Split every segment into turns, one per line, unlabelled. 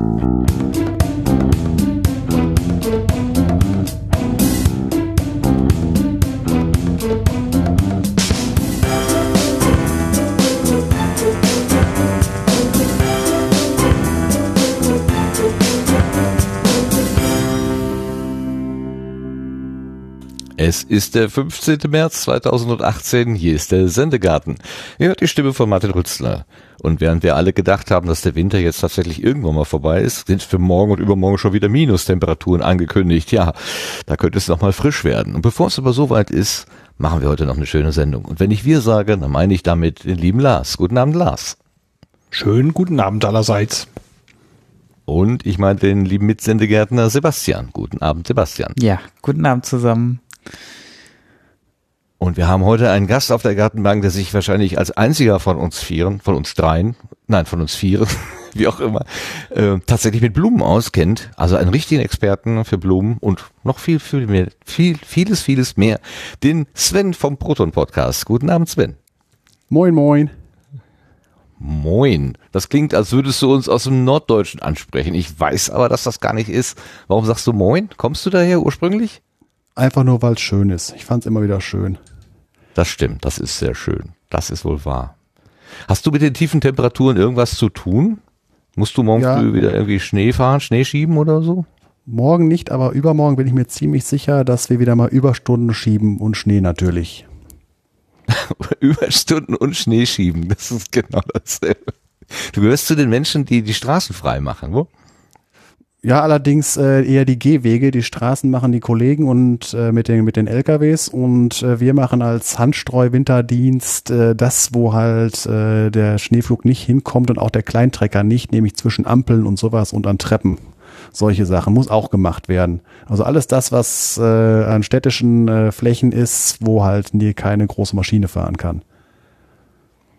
Es ist der 15. März 2018. Hier ist der Sendegarten. Ihr hört die Stimme von Martin Rützler. Und während wir alle gedacht haben, dass der Winter jetzt tatsächlich irgendwann mal vorbei ist, sind für morgen und übermorgen schon wieder Minustemperaturen angekündigt. Ja, da könnte es noch mal frisch werden. Und bevor es aber soweit ist, machen wir heute noch eine schöne Sendung. Und wenn ich wir sage, dann meine ich damit den lieben Lars. Guten Abend, Lars.
Schönen guten Abend allerseits.
Und ich meine den lieben Mitsendegärtner Sebastian. Guten Abend, Sebastian.
Ja, guten Abend zusammen.
Und wir haben heute einen Gast auf der Gartenbank, der sich wahrscheinlich als einziger von uns vieren, von uns dreien, nein, von uns vieren, wie auch immer, äh, tatsächlich mit Blumen auskennt. Also einen richtigen Experten für Blumen und noch viel, viel mehr, viel, vieles, vieles mehr. Den Sven vom Proton Podcast. Guten Abend, Sven.
Moin, moin.
Moin. Das klingt, als würdest du uns aus dem Norddeutschen ansprechen. Ich weiß aber, dass das gar nicht ist. Warum sagst du Moin? Kommst du daher ursprünglich?
Einfach nur, weil es schön ist. Ich fand es immer wieder schön.
Das stimmt, das ist sehr schön. Das ist wohl wahr. Hast du mit den tiefen Temperaturen irgendwas zu tun? Musst du morgen
Ja.
früh wieder irgendwie Schnee fahren, Schnee schieben oder so?
Morgen nicht, aber übermorgen bin ich mir ziemlich sicher, dass wir wieder mal Überstunden schieben und Schnee natürlich.
Überstunden und Schnee schieben, das ist genau dasselbe. Du gehörst zu den Menschen, die die Straßen frei machen, wo?
Ja, allerdings äh, eher die Gehwege. Die Straßen machen die Kollegen und äh, mit den mit den LKWs und äh, wir machen als Handstreu-Winterdienst äh, das, wo halt äh, der Schneeflug nicht hinkommt und auch der Kleintrecker nicht, nämlich zwischen Ampeln und sowas und an Treppen. Solche Sachen muss auch gemacht werden. Also alles das, was äh, an städtischen äh, Flächen ist, wo halt nie keine große Maschine fahren kann.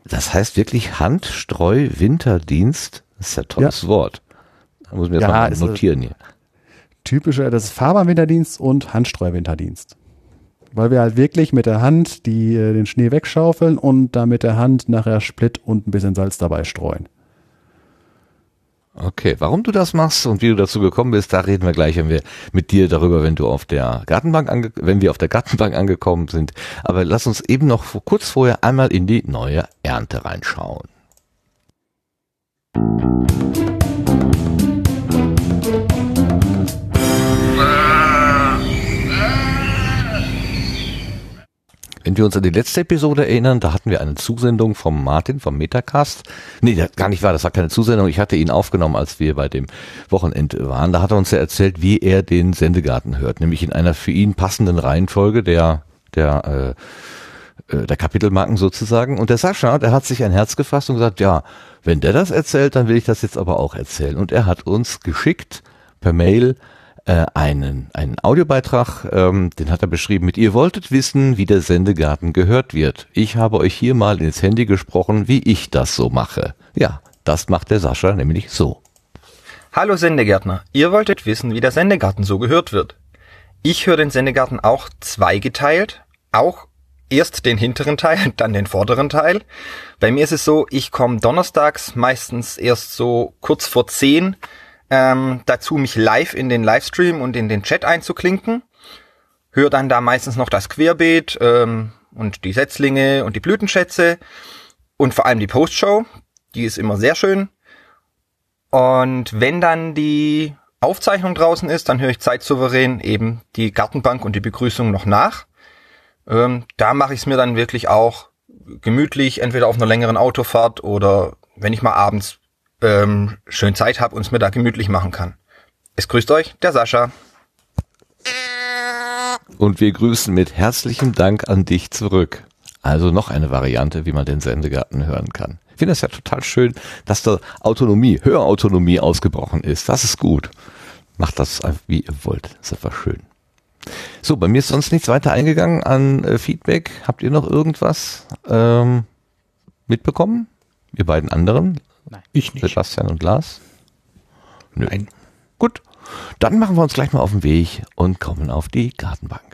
Das heißt wirklich Handstreu Winterdienst? Das ist ja ein tolles Wort. Da muss mir das
Ja,
mal
ist,
notieren hier.
typische, das ist Fahrbahnwinterdienst und Handstreuwinterdienst. Weil wir halt wirklich mit der Hand die, äh, den Schnee wegschaufeln und da mit der Hand nachher Split und ein bisschen Salz dabei streuen.
Okay, warum du das machst und wie du dazu gekommen bist, da reden wir gleich, wenn wir mit dir darüber, wenn du auf der Gartenbank ange wenn wir auf der Gartenbank angekommen sind. Aber lass uns eben noch kurz vorher einmal in die neue Ernte reinschauen. Wenn wir uns an die letzte Episode erinnern, da hatten wir eine Zusendung vom Martin vom Metacast. Nee, das gar nicht wahr, das war keine Zusendung. Ich hatte ihn aufgenommen, als wir bei dem Wochenende waren. Da hat er uns ja erzählt, wie er den Sendegarten hört, nämlich in einer für ihn passenden Reihenfolge der der äh, äh, der Kapitelmarken sozusagen. Und der Sascha, der hat sich ein Herz gefasst und gesagt, ja, wenn der das erzählt, dann will ich das jetzt aber auch erzählen. Und er hat uns geschickt per Mail äh, einen, einen Audiobeitrag, ähm, den hat er beschrieben mit, ihr wolltet wissen, wie der Sendegarten gehört wird. Ich habe euch hier mal ins Handy gesprochen, wie ich das so mache. Ja, das macht der Sascha nämlich so.
Hallo Sendegärtner, ihr wolltet wissen, wie der Sendegarten so gehört wird. Ich höre den Sendegarten auch zweigeteilt, auch erst den hinteren Teil, dann den vorderen Teil. Bei mir ist es so, ich komme donnerstags meistens erst so kurz vor 10 ähm, dazu, mich live in den Livestream und in den Chat einzuklinken. Höre dann da meistens noch das Querbeet ähm, und die Setzlinge und die Blütenschätze und vor allem die Postshow. Die ist immer sehr schön. Und wenn dann die Aufzeichnung draußen ist, dann höre ich zeitsouverän eben die Gartenbank und die Begrüßung noch nach. Ähm, da mache ich es mir dann wirklich auch gemütlich, entweder auf einer längeren Autofahrt oder wenn ich mal abends ähm, schön Zeit habe und es mir da gemütlich machen kann. Es grüßt euch, der Sascha.
Und wir grüßen mit herzlichem Dank an dich zurück. Also noch eine Variante, wie man den Sendegarten hören kann. Ich finde es ja total schön, dass da Autonomie, Hörautonomie ausgebrochen ist. Das ist gut. Macht das wie ihr wollt. Das ist einfach schön. So, bei mir ist sonst nichts weiter eingegangen an äh, Feedback. Habt ihr noch irgendwas ähm, mitbekommen? Ihr beiden anderen?
Ich nicht.
Sebastian und Lars? Nö.
Nein.
Gut. Dann machen wir uns gleich mal auf den Weg und kommen auf die Gartenbank.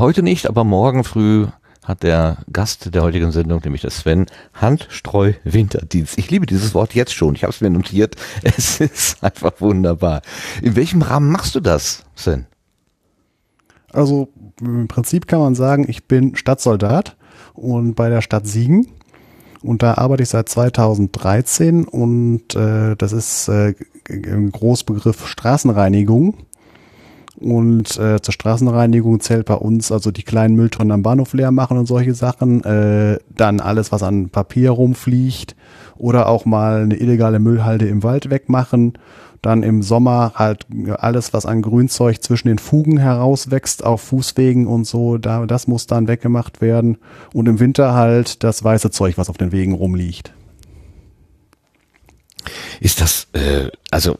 heute nicht, aber morgen früh hat der Gast der heutigen Sendung, nämlich der Sven, Handstreu-Winterdienst. Ich liebe dieses Wort jetzt schon. Ich habe es mir notiert. Es ist einfach wunderbar. In welchem Rahmen machst du das, Sven?
Also im Prinzip kann man sagen, ich bin Stadtsoldat und bei der Stadt Siegen. Und da arbeite ich seit 2013 und äh, das ist äh, im Großbegriff Straßenreinigung. Und äh, zur Straßenreinigung zählt bei uns also die kleinen Mülltonnen am Bahnhof leer machen und solche Sachen. Äh, dann alles, was an Papier rumfliegt oder auch mal eine illegale Müllhalde im Wald wegmachen. Dann im Sommer halt alles, was an Grünzeug zwischen den Fugen herauswächst, auf Fußwegen und so, da, das muss dann weggemacht werden. Und im Winter halt das weiße Zeug, was auf den Wegen rumliegt.
Ist das, äh, also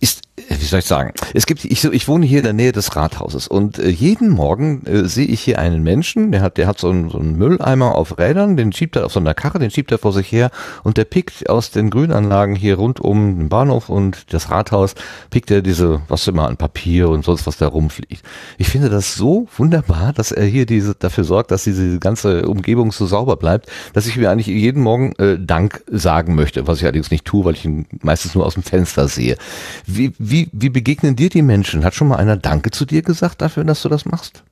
ist, wie soll ich sagen, es gibt, ich, ich wohne hier in der Nähe des Rathauses und äh, jeden Morgen äh, sehe ich hier einen Menschen, der hat, der hat so einen, so einen Mülleimer auf Rädern, den schiebt er auf so einer Karre, den schiebt er vor sich her und der pickt aus den Grünanlagen hier rund um den Bahnhof und das Rathaus, pickt er diese, was immer an Papier und sonst was da rumfliegt. Ich finde das so wunderbar, dass er hier diese, dafür sorgt, dass diese ganze Umgebung so sauber bleibt, dass ich mir eigentlich jeden Morgen äh, Dank sagen möchte, was ich allerdings nicht tue, weil ich ihn meistens nur aus dem Fenster sehe. Wie, wie, wie begegnen dir die Menschen? Hat schon mal einer Danke zu dir gesagt dafür, dass du das machst?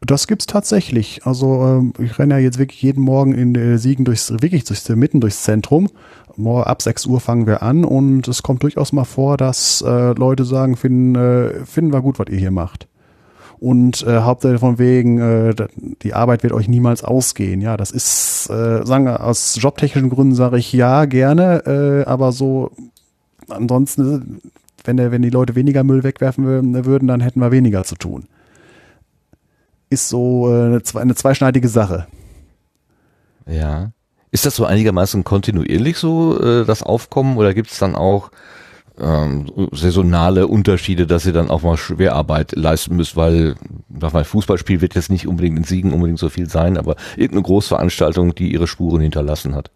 Das gibt's tatsächlich. Also ähm, ich renne ja jetzt wirklich jeden Morgen in äh, Siegen durchs, wirklich durchs, mitten durchs Zentrum. Ab 6 Uhr fangen wir an und es kommt durchaus mal vor, dass äh, Leute sagen, finden, äh, finden wir gut, was ihr hier macht. Und äh, hauptsächlich von wegen, äh, die Arbeit wird euch niemals ausgehen. Ja, das ist, äh, sagen wir, aus jobtechnischen Gründen sage ich ja, gerne, äh, aber so ansonsten, wenn, wenn die Leute weniger Müll wegwerfen würden, dann hätten wir weniger zu tun. Ist so äh, eine zweischneidige Sache.
Ja. Ist das so einigermaßen kontinuierlich so, äh, das Aufkommen, oder gibt es dann auch ähm, saisonale Unterschiede, dass ihr dann auch mal Schwerarbeit leisten müsst, weil, sag mal, Fußballspiel wird jetzt nicht unbedingt in Siegen unbedingt so viel sein, aber irgendeine Großveranstaltung, die ihre Spuren hinterlassen hat.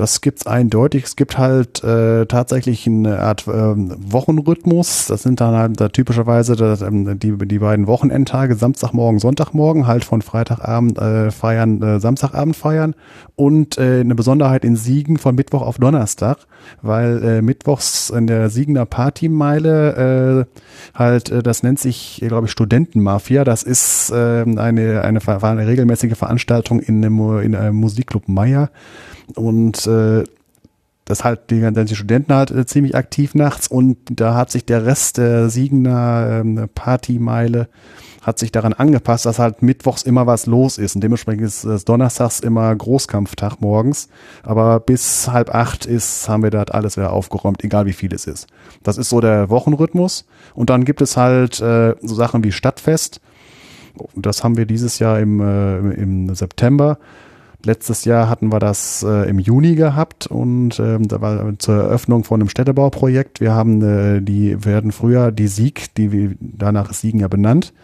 Das gibt's eindeutig. Es gibt halt äh, tatsächlich eine Art äh, Wochenrhythmus. Das sind dann halt da typischerweise das, ähm, die, die beiden Wochenendtage, Samstagmorgen, Sonntagmorgen, halt von Freitagabend äh, feiern, äh, Samstagabend feiern. Und äh, eine Besonderheit in Siegen von Mittwoch auf Donnerstag, weil äh, Mittwochs in der Siegener Partymeile äh, halt, äh, das nennt sich, glaube ich, Studentenmafia. Das ist äh, eine, eine, eine, regelmäßige Veranstaltung in einem, in einem Musikclub Meier und äh, das halt die ganzen Studenten halt äh, ziemlich aktiv nachts. Und da hat sich der Rest der Siegener ähm, Partymeile hat sich daran angepasst, dass halt mittwochs immer was los ist. Und dementsprechend ist es donnerstags immer Großkampftag morgens, aber bis halb acht ist, haben wir da alles wieder aufgeräumt, egal wie viel es ist. Das ist so der Wochenrhythmus. Und dann gibt es halt äh, so Sachen wie Stadtfest, das haben wir dieses Jahr im, äh, im September Letztes Jahr hatten wir das äh, im Juni gehabt und ähm, da war zur Eröffnung von einem Städtebauprojekt. Wir haben äh, die werden früher die Sieg, die wir danach ist Siegen ja benannt,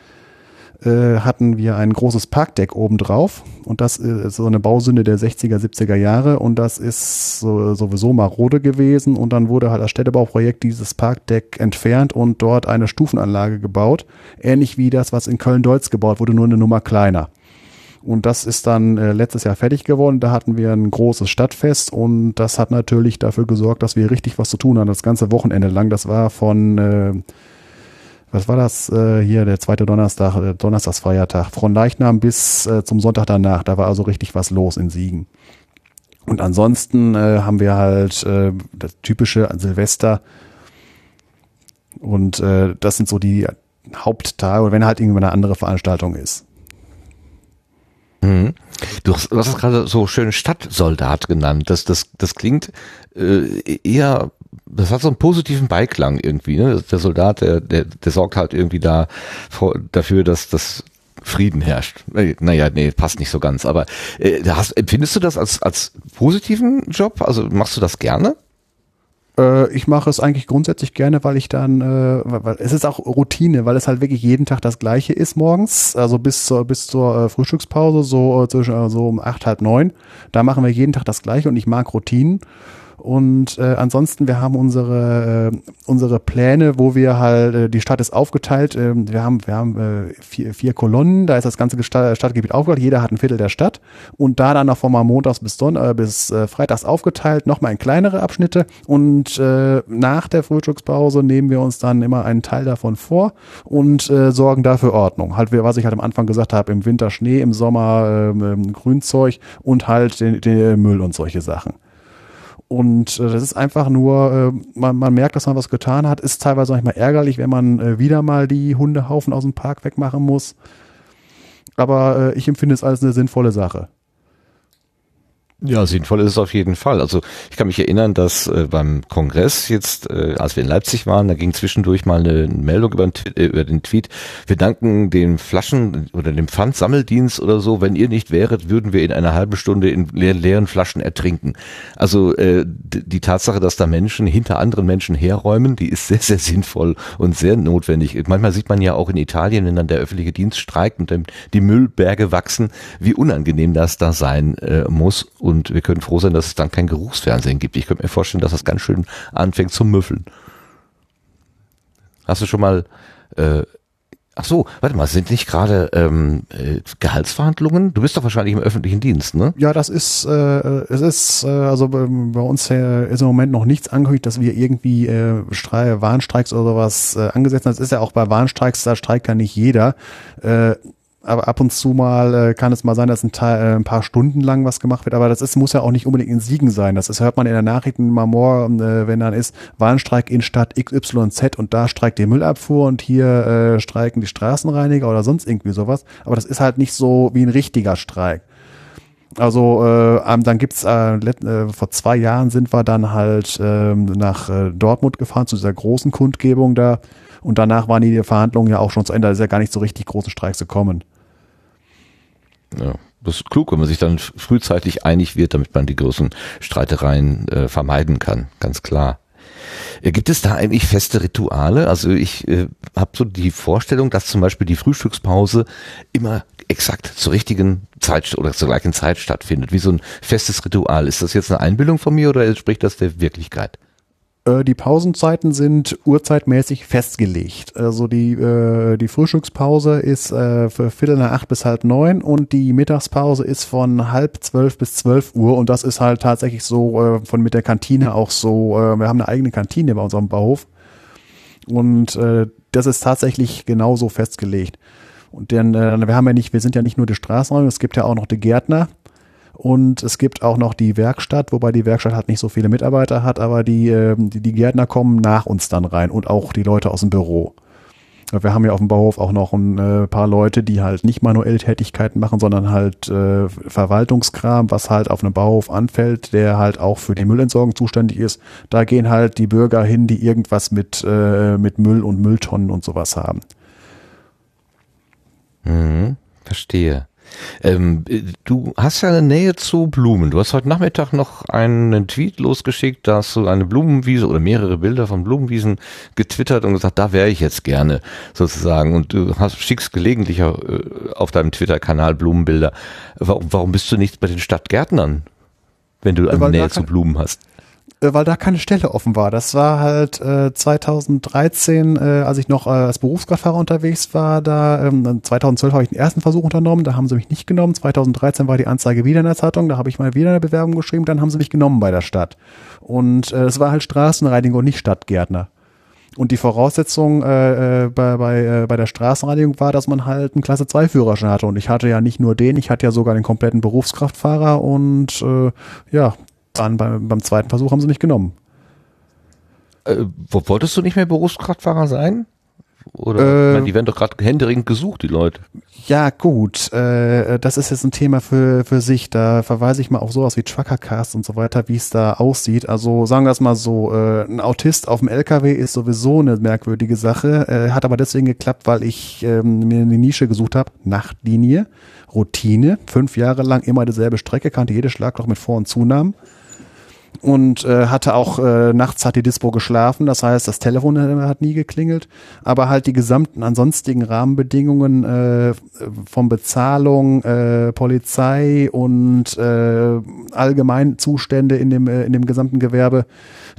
äh, hatten wir ein großes Parkdeck oben drauf und das ist so eine Bausünde der 60er, 70er Jahre und das ist so, sowieso marode gewesen und dann wurde halt das Städtebauprojekt dieses Parkdeck entfernt und dort eine Stufenanlage gebaut, ähnlich wie das, was in Köln-Deutz gebaut wurde, nur eine Nummer kleiner. Und das ist dann äh, letztes Jahr fertig geworden. Da hatten wir ein großes Stadtfest und das hat natürlich dafür gesorgt, dass wir richtig was zu tun hatten, das ganze Wochenende lang. Das war von, äh, was war das äh, hier, der zweite Donnerstag, äh, Donnerstagsfeiertag, von Leichnam bis äh, zum Sonntag danach. Da war also richtig was los in Siegen. Und ansonsten äh, haben wir halt äh, das typische Silvester. Und äh, das sind so die Haupttage, wenn halt irgendwie eine andere Veranstaltung ist.
Mhm. Du hast, es gerade so schön Stadtsoldat genannt. Das, das, das klingt äh, eher, das hat so einen positiven Beiklang irgendwie. Ne? Der Soldat, der, der, der sorgt halt irgendwie da vor, dafür, dass das Frieden herrscht. Naja, nee, passt nicht so ganz. Aber äh, hast, empfindest du das als, als positiven Job? Also machst du das gerne?
Äh, ich mache es eigentlich grundsätzlich gerne, weil ich dann, äh, weil es ist auch Routine, weil es halt wirklich jeden Tag das Gleiche ist morgens, also bis zur bis zur äh, Frühstückspause so äh, zwischen äh, so um acht halb neun. Da machen wir jeden Tag das Gleiche und ich mag Routinen Und äh, ansonsten, wir haben unsere, äh, unsere Pläne, wo wir halt, äh, die Stadt ist aufgeteilt, äh, wir haben, wir haben äh, vier, vier Kolonnen, da ist das ganze Gesta- Stadtgebiet aufgeteilt, jeder hat ein Viertel der Stadt. Und da dann noch von mal montags bis, Don äh, bis äh, freitags aufgeteilt, nochmal in kleinere Abschnitte. Und äh, nach der Frühstückspause nehmen wir uns dann immer einen Teil davon vor und äh, sorgen dafür Ordnung. Halt, was ich halt am Anfang gesagt habe, im Winter Schnee, im Sommer ähm, Grünzeug und halt den, den Müll und solche Sachen. Und äh, das ist einfach nur, äh, man, man merkt, dass man was getan hat. Ist teilweise manchmal ärgerlich, wenn man äh, wieder mal die Hundehaufen aus dem Park wegmachen muss. Aber äh, ich empfinde es als eine sinnvolle Sache.
Ja, sinnvoll ist es auf jeden Fall. Also ich kann mich erinnern, dass äh, beim Kongress jetzt, äh, als wir in Leipzig waren, da ging zwischendurch mal eine Meldung über den, Tweet, äh, über den Tweet. Wir danken dem Flaschen oder dem Pfandsammeldienst oder so. Wenn ihr nicht wäret, würden wir in einer halben Stunde in leer, leeren Flaschen ertrinken. Also äh, die Tatsache, dass da Menschen hinter anderen Menschen herräumen, die ist sehr, sehr sinnvoll und sehr notwendig. Manchmal sieht man ja auch in Italien, wenn dann der öffentliche Dienst streikt und die Müllberge wachsen, wie unangenehm das da sein äh, muss und wir können froh sein, dass es dann kein Geruchsfernsehen gibt. Ich könnte mir vorstellen, dass das ganz schön anfängt zu müffeln. Hast du schon mal, äh, ach so, warte mal, sind nicht gerade ähm, äh, Gehaltsverhandlungen? Du bist doch wahrscheinlich im öffentlichen Dienst, ne?
Ja, das ist, äh, es ist, äh, also bei, bei uns äh, ist im Moment noch nichts angekündigt, dass wir irgendwie äh, Strei Warnstreiks oder sowas äh, angesetzt haben. Das ist ja auch bei Warnstreiks, da streikt ja nicht jeder. Äh, aber ab und zu mal äh, kann es mal sein, dass ein, Teil, äh, ein paar Stunden lang was gemacht wird, aber das ist, muss ja auch nicht unbedingt in Siegen sein. Das ist, hört man in der Nachrichten mal morgen, äh, wenn dann ist Warnstreik in Stadt XYZ und da streikt die Müllabfuhr und hier äh, streiken die Straßenreiniger oder sonst irgendwie sowas. Aber das ist halt nicht so wie ein richtiger Streik. Also äh, dann gibt's äh, äh, vor zwei Jahren sind wir dann halt äh, nach äh, Dortmund gefahren zu dieser großen Kundgebung da und danach waren die Verhandlungen ja auch schon zu Ende. Da ist ja gar nicht so richtig großen Streiks gekommen.
Ja, das ist klug, wenn man sich dann frühzeitig einig wird, damit man die großen Streitereien äh, vermeiden kann, ganz klar. Äh, gibt es da eigentlich feste Rituale? Also ich äh, habe so die Vorstellung, dass zum Beispiel die Frühstückspause immer exakt zur richtigen Zeit oder zur gleichen Zeit stattfindet, wie so ein festes Ritual. Ist das jetzt eine Einbildung von mir oder entspricht das der Wirklichkeit?
Äh, die Pausenzeiten sind urzeitmäßig festgelegt. Also die, äh, die Frühstückspause ist äh, für Viertel nach acht bis halb neun und die Mittagspause ist von halb zwölf bis zwölf Uhr und das ist halt tatsächlich so äh, von mit der Kantine auch so. Äh, wir haben eine eigene Kantine bei unserem Bauhof und äh, das ist tatsächlich genauso festgelegt. Und denn äh, wir haben ja nicht, wir sind ja nicht nur die Straßenräume, es gibt ja auch noch die Gärtner und es gibt auch noch die Werkstatt, wobei die Werkstatt halt nicht so viele Mitarbeiter hat, aber die, ähm, die, die Gärtner kommen nach uns dann rein und auch die Leute aus dem Büro. Wir haben ja auf dem Bauhof auch noch ein äh, paar Leute, die halt nicht manuell Tätigkeiten machen, sondern halt äh, Verwaltungskram, was halt auf einem Bauhof anfällt, der halt auch für die Müllentsorgung zuständig ist. Da gehen halt die Bürger hin, die irgendwas mit, äh, mit Müll und Mülltonnen und sowas haben.
Mhm, verstehe. Ähm, du hast ja eine Nähe zu Blumen. Du hast heute Nachmittag noch einen Tweet losgeschickt, da hast du eine Blumenwiese oder mehrere Bilder von Blumenwiesen getwittert und gesagt, da wäre ich jetzt gerne sozusagen. Und du hast, schickst gelegentlich äh, auf deinem Twitter-Kanal Blumenbilder. Warum, warum bist du nicht bei den Stadtgärtnern, wenn du eine Nähe zu Blumen hast?
Äh, weil da keine Stelle offen war. Das war halt äh, 2013, äh, als ich noch äh, als Berufskraftfahrer unterwegs war. Da ähm, 2012 habe ich den ersten Versuch unternommen, da haben sie mich nicht genommen. 2013 war die Anzeige wieder in der Zeitung, da habe ich mal wieder eine Bewerbung geschrieben, dann haben sie mich genommen bei der Stadt. Und äh, es war halt Straßenreinigung und nicht Stadtgärtner. Und die Voraussetzung äh, äh, bei, bei, äh, bei der Straßenreinigung war, dass man halt einen Klasse 2 Führerschein hatte. Und ich hatte ja nicht nur den, ich hatte ja sogar den kompletten Berufskraftfahrer und äh, ja, dann beim, beim zweiten Versuch haben sie mich genommen.
Äh, wolltest du nicht mehr Berufskraftfahrer sein? Oder
Äh,
meine, die werden doch gerade händeringend gesucht, die Leute.
Ja, gut. Äh, das ist jetzt ein Thema für, für sich. Da verweise ich mal auf sowas wie Truckercast und so weiter, wie es da aussieht. Also sagen wir es mal so, äh, ein Autist auf dem LKW ist sowieso eine merkwürdige Sache. Äh, hat aber deswegen geklappt, weil ich ähm, mir eine Nische gesucht habe. Nachtlinie, Routine, fünf Jahre lang immer dieselbe Strecke, kannte jedes Schlagloch mit Vor- und Zunahmen. Und äh, hatte auch äh, nachts hat die Dispo geschlafen, das heißt, das Telefon hat nie geklingelt, aber halt die gesamten ansonstigen Rahmenbedingungen äh, von Bezahlung, äh, Polizei und äh, allgemein Zustände in dem äh, in dem gesamten Gewerbe,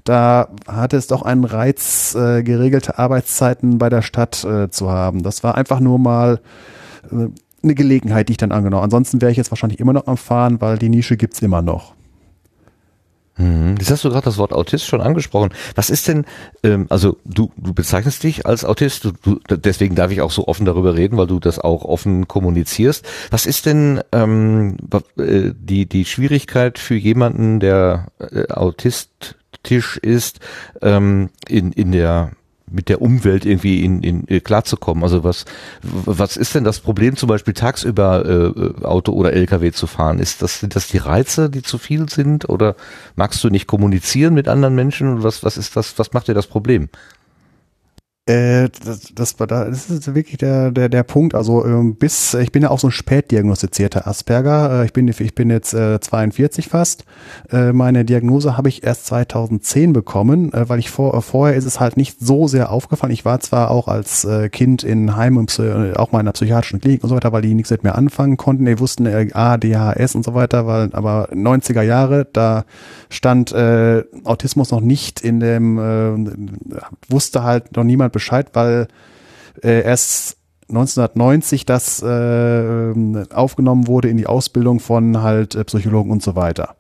da hatte es doch einen Reiz, äh, geregelte Arbeitszeiten bei der Stadt äh, zu haben. Das war einfach nur mal äh, eine Gelegenheit, die ich dann angenommen. Ansonsten wäre ich jetzt wahrscheinlich immer noch am Fahren, weil die Nische gibt's immer noch.
Mhm. Jetzt hast du gerade das Wort Autist schon angesprochen. Was ist denn, ähm, also du, du bezeichnest dich als Autist, du, du, deswegen darf ich auch so offen darüber reden, weil du das auch offen kommunizierst. Was ist denn ähm, äh, die, die Schwierigkeit für jemanden, der äh, autistisch ist, ähm, in, in der mit der Umwelt irgendwie in, in äh, klarzukommen. Also was was ist denn das Problem, zum Beispiel tagsüber äh, Auto oder LKW zu fahren? Ist das sind das die Reize, die zu viel sind, oder magst du nicht kommunizieren mit anderen Menschen? Was was ist das? Was macht dir das Problem?
Äh, das, das, das ist wirklich der, der, der Punkt. Also ähm, bis, ich bin ja auch so ein spät diagnostizierter Asperger. Äh, ich, bin, ich bin jetzt äh, 42 fast. Äh, meine Diagnose habe ich erst 2010 bekommen, äh, weil ich vor, äh, vorher ist es halt nicht so sehr aufgefallen. Ich war zwar auch als äh, Kind in Heim und äh, auch mal in der psychiatrischen Klinik und so weiter, weil die nichts mit mir anfangen konnten. Die wussten äh, ADHS und so weiter, weil aber 90er Jahre, da stand äh, Autismus noch nicht in dem, äh, wusste halt noch niemand Bescheid, weil äh, erst 1990 das äh, aufgenommen wurde in die Ausbildung von halt äh, Psychologen und so weiter.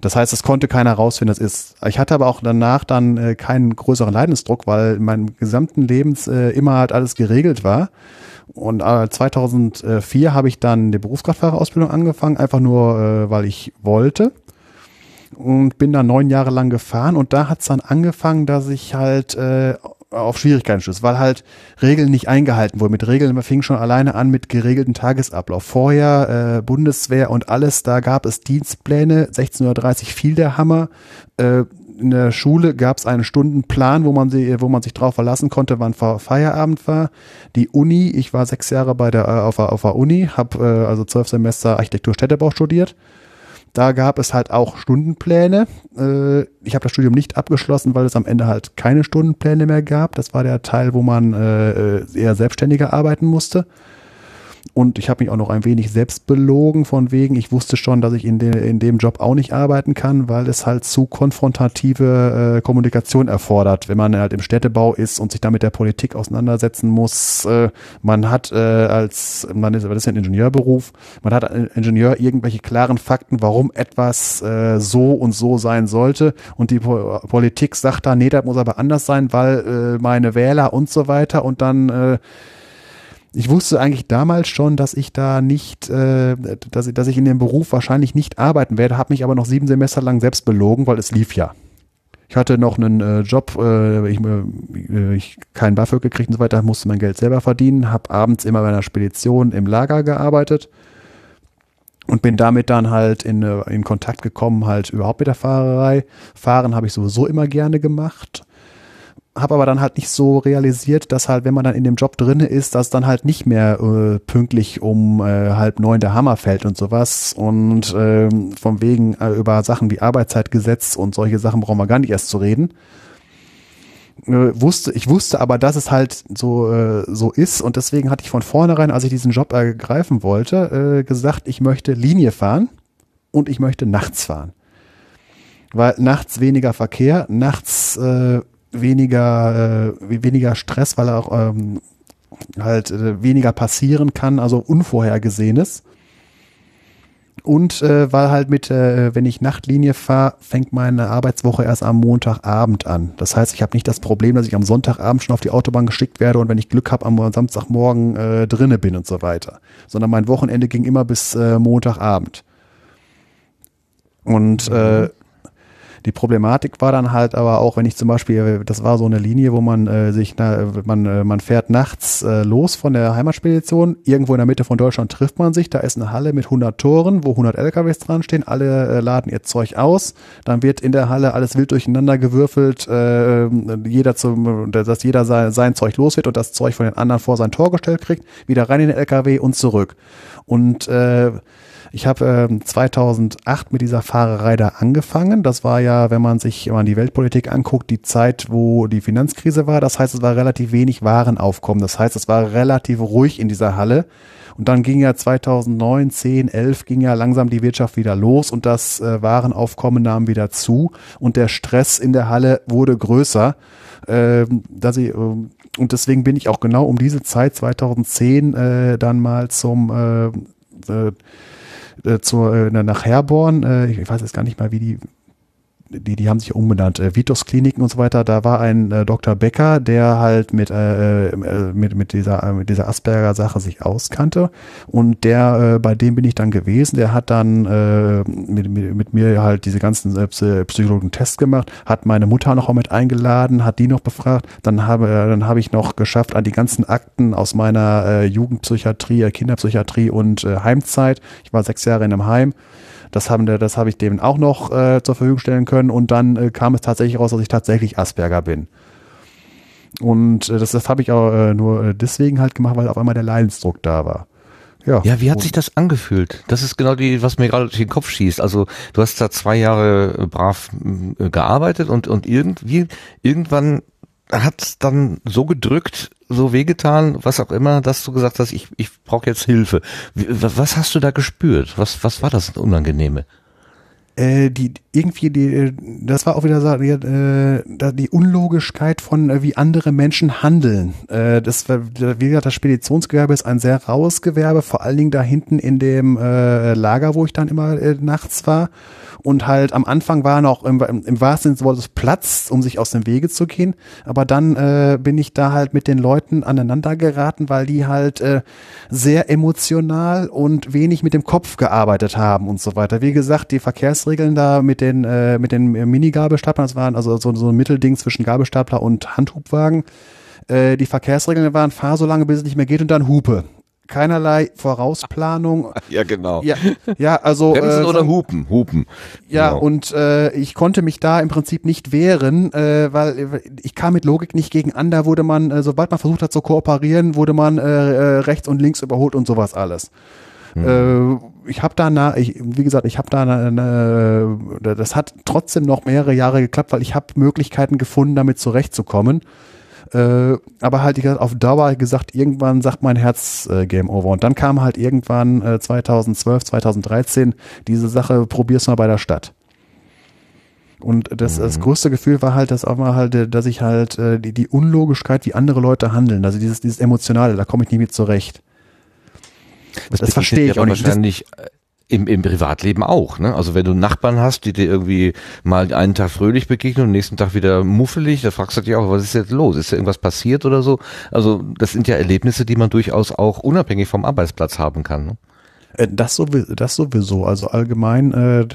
Das heißt, es konnte keiner rausfinden, das ist. Ich hatte aber auch danach dann äh, keinen größeren Leidensdruck, weil in meinem gesamten Lebens äh, immer halt alles geregelt war. Und äh, 2004 habe ich dann die Berufskraftfahrerausbildung angefangen, einfach nur, äh, weil ich wollte und bin da neun Jahre lang gefahren und da hat's dann angefangen, dass ich halt äh, auf Schwierigkeiten stößt, weil halt Regeln nicht eingehalten wurden. Mit Regeln fing schon alleine an mit geregelten Tagesablauf. Vorher äh, Bundeswehr und alles, da gab es Dienstpläne. 16.30 Uhr fiel der Hammer. Äh, in der Schule gab es einen Stundenplan, wo man, sie, wo man sich drauf verlassen konnte, wann Feierabend war. Die Uni, ich war sechs Jahre bei der, äh, auf, der, auf der Uni, habe äh, also zwölf Semester Architektur Städtebau studiert da gab es halt auch Stundenpläne. Äh, ich habe das Studium nicht abgeschlossen, weil es am Ende halt keine Stundenpläne mehr gab. Das war der Teil, wo man äh, eher selbstständiger arbeiten musste. Und ich habe mich auch noch ein wenig selbst belogen, von wegen, ich wusste schon, dass ich in, de, in dem Job auch nicht arbeiten kann, weil es halt zu konfrontative äh, Kommunikation erfordert, wenn man halt im Städtebau ist und sich da mit der Politik auseinandersetzen muss. Äh, man hat äh, als, man ist, das ist ja ein Ingenieurberuf, man hat als Ingenieur irgendwelche klaren Fakten, warum etwas äh, so und so sein sollte. Und die po Politik sagt da, nee, das muss aber anders sein, weil äh, meine Wähler und so weiter und dann äh, ich wusste eigentlich damals schon, dass ich da nicht, äh, dass, dass ich in dem Beruf wahrscheinlich nicht arbeiten werde, habe mich aber noch sieben Semester lang selbst belogen, weil es lief ja. Ich hatte noch einen äh, Job, äh, ich, äh, ich keinen BAföG gekriegt und so weiter, musste mein Geld selber verdienen, habe abends immer bei einer Spedition im Lager gearbeitet und bin damit dann halt in, äh, in Kontakt gekommen, halt überhaupt mit der Fahrerei. Fahren habe ich sowieso immer gerne gemacht habe aber dann halt nicht so realisiert, dass halt, wenn man dann in dem Job drinne ist, dass dann halt nicht mehr äh, pünktlich um äh, halb neun der Hammer fällt und sowas. Und äh, von wegen äh, über Sachen wie Arbeitszeitgesetz und solche Sachen brauchen wir gar nicht erst zu reden. Äh, wusste, ich wusste aber, dass es halt so, äh, so ist und deswegen hatte ich von vornherein, als ich diesen Job ergreifen wollte, äh, gesagt, ich möchte Linie fahren und ich möchte nachts fahren. Weil nachts weniger Verkehr, nachts äh, weniger, äh, weniger Stress, weil auch ähm, halt äh, weniger passieren kann, also Unvorhergesehenes. Und äh, weil halt mit, äh, wenn ich Nachtlinie fahre, fängt meine Arbeitswoche erst am Montagabend an. Das heißt, ich habe nicht das Problem, dass ich am Sonntagabend schon auf die Autobahn geschickt werde und wenn ich Glück habe, am Samstagmorgen äh, drinne bin und so weiter. Sondern mein Wochenende ging immer bis äh, Montagabend. Und äh, die Problematik war dann halt aber auch, wenn ich zum Beispiel, das war so eine Linie, wo man äh, sich, na, man, äh, man fährt nachts äh, los von der Heimatspedition, irgendwo in der Mitte von Deutschland trifft man sich, da ist eine Halle mit 100 Toren, wo 100 LKWs dran stehen, alle äh, laden ihr Zeug aus, dann wird in der Halle alles wild durcheinander gewürfelt, äh, jeder zum, dass jeder sein, sein Zeug los wird und das Zeug von den anderen vor sein Tor gestellt kriegt, wieder rein in den LKW und zurück. Und äh, ich habe äh, 2008 mit dieser Fahrerei da angefangen. Das war ja wenn man sich man die Weltpolitik anguckt, die Zeit, wo die Finanzkrise war. Das heißt, es war relativ wenig Warenaufkommen. Das heißt, es war relativ ruhig in dieser Halle. Und dann ging ja 2009, 10, 11 ging ja langsam die Wirtschaft wieder los und das äh, Warenaufkommen nahm wieder zu und der Stress in der Halle wurde größer. Ähm, dass ich, äh, und deswegen bin ich auch genau um diese Zeit 2010 äh, dann mal zum äh, äh, äh zur, äh, nach Herborn, äh, ich weiß jetzt gar nicht mal, wie die die, die haben sich umbenannt, äh, Vitos Kliniken und so weiter. Da war ein äh, Dr. Becker, der halt mit, äh, äh, mit, mit dieser, äh, mit dieser Asperger-Sache sich auskannte. Und der, äh, bei dem bin ich dann gewesen. Der hat dann äh, mit, mit, mit mir halt diese ganzen äh, psychologischen Tests gemacht, hat meine Mutter noch mit eingeladen, hat die noch befragt. Dann habe, äh, dann habe ich noch geschafft, an die ganzen Akten aus meiner äh, Jugendpsychiatrie, Kinderpsychiatrie und äh, Heimzeit. Ich war sechs Jahre in einem Heim das haben das habe ich dem auch noch äh, zur Verfügung stellen können und dann äh, kam es tatsächlich raus, dass ich tatsächlich Asperger bin. Und äh, das, das habe ich auch äh, nur äh, deswegen halt gemacht, weil auf einmal der Leidensdruck da war.
Ja, ja wie hat sich das angefühlt? Das ist genau die, was mir gerade durch den Kopf schießt. Also du hast da zwei Jahre brav äh, gearbeitet und, und irgendwie, irgendwann hat dann so gedrückt, so wehgetan, was auch immer, dass du gesagt hast, ich, ich brauche jetzt Hilfe. Was hast du da gespürt? Was, was war das Unangenehme?
Äh, die irgendwie die das war auch wieder so äh, die Unlogischkeit von äh, wie andere Menschen handeln. Äh, das wie gesagt das Speditionsgewerbe ist ein sehr raues Gewerbe, vor allen Dingen da hinten in dem äh, Lager, wo ich dann immer äh, nachts war und halt am Anfang war noch im, im wahrsten Sinne des Wortes Platz, um sich aus dem Wege zu gehen. Aber dann äh, bin ich da halt mit den Leuten aneinander geraten, weil die halt äh, sehr emotional und wenig mit dem Kopf gearbeitet haben und so weiter. Wie gesagt, die Verkehrsregeln da mit den äh, mit den Mini-Gabelstaplern, das waren also so, so ein Mittelding zwischen Gabelstapler und Handhubwagen. Äh, die Verkehrsregeln waren, fahr so lange, bis es nicht mehr geht und dann Hupe keinerlei Vorausplanung.
Ja, genau.
Ja, ja also.
Bremsen äh, oder Hupen? Hupen.
Ja, genau. und äh, ich konnte mich da im Prinzip nicht wehren, äh, weil ich kam mit Logik nicht gegen an. Da wurde man, äh, sobald man versucht hat zu kooperieren, wurde man äh, äh rechts und links überholt und sowas alles. Mhm. Äh, ich habe da, na, ich, wie gesagt, ich habe da, na, na, das hat trotzdem noch mehrere Jahre geklappt, weil ich habe Möglichkeiten gefunden, damit zurechtzukommen. Äh, aber halt auf Dauer gesagt, irgendwann sagt mein Herz äh, Game Over. Und dann kam halt irgendwann äh, 2012, 2013 diese Sache, probier's mal bei der Stadt. Und das, mhm. das größte Gefühl war halt, dass auch mal halt, äh, dass ich halt äh, die, die Unlogischkeit, wie andere Leute handeln, also dieses, dieses Emotionale, da komme ich nie mit zurecht.
Das, das verstehe ich auch nicht. Wahrscheinlich äh, im, im Privatleben auch, ne? Also wenn du Nachbarn hast, die dir irgendwie mal einen Tag fröhlich begegnen und nächsten Tag wieder muffelig, da fragst du dich auch, was ist jetzt los? Ist da irgendwas passiert oder so? Also das sind ja Erlebnisse, die man durchaus auch unabhängig vom Arbeitsplatz haben kann. Ne?
Äh, das, sowieso, das sowieso. Also allgemein äh,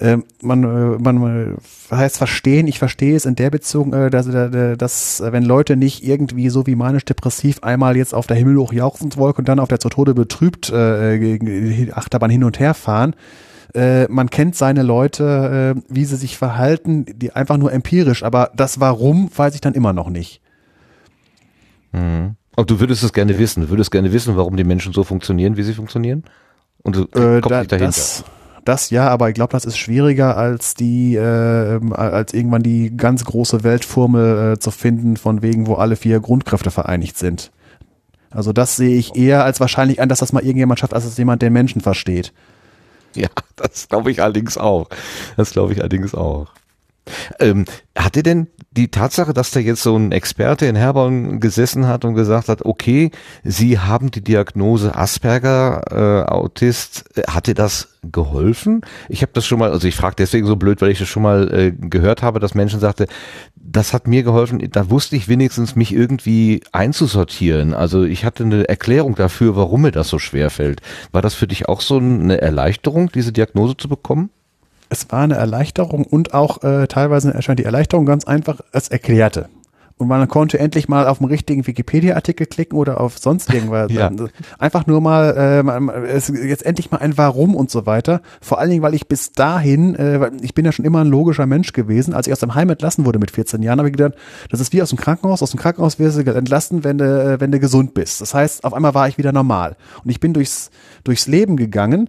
äh, man, äh, man heißt verstehen, ich verstehe es in der Beziehung, äh, dass, dass wenn Leute nicht irgendwie so wie manisch-depressiv einmal jetzt auf der himmelhoch jauchzend und dann auf der zur Tode betrübt äh, Achterbahn hin und her fahren, äh, man kennt seine Leute, äh, wie sie sich verhalten, die einfach nur empirisch, aber das Warum weiß ich dann immer noch nicht.
Mhm. Und du würdest es gerne wissen, du würdest gerne wissen, warum die Menschen so funktionieren, wie sie funktionieren? Und du
äh, kommst da, nicht dahinter. Das, das ja, aber ich glaube, das ist schwieriger als die, äh, als irgendwann die ganz große Weltformel äh, zu finden, von wegen, wo alle vier Grundkräfte vereinigt sind. Also das sehe ich eher als wahrscheinlich an, dass das mal irgendjemand schafft, als es jemand, der Menschen versteht.
Ja, das glaube ich allerdings auch. Das glaube ich allerdings auch. Ähm, hat dir denn die Tatsache, dass da jetzt so ein Experte in Herborn gesessen hat und gesagt hat, okay, Sie haben die Diagnose Asperger, äh, Autist, äh, hat dir das geholfen? Ich habe das schon mal, also ich frage deswegen so blöd, weil ich das schon mal äh, gehört habe, dass Menschen sagte, das hat mir geholfen, da wusste ich wenigstens mich irgendwie einzusortieren. Also ich hatte eine Erklärung dafür, warum mir das so schwer fällt. War das für dich auch so eine Erleichterung, diese Diagnose zu bekommen?
Es war eine Erleichterung und auch äh, teilweise erscheint die Erleichterung ganz einfach, es erklärte. Und man konnte endlich mal auf den richtigen Wikipedia-Artikel klicken oder auf sonst irgendwas. ja. Einfach nur mal, äh, es, jetzt endlich mal ein Warum und so weiter. Vor allen Dingen, weil ich bis dahin, äh, ich bin ja schon immer ein logischer Mensch gewesen. Als ich aus dem Heim entlassen wurde mit 14 Jahren, habe ich gedacht, das ist wie aus dem Krankenhaus. Aus dem Krankenhaus wirst du entlassen, wenn du, äh, wenn du gesund bist. Das heißt, auf einmal war ich wieder normal. Und ich bin durchs, durchs Leben gegangen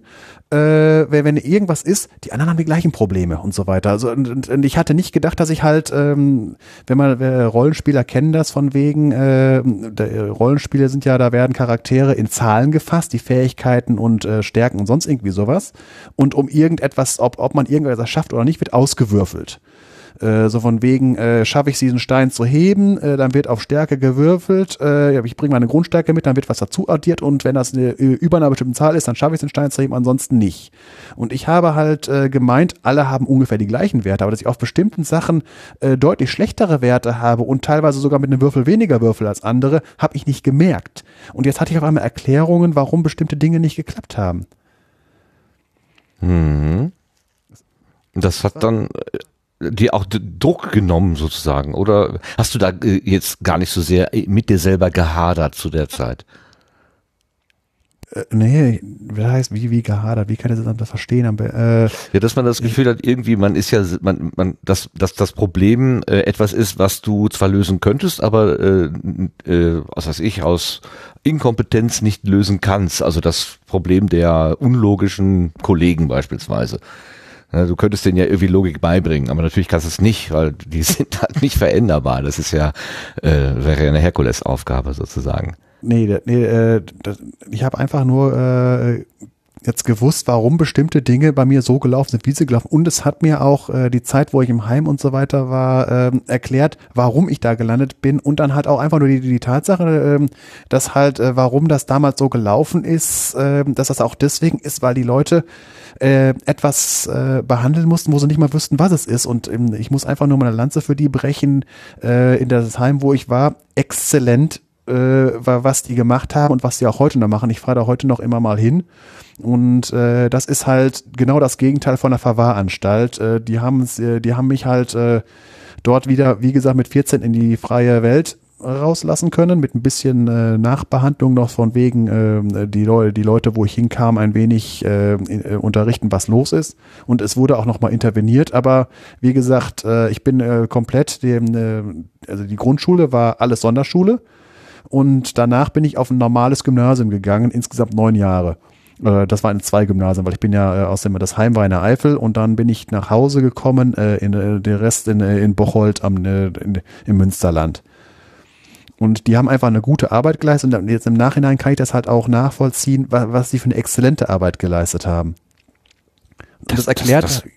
äh, wenn, irgendwas ist, die anderen haben die gleichen Probleme und so weiter. Also und, und, ich hatte nicht gedacht, dass ich halt, ähm, wenn man äh, Rollenspieler kennen das von wegen, äh, der, Rollenspiele sind ja, da werden Charaktere in Zahlen gefasst, die Fähigkeiten und äh, Stärken und sonst irgendwie sowas. Und um irgendetwas, ob, ob man irgendwas schafft oder nicht, wird ausgewürfelt. Äh, so von wegen, äh, schaffe ich diesen Stein zu heben, äh, dann wird auf Stärke gewürfelt, äh, ich bringe meine Grundstärke mit, dann wird was dazu addiert und wenn das eine, äh, über einer bestimmten Zahl ist, dann schaffe ich den Stein zu heben, ansonsten nicht. Und ich habe halt äh, gemeint, alle haben ungefähr die gleichen Werte, aber dass ich auf bestimmten Sachen äh, deutlich schlechtere Werte habe und teilweise sogar mit einem Würfel weniger Würfel als andere, habe ich nicht gemerkt. Und jetzt hatte ich auf einmal Erklärungen, warum bestimmte Dinge nicht geklappt haben.
Mhm. Das hat dann äh, dir auch Druck genommen sozusagen? Oder hast du da äh, jetzt gar nicht so sehr mit dir selber gehadert zu der Zeit?
Äh, nee, wie heißt, wie, wie gehadert, wie kann ich das verstehen?
Äh, ja, dass man das Gefühl hat, irgendwie, man ist ja, man, man, dass, dass das Problem äh, etwas ist, was du zwar lösen könntest, aber äh, äh, was weiß ich, aus Inkompetenz nicht lösen kannst. Also das Problem der unlogischen Kollegen beispielsweise. Du könntest denen ja irgendwie Logik beibringen, aber natürlich kannst du es nicht, weil die sind halt nicht veränderbar. Das ist ja, äh, wäre ja eine Herkulesaufgabe sozusagen.
Nee, nee äh, das, ich habe einfach nur äh, jetzt gewusst, warum bestimmte Dinge bei mir so gelaufen sind, wie sie gelaufen. Und es hat mir auch äh, die Zeit, wo ich im Heim und so weiter war, äh, erklärt, warum ich da gelandet bin. Und dann halt auch einfach nur die, die Tatsache, äh, dass halt, äh, warum das damals so gelaufen ist, äh, dass das auch deswegen ist, weil die Leute äh, etwas äh, behandeln mussten, wo sie nicht mal wüssten, was es ist. Und ähm, ich muss einfach nur meine Lanze für die brechen. Äh, in das Heim, wo ich war, exzellent äh, was die gemacht haben und was die auch heute noch machen. Ich fahre da heute noch immer mal hin. Und äh, das ist halt genau das Gegenteil von einer Verwahranstalt. Äh, die haben äh, die haben mich halt äh, dort wieder, wie gesagt, mit 14 in die freie Welt rauslassen können, mit ein bisschen äh, Nachbehandlung noch von wegen äh, die, Leute, die Leute, wo ich hinkam, ein wenig äh, äh, unterrichten, was los ist. Und es wurde auch nochmal interveniert, aber wie gesagt, äh, ich bin äh, komplett dem, äh, also die Grundschule war alles Sonderschule und danach bin ich auf ein normales Gymnasium gegangen, insgesamt neun Jahre. Äh, das war in zwei Gymnasien, weil ich bin ja äh, aus dem, das Heim war in der Eifel und dann bin ich nach Hause gekommen, äh, in, den Rest in, in Bocholt am, in, im Münsterland. Und die haben einfach eine gute Arbeit geleistet und jetzt im Nachhinein kann ich das halt auch nachvollziehen, was, was sie für eine exzellente Arbeit geleistet haben.
Und das, das erklärt, das, das,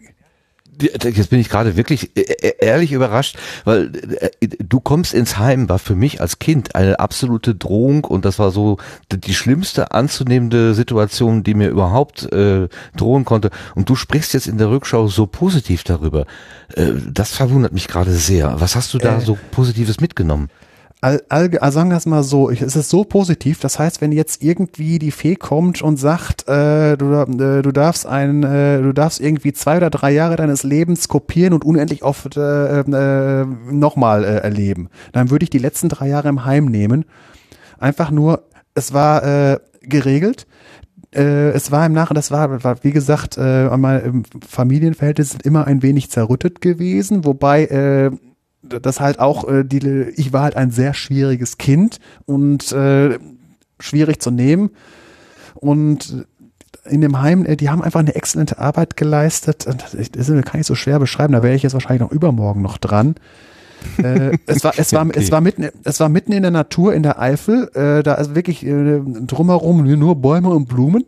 jetzt bin ich gerade wirklich e-, e-, ehrlich überrascht, weil äh, du kommst ins Heim, war für mich als Kind eine absolute Drohung und das war so die schlimmste anzunehmende Situation, die mir überhaupt äh, drohen konnte. Und du sprichst jetzt in der Rückschau so positiv darüber. Äh, das verwundert mich gerade sehr. Was hast du da äh, so Positives mitgenommen?
All, all, sagen wir es mal so, ich, es ist so positiv, das heißt, wenn jetzt irgendwie die Fee kommt und sagt, äh, du, äh, du darfst ein, äh, du darfst irgendwie zwei oder drei Jahre deines Lebens kopieren und unendlich oft äh, äh, nochmal äh, erleben, dann würde ich die letzten drei Jahre im Heim nehmen. Einfach nur, es war äh, geregelt, äh, es war im Nachhinein, das war, wie gesagt, äh, mein Familienverhältnis sind immer ein wenig zerrüttet gewesen, wobei äh, das halt auch, äh, die, ich war halt ein sehr schwieriges Kind und äh, schwierig zu nehmen. Und in dem Heim, äh, die haben einfach eine exzellente Arbeit geleistet. Das kann ich so schwer beschreiben, da wäre ich jetzt wahrscheinlich noch übermorgen noch dran. äh, es war es war okay. es war mitten es war mitten in der Natur in der Eifel äh, da ist wirklich äh, drumherum nur Bäume und Blumen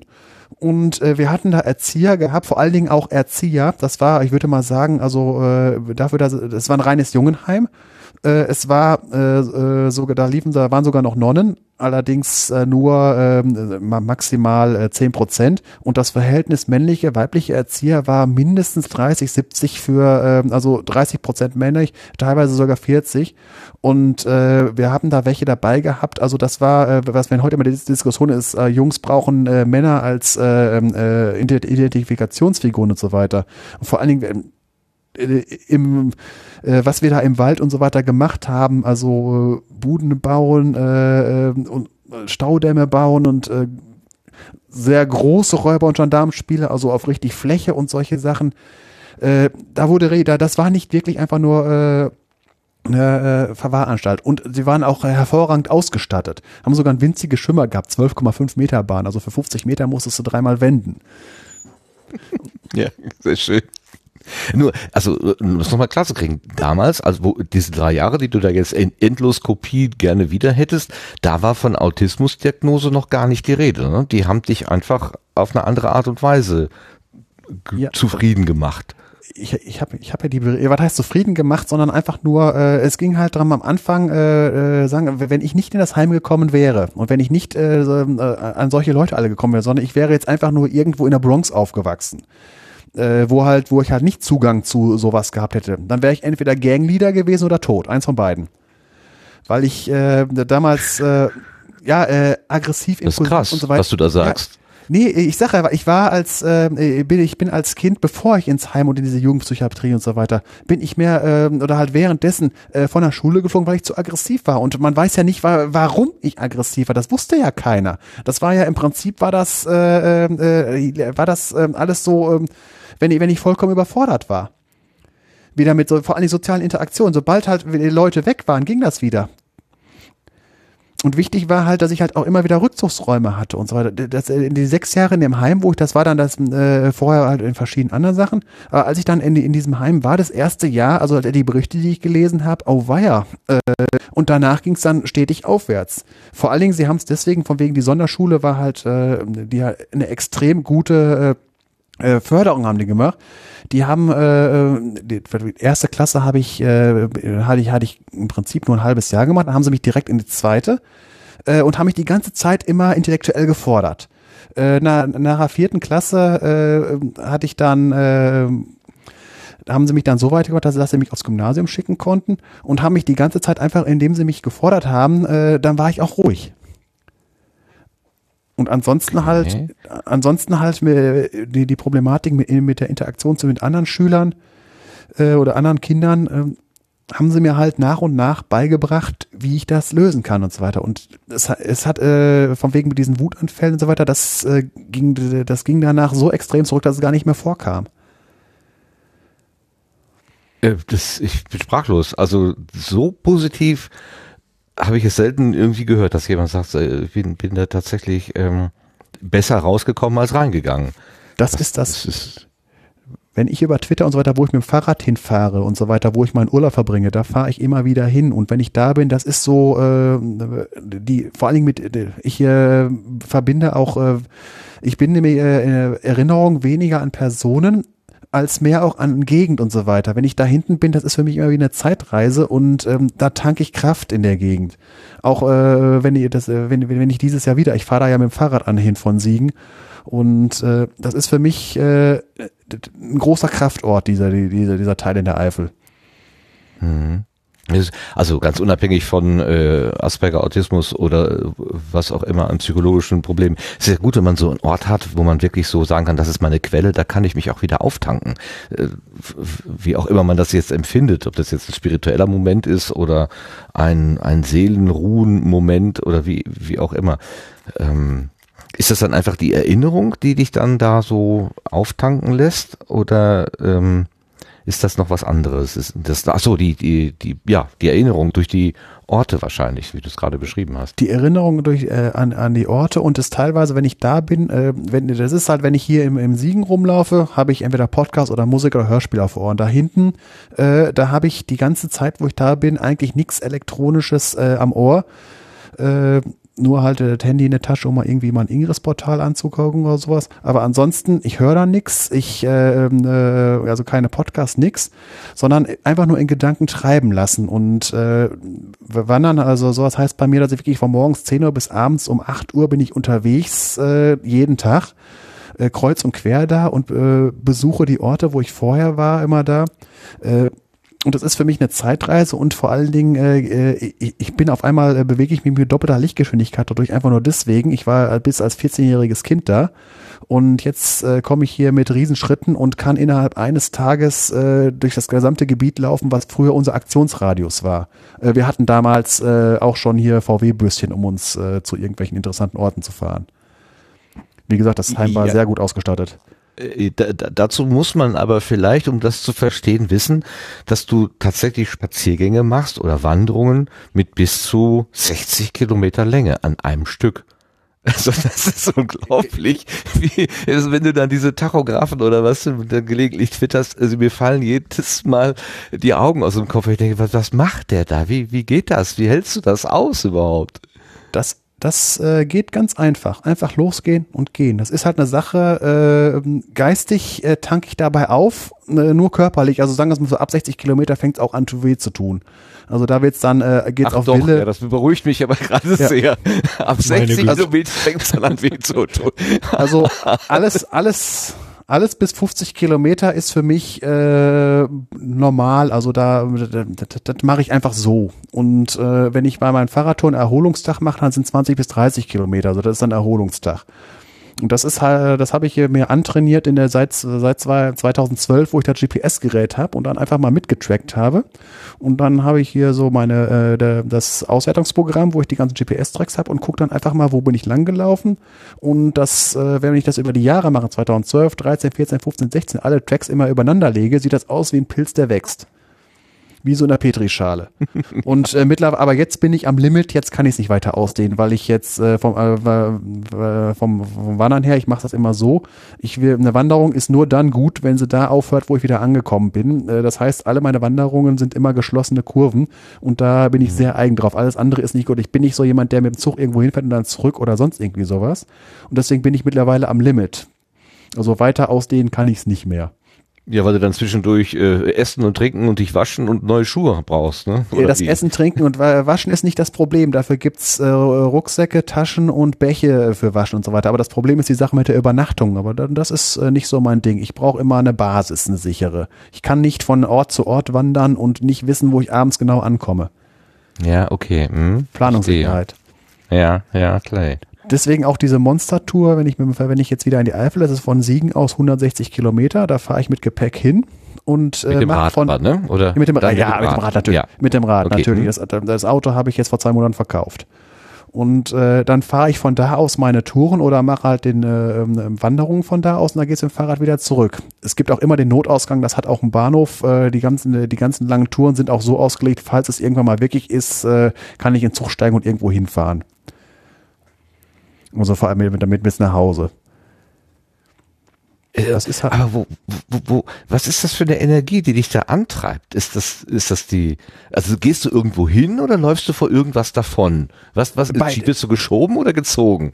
und äh, wir hatten da Erzieher gehabt, vor allen Dingen auch Erzieher. Das war, ich würde mal sagen, also äh, dafür, dass das war ein reines Jungenheim. Äh, es war äh, äh, sogar, da liefen, da waren sogar noch Nonnen, allerdings äh, nur äh, maximal äh, 10 Prozent. Und das Verhältnis männliche, weibliche Erzieher war mindestens 30, 70 für, äh, also 30 Prozent männlich, teilweise sogar 40. Und äh, wir haben da welche dabei gehabt. Also das war, äh, was wir heute immer die Diskussion ist, äh, Jungs brauchen äh, Männer als äh, äh, Identifikationsfiguren und so weiter. Und vor allen Dingen äh, im, äh, was wir da im Wald und so weiter gemacht haben, also äh, Buden bauen äh, äh und äh, Staudämme bauen und äh, sehr große Räuber- und Gendarmenspiele, also auf richtig Fläche und solche Sachen. Äh, da wurde Reda, das war nicht wirklich einfach nur äh, eine äh, Verwahranstalt. Und sie waren auch hervorragend ausgestattet. Haben sogar ein winziges Schimmer gehabt, 12,5 Meter Bahn. Also für 50 Meter musstest du dreimal wenden.
ja, sehr schön. Nur, also, um das nochmal klar zu kriegen, damals, also wo, diese drei Jahre, die du da jetzt in Endloskopie gerne wieder hättest, da war von Autismusdiagnose noch gar nicht die Rede. Ne? Die haben dich einfach auf eine andere Art und Weise ja. zufrieden gemacht
ich, ich habe ich hab ja die, was heißt zufrieden gemacht, sondern einfach nur, äh, es ging halt darum am Anfang, äh, äh, sagen, wenn ich nicht in das Heim gekommen wäre und wenn ich nicht äh, äh, an solche Leute alle gekommen wäre, sondern ich wäre jetzt einfach nur irgendwo in der Bronx aufgewachsen, äh, wo halt, wo ich halt nicht Zugang zu sowas gehabt hätte, dann wäre ich entweder Gangleader gewesen oder tot, eins von beiden. Weil ich äh, damals äh, ja äh, aggressiv
das ist krass, und so weiter. Was du da sagst.
Ja, Nee, ich sage ja, ich war als, äh, bin, ich bin als Kind, bevor ich ins Heim und in diese Jugendpsychiatrie und so weiter, bin ich mehr äh, oder halt währenddessen äh, von der Schule geflogen, weil ich zu aggressiv war. Und man weiß ja nicht, wa warum ich aggressiv war. Das wusste ja keiner. Das war ja im Prinzip war das, äh, äh, war das äh, alles so, äh, wenn, ich, wenn ich vollkommen überfordert war wieder mit so, vor allem sozialen Interaktionen. Sobald halt die Leute weg waren, ging das wieder. Und wichtig war halt, dass ich halt auch immer wieder Rückzugsräume hatte und so weiter. Das, in die sechs Jahre in dem Heim, wo ich das war, dann das äh, vorher halt in verschiedenen anderen Sachen. Aber als ich dann in, in diesem Heim war, das erste Jahr, also die Berichte, die ich gelesen habe, oh weia. Äh, und danach ging es dann stetig aufwärts. Vor allen Dingen, sie haben es deswegen, von wegen die Sonderschule war halt, äh, die eine extrem gute äh, äh Förderung haben die gemacht. Die haben äh, die erste Klasse habe ich, äh, hatte ich hatte ich im Prinzip nur ein halbes Jahr gemacht. Dann haben sie mich direkt in die zweite äh, und haben mich die ganze Zeit immer intellektuell gefordert. Äh, nach, nach der vierten Klasse äh, hatte ich dann äh, haben sie mich dann so weit gebracht, dass, dass sie mich aufs Gymnasium schicken konnten und haben mich die ganze Zeit einfach, indem sie mich gefordert haben, äh, dann war ich auch ruhig. Und ansonsten okay. halt, ansonsten halt die, die Problematik mit, mit der Interaktion zu mit anderen Schülern äh, oder anderen Kindern äh, haben sie mir halt nach und nach beigebracht, wie ich das lösen kann und so weiter. Und es, es hat äh, von wegen mit diesen Wutanfällen und so weiter, das äh, ging, das ging danach so extrem zurück, dass es gar nicht mehr vorkam.
Äh, das, ich bin sprachlos. Also so positiv habe ich es selten irgendwie gehört, dass jemand sagt, äh, ich bin, bin da tatsächlich ähm, besser rausgekommen als reingegangen.
Das, das ist das. das ist, wenn ich über Twitter und so weiter, wo ich mit dem Fahrrad hinfahre und so weiter, wo ich meinen Urlaub verbringe, da fahre ich immer wieder hin. Und wenn ich da bin, das ist so, äh, die, vor allen Dingen mit, ich äh, verbinde auch, äh, ich bin nämlich äh, Erinnerung weniger an Personen, als mehr auch an Gegend und so weiter. Wenn ich da hinten bin, das ist für mich immer wie eine Zeitreise und ähm, da tanke ich Kraft in der Gegend. Auch äh, wenn, ich das, äh, wenn, wenn ich dieses Jahr wieder, ich fahre da ja mit dem Fahrrad an hin von Siegen und äh, das ist für mich äh, ein großer Kraftort, dieser, dieser, dieser Teil in der Eifel.
Mhm. Also ganz unabhängig von äh, Asperger Autismus oder äh, was auch immer an psychologischen Problemen. Es ist ja gut, wenn man so einen Ort hat, wo man wirklich so sagen kann, das ist meine Quelle, da kann ich mich auch wieder auftanken. Äh, wie auch immer man das jetzt empfindet, ob das jetzt ein spiritueller Moment ist oder ein, ein Seelenruhen-Moment oder wie, wie auch immer. Ähm, ist das dann einfach die Erinnerung, die dich dann da so auftanken lässt? Oder ähm, ist das noch was anderes? Ist das, ach so, die, die, die, ja, die Erinnerung durch die Orte wahrscheinlich, wie du es gerade beschrieben hast.
Die Erinnerung durch, äh, an, an die Orte und es teilweise, wenn ich da bin, äh, wenn, das ist halt, wenn ich hier im, im Siegen rumlaufe, habe ich entweder Podcast oder Musik oder Hörspiel auf Ohren. Da hinten, äh, da habe ich die ganze Zeit, wo ich da bin, eigentlich nichts Elektronisches äh, am Ohr. Äh, nur halt das Handy in der Tasche, um mal irgendwie mal ein Ingress-Portal anzugucken oder sowas. Aber ansonsten, ich höre da nichts, ich, äh, äh, also keine Podcast, nix, sondern einfach nur in Gedanken treiben lassen und äh, wandern, also sowas heißt bei mir, dass ich wirklich von morgens 10 Uhr bis abends um 8 Uhr bin ich unterwegs, äh, jeden Tag, äh, kreuz und quer da und äh, besuche die Orte, wo ich vorher war, immer da. Äh, und das ist für mich eine Zeitreise und vor allen Dingen, äh, äh ich, ich bin auf einmal, äh, bewege ich mich mit doppelter Lichtgeschwindigkeit dadurch, einfach nur deswegen. Ich war bis als 14-jähriges Kind da und jetzt äh, komme ich hier mit Riesenschritten und kann innerhalb eines Tages äh, durch das gesamte Gebiet laufen, was früher unser Aktionsradius war. Äh, wir hatten damals äh, auch schon hier VW-Bürstchen, um uns äh, zu irgendwelchen interessanten Orten zu fahren. Wie gesagt, das Heim war ja. sehr gut ausgestattet.
Äh, da, dazu muss man aber vielleicht, um das zu verstehen, wissen, dass du tatsächlich Spaziergänge machst oder Wanderungen mit bis zu 60 Kilometer Länge an einem Stück. Also das ist unglaublich, wie, also wenn du dann diese Tachografen oder was dann gelegentlich twitterst, also mir fallen jedes Mal die Augen aus dem Kopf. Ich denke, was, was macht der da? Wie, wie geht das? Wie hältst du das aus überhaupt?
Das, das äh, geht ganz einfach. Einfach losgehen und gehen. Das ist halt eine Sache, äh, geistig äh, tanke ich dabei auf, äh, nur körperlich. Also sagen wir mal so, ab 60 Kilometer fängt es auch an, weh zu tun. Also da wird's dann, äh, geht's
Ach
auf
doch,
Wille.
ja, das beruhigt mich aber gerade
Ja.
sehr. Ab
Meine
60
Güte.
Kilometer fängt es dann an weh zu tun.
Also alles, alles, alles bis 50 Kilometer ist für mich äh, normal. Also da, das, das, mache ich einfach so. Und äh, wenn ich bei meinem Fahrradtour einen Erholungstag mache, dann sind 20 bis 30 Kilometer. Also das ist dann Erholungstag. Und das ist halt, das habe ich hier mir antrainiert in der seit seit zwei- 2012, wo ich das GPS-Gerät habe und dann einfach mal mitgetrackt habe. Und dann habe ich hier so meine äh, das Auswertungsprogramm, wo ich die ganzen GPS-Tracks habe und gucke dann einfach mal, wo bin ich lang gelaufen. Und das, äh, wenn ich das über die Jahre mache, 2012, 13, 14, 15, 16, alle Tracks immer übereinander lege, sieht das aus wie ein Pilz, der wächst. Wie so in der Petrischale. Und äh, mittlerweile, aber jetzt bin ich am Limit, jetzt kann ich es nicht weiter ausdehnen, weil ich jetzt äh, vom, äh, vom, vom Wandern her, ich mache das immer so. Ich will, eine Wanderung ist nur dann gut, wenn sie da aufhört, wo ich wieder angekommen bin. Äh, das heißt, alle meine Wanderungen sind immer geschlossene Kurven und da bin ich sehr eigen drauf. Alles andere ist nicht gut. Ich bin nicht so jemand, der mit dem Zug irgendwo hinfährt und dann zurück oder sonst irgendwie sowas. Und deswegen bin ich mittlerweile am Limit. Also weiter ausdehnen kann ich es nicht mehr.
Ja, weil du dann zwischendurch äh, essen und trinken und dich waschen und neue Schuhe brauchst, ne?
Ja,
Oder
das
wie?
Essen, Trinken und Wa- Waschen ist nicht das Problem. Dafür gibt's äh, Rucksäcke, Taschen und Bäche für Waschen und so weiter. Aber das Problem ist die Sache mit der Übernachtung. Aber das ist äh, nicht so mein Ding. Ich brauche immer eine Basis, eine sichere. Ich kann nicht von Ort zu Ort wandern und nicht wissen, wo ich abends genau ankomme.
Ja, okay. Hm,
Planungssicherheit.
Ja, ja, klar.
Deswegen auch diese Monster-Tour, wenn ich, wenn ich jetzt wieder in die Eifel, das ist von Siegen aus 160 Kilometer, da fahre ich mit Gepäck hin und äh,
Mit dem Rad,
von,
war, ne? Oder?
mit dem Rad, ja, mit dem Rad natürlich.
Ja.
Mit dem Rad
Okay,
natürlich.
hm.
Das, das Auto habe ich jetzt vor zwei Monaten verkauft. Und äh, dann fahre ich von da aus meine Touren oder mache halt den äh, ähm, Wanderungen von da aus und dann geht's mit dem Fahrrad wieder zurück. Es gibt auch immer den Notausgang, das hat auch einen Bahnhof. Äh, die, ganzen, die ganzen langen Touren sind auch so ausgelegt, falls es irgendwann mal wirklich ist, äh, kann ich in den Zug steigen und irgendwo hinfahren. Also vor allem mit, damit bis nach Hause.
Äh,
Das ist halt-
aber wo, wo, wo, was ist das für eine Energie, die dich da antreibt? Ist das, ist das die, also gehst du irgendwo hin oder läufst du vor irgendwas davon? Was, was,
Beide.
bist du geschoben oder gezogen?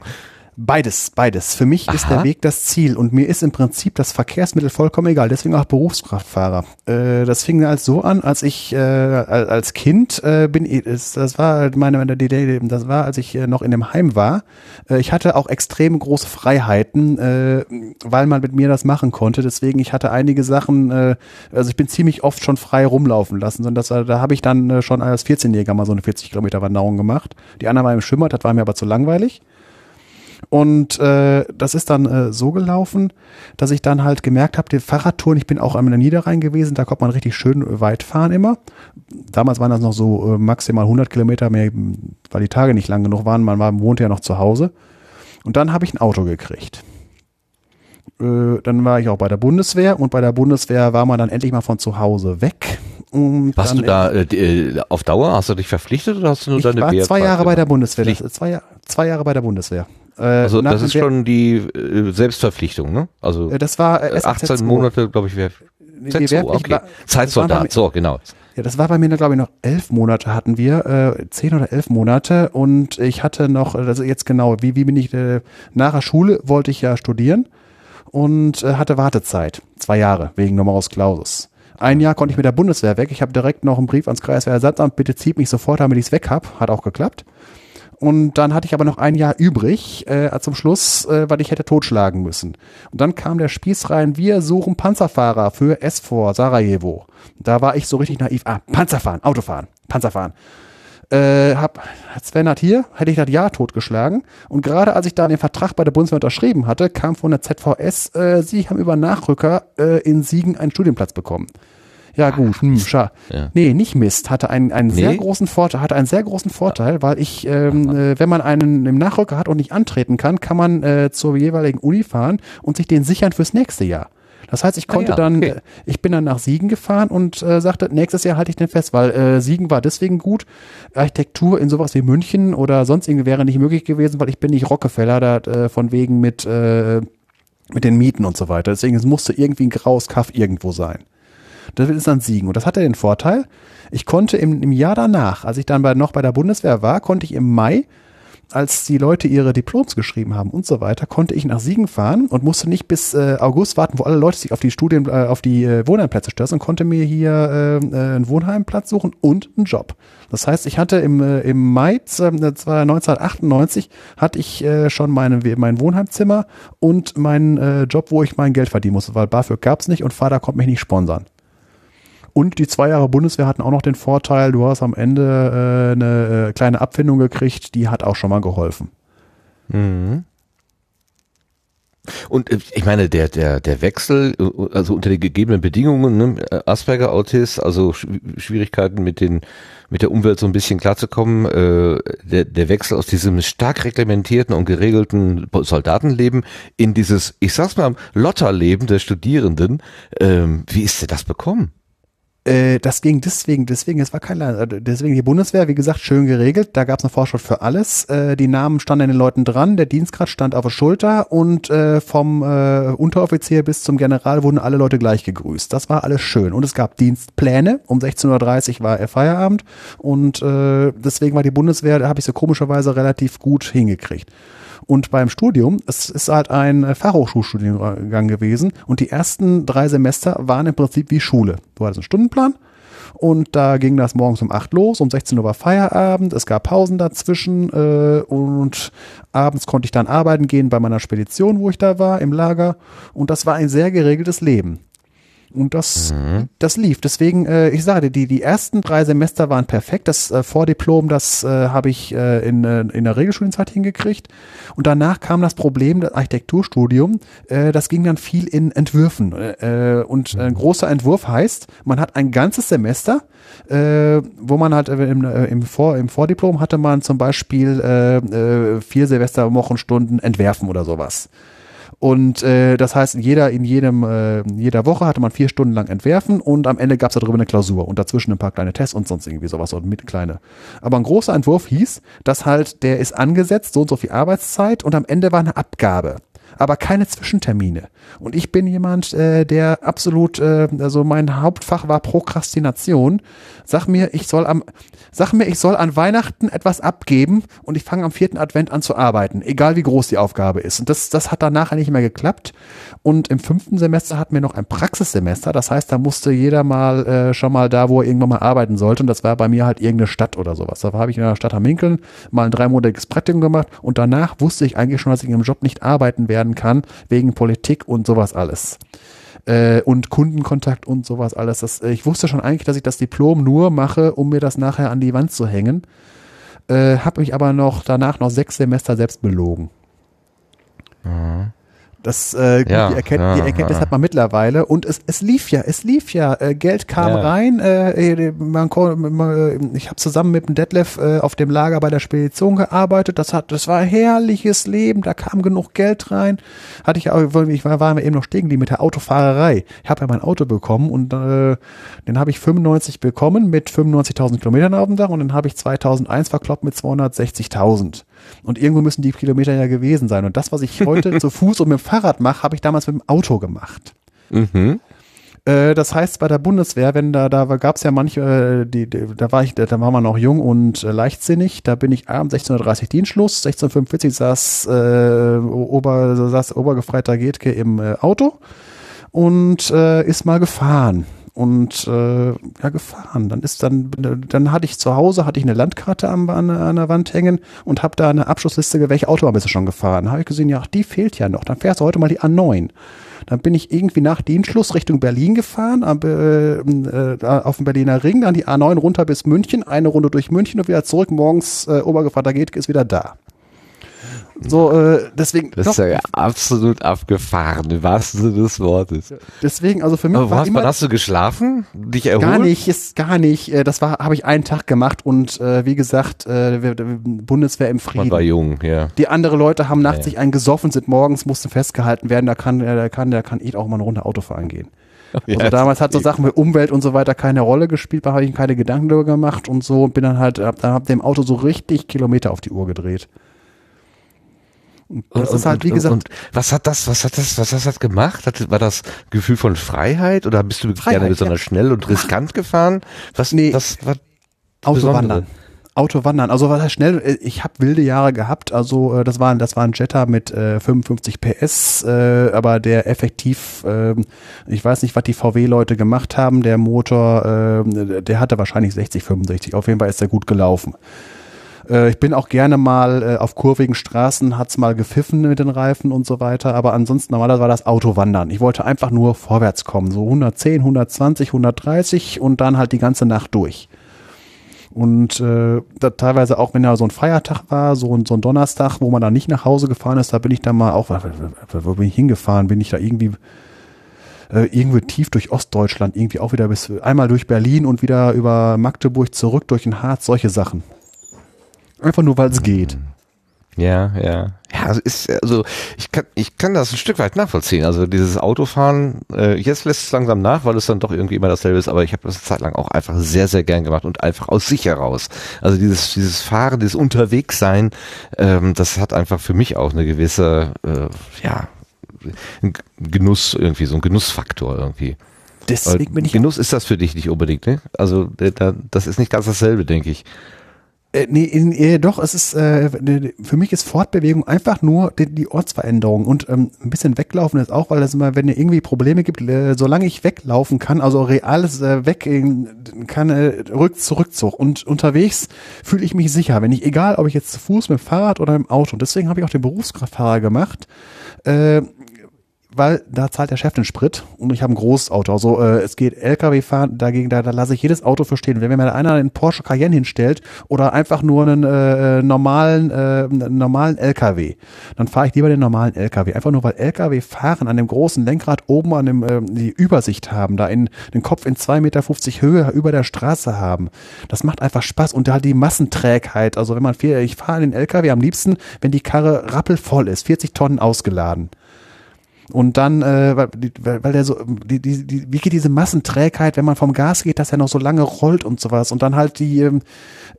Beides, beides. Für mich ist
Aha.
der Weg das Ziel und mir ist im Prinzip das Verkehrsmittel vollkommen egal. Deswegen auch Berufskraftfahrer. Äh, das fing als so an, als ich äh, als Kind äh, bin. Das war meine, meine. Das war, als ich äh, noch in dem Heim war. Äh, ich hatte auch extrem große Freiheiten, äh, weil man mit mir das machen konnte. Deswegen ich hatte einige Sachen. Äh, also ich bin ziemlich oft schon frei rumlaufen lassen. Und das, da habe ich dann äh, schon als 14-Jähriger mal so eine 40 Kilometer Wanderung gemacht. Die andere war im Schwimmer. Das war mir aber zu langweilig. Und äh, das ist dann äh, so gelaufen, dass ich dann halt gemerkt habe, die Fahrradtouren, ich bin auch am Niederrhein gewesen, da konnte man richtig schön weit fahren immer. Damals waren das noch so äh, maximal 100 Kilometer mehr, weil die Tage nicht lang genug waren, man war, wohnte ja noch zu Hause. Und dann habe ich ein Auto gekriegt. Äh, dann war ich auch bei der Bundeswehr und bei der Bundeswehr war man dann endlich mal von zu Hause weg. Und
Warst du da äh, äh, auf Dauer? Hast du dich verpflichtet oder hast du nur
ich
deine
war zwei Jahre bei der
gemacht?
Bundeswehr. Zwei, zwei Jahre bei der Bundeswehr. Äh,
Also das ist schon die äh, Selbstverpflichtung, ne? Also
Äh, Das war äh,
äh,
SAZ
18 Monate, glaube ich, wäre
die
ZSO, okay.
war-
Zeitsoldat, so genau.
Ja, das war bei mir, glaube ich, noch elf Monate hatten wir, äh, zehn oder elf Monate und ich hatte noch, also jetzt genau, wie, wie bin ich, äh, nach der Schule wollte ich ja studieren und äh, hatte Wartezeit, zwei Jahre, wegen Numerus Clausus. Ein Jahr konnte ich mit der Bundeswehr weg. Ich habe direkt noch einen Brief ans Kreiswehrersatzamt, bitte zieht mich sofort, damit ich es weg hab. Hat auch geklappt. Und dann hatte ich aber noch ein Jahr übrig äh, zum Schluss, äh, weil ich hätte totschlagen müssen. Und dann kam der Spieß rein, wir suchen Panzerfahrer für S4 Sarajevo. Da war ich so richtig naiv. Ah, Panzerfahren, Autofahren, Panzerfahren. Äh, hab Sven hat hier, hätte ich das Jahr totgeschlagen. Und gerade als ich da den Vertrag bei der Bundeswehr unterschrieben hatte, kam von der ZVS, äh, sie haben über Nachrücker äh, in Siegen einen Studienplatz bekommen. Ja gut, hm, scha.
Ja.
Nee, nicht Mist. Hatte einen, einen sehr
Nee?
großen Vorteil, hatte einen sehr großen Vorteil, weil ich, ähm, äh, wenn man einen im Nachrücker hat und nicht antreten kann, kann man äh, zur jeweiligen Uni fahren und sich den sichern fürs nächste Jahr. Das heißt, ich konnte
Ah ja,
dann,
okay.
äh, ich bin dann nach Siegen gefahren und äh, sagte, nächstes Jahr halte ich den fest, weil äh, Siegen war deswegen gut. Architektur in sowas wie München oder sonst irgendwie wäre nicht möglich gewesen, weil ich bin nicht Rockefeller, da äh, von wegen mit, äh, mit den Mieten und so weiter. Deswegen es musste irgendwie ein graues Kaff irgendwo sein. Das ist dann Siegen. Und das hatte den Vorteil, ich konnte im, im Jahr danach, als ich dann bei, noch bei der Bundeswehr war, konnte ich im Mai, als die Leute ihre Diploms geschrieben haben und so weiter, konnte ich nach Siegen fahren und musste nicht bis äh, August warten, wo alle Leute sich auf die Studien, äh, auf die äh, Wohnheimplätze stürzen und konnte mir hier äh, äh, einen Wohnheimplatz suchen und einen Job. Das heißt, ich hatte im, äh, im Mai, äh, das war 1998, hatte ich äh, schon meine, mein Wohnheimzimmer und meinen äh, Job, wo ich mein Geld verdienen musste, weil BAföG gab's nicht und Vater konnte mich nicht sponsern. Und die zwei Jahre Bundeswehr hatten auch noch den Vorteil, du hast am Ende äh, eine äh, kleine Abfindung gekriegt, die hat auch schon mal geholfen.
Mhm. Und äh, ich meine, der, der, der Wechsel, äh, also unter den gegebenen Bedingungen, ne, Asperger, Autist, also Schw- Schwierigkeiten mit den, mit der Umwelt so ein bisschen klarzukommen, äh, der, der Wechsel aus diesem stark reglementierten und geregelten Soldatenleben in dieses, ich sag's mal, Lotterleben der Studierenden, ähm, wie ist dir das bekommen?
Äh, das ging deswegen, deswegen, es war kein äh, deswegen die Bundeswehr, wie gesagt, schön geregelt. Da gab es eine Vorschrift für alles. Äh, die Namen standen den Leuten dran, der Dienstgrad stand auf der Schulter und äh, vom äh, Unteroffizier bis zum General wurden alle Leute gleich gegrüßt. Das war alles schön. Und es gab Dienstpläne. Um 16.30 Uhr war er Feierabend und äh, deswegen war die Bundeswehr, da habe ich sie komischerweise relativ gut hingekriegt. Und beim Studium, es ist halt ein äh, Fachhochschulstudiengang gewesen und die ersten drei Semester waren im Prinzip wie Schule. Du hattest einen Stundenplan und da ging das morgens um 8 los, um 16 Uhr war Feierabend, es gab Pausen dazwischen äh, und abends konnte ich dann arbeiten gehen bei meiner Spedition, wo ich da war, im Lager und das war ein sehr geregeltes Leben. Und das, das lief. Deswegen, äh, ich sage dir, die, die ersten drei Semester waren perfekt. Das äh, Vordiplom, das äh, habe ich äh, in, äh, in der Regelstudienzeit hingekriegt. Und danach kam das Problem, das Architekturstudium, äh, das ging dann viel in Entwürfen. Äh, und ein großer Entwurf heißt, man hat ein ganzes Semester, äh, wo man halt äh, im, äh, im, Vor, im Vordiplom hatte man zum Beispiel äh, äh, vier Silvesterwochenstunden Entwerfen oder sowas. Und äh, das heißt, in jeder, in jedem, äh, jeder Woche hatte man vier Stunden lang entwerfen und am Ende gab es darüber eine Klausur und dazwischen ein paar kleine Tests und sonst irgendwie sowas und mit kleine. Aber ein großer Entwurf hieß, dass halt, der ist angesetzt, so und so viel Arbeitszeit und am Ende war eine Abgabe. Aber keine Zwischentermine. Und ich bin jemand, äh, der absolut, äh, also mein Hauptfach war Prokrastination. Sag mir, ich soll am, sag mir, ich soll an Weihnachten etwas abgeben und ich fange am vierten Advent an zu arbeiten, egal wie groß die Aufgabe ist. Und das, das hat dann nachher nicht mehr geklappt. Und im fünften Semester hatten wir noch ein Praxissemester. Das heißt, da musste jeder mal äh, schon mal da, wo er irgendwann mal arbeiten sollte. Und das war bei mir halt irgendeine Stadt oder sowas. Da habe ich in der Stadt Hamminkeln mal ein dreimonatiges Praktikum gemacht und danach wusste ich eigentlich schon, dass ich einem Job nicht arbeiten werden kann, wegen Politik und sowas alles äh, und Kundenkontakt und sowas alles. Das, äh, ich wusste schon eigentlich, dass ich das Diplom nur mache, um mir das nachher an die Wand zu hängen. Äh, habe mich aber noch danach noch sechs Semester selbst belogen. Das, äh,
Ja,
die, Erkennt,
ja,
die Erkenntnis
ja.
hat man mittlerweile und es, es lief ja, es lief ja. Äh, Geld kam rein. Äh, man, man, äh, ich habe zusammen mit dem Detlef äh, auf dem Lager bei der Spedition gearbeitet. Das hat, das war ein herrliches Leben. Da kam genug Geld rein. Hatte ich auch, ich war, war eben noch stehen geblieben mit der Autofahrerei. Ich habe ja mein Auto bekommen und äh, den habe ich 95 bekommen mit 95.000 Kilometern auf dem Dach und den habe ich 2001 verkloppt mit 260.000. Und irgendwo müssen die Kilometer ja gewesen sein. Und das, was ich heute zu Fuß und mit dem Fahrrad mache, habe ich damals mit dem Auto gemacht.
Mhm.
Äh, das heißt, bei der Bundeswehr, wenn da, da gab es ja manche, äh, die, die, da war ich, da war man noch jung und äh, leichtsinnig. Da bin ich abends 16.30 Uhr Dienstschluss, 16.45 Uhr saß, äh, Ober, saß Obergefreiter Getke im äh, Auto und äh, ist mal gefahren. Und äh, ja, gefahren. Dann ist dann, dann hatte ich zu Hause, hatte ich eine Landkarte am, an, an der Wand hängen und habe da eine Abschlussliste, welche Autobahn bist du schon gefahren. Habe ich gesehen, ja, die fehlt ja noch. Dann fährst du heute mal die A9. Dann bin ich irgendwie nach Dienstschluss Richtung Berlin gefahren, am, äh, äh, auf dem Berliner Ring, dann die A9 runter bis München, eine Runde durch München und wieder zurück. Morgens äh, Obergevater geht, ist wieder da. So, äh, deswegen.
Das ist ja absolut abgefahren, im wahrsten Sinne des Wortes.
Deswegen, also für mich
Aber
war
hast,
immer,
hast du geschlafen? Dich erholt?
Gar nicht, ist gar nicht. Äh, Das war, habe ich einen Tag gemacht und äh, wie gesagt, äh, Bundeswehr im
Man war
Frieden.
jung, ja.
Die andere Leute haben nachts
Ja.
sich einen gesoffen, sind morgens, mussten festgehalten werden. Da kann, äh, da kann, da kann ich auch mal eine Runde Auto fahren gehen.
Ja,
Also damals hat so Sachen wie Umwelt und so weiter keine Rolle gespielt, da habe ich keine Gedanken darüber gemacht und so und bin dann halt, hab, dann hab dem Auto so richtig Kilometer auf die Uhr gedreht. Und das ist halt, wie gesagt,
Und was hat das, was hat das, was hat das gemacht? Hat, war das Gefühl von Freiheit oder bist du
Freiheit,
gerne besonders
ja.
schnell und riskant gefahren? Was,
Nee.
was, was,
Autowandern. Autowandern. Also was heißt schnell? Äh, Ich habe wilde Jahre gehabt. Also äh, das war das war ein Jetta mit äh, 55 PS, äh, aber der effektiv, ähm, ich weiß nicht, was die VW-Leute gemacht haben. Der Motor, äh, der hatte wahrscheinlich 60, 65. Auf jeden Fall ist der gut gelaufen. Äh, Ich bin auch gerne mal äh, auf kurvigen Straßen, hat's mal gepfiffen mit den Reifen und so weiter, aber ansonsten normalerweise war das Autowandern. Ich wollte einfach nur vorwärts kommen, so 110, 120, 130 und dann halt die ganze Nacht durch. Und äh, da teilweise auch, wenn da so ein Feiertag war, so ein, so ein Donnerstag, wo man dann nicht nach Hause gefahren ist, da bin ich dann mal auch, wo wo bin ich hingefahren? Bin ich da irgendwie äh, irgendwie tief durch Ostdeutschland, irgendwie auch wieder bis einmal durch Berlin und wieder über Magdeburg zurück durch den Harz, solche Sachen. Einfach nur, weil es geht.
ja, ja. Ja, also ist, also ich kann, ich kann das ein Stück weit nachvollziehen. Also dieses Autofahren, äh, jetzt lässt es langsam nach, weil es dann doch irgendwie immer dasselbe ist, aber ich habe das eine Zeit lang auch einfach sehr, sehr gern gemacht und einfach aus sich heraus. Also dieses, dieses Fahren, dieses Unterwegssein, ähm, das hat einfach für mich auch eine gewisse, äh, ja, ein Genuss irgendwie, so ein Genussfaktor irgendwie.
Deswegen bin ich
Genuss ist das für dich nicht unbedingt, ne? Also da, das ist nicht ganz dasselbe, denke ich.
Äh, nee, in, äh, doch, es ist, äh, ne- für mich ist Fortbewegung einfach nur die, die Ortsveränderung. Und ähm, ein bisschen weglaufen ist auch, weil das immer, wenn es irgendwie Probleme gibt, äh, solange ich weglaufen kann, also reales äh, weg in, kann, äh, rück zurückzug. Und unterwegs fühle ich mich sicher, wenn ich, egal ob ich jetzt zu Fuß, mit dem Fahrrad oder im Auto, und deswegen habe ich auch den Berufskraftfahrer gemacht, äh, weil da zahlt der Chef den Sprit und ich habe ein großes Auto. Also äh, es geht LKW fahren, dagegen, da, da lasse ich jedes Auto für stehen. Wenn mir einer einen Porsche Cayenne hinstellt oder einfach nur einen äh, normalen, äh, normalen LKW, dann fahre ich lieber den normalen LKW. Einfach nur, weil LKW fahren an dem großen Lenkrad oben an dem, äh, die Übersicht haben, da in den Kopf in 2,50 Meter Höhe über der Straße haben. Das macht einfach Spaß und da die Massenträgheit. Also wenn man viel, ich fahre den LKW am liebsten, wenn die Karre rappelvoll ist, 40 Tonnen ausgeladen. Und dann, äh, weil, weil der so, die, die, die, wie geht diese Massenträgheit, wenn man vom Gas geht, dass er noch so lange rollt und sowas. Und dann halt die, ähm,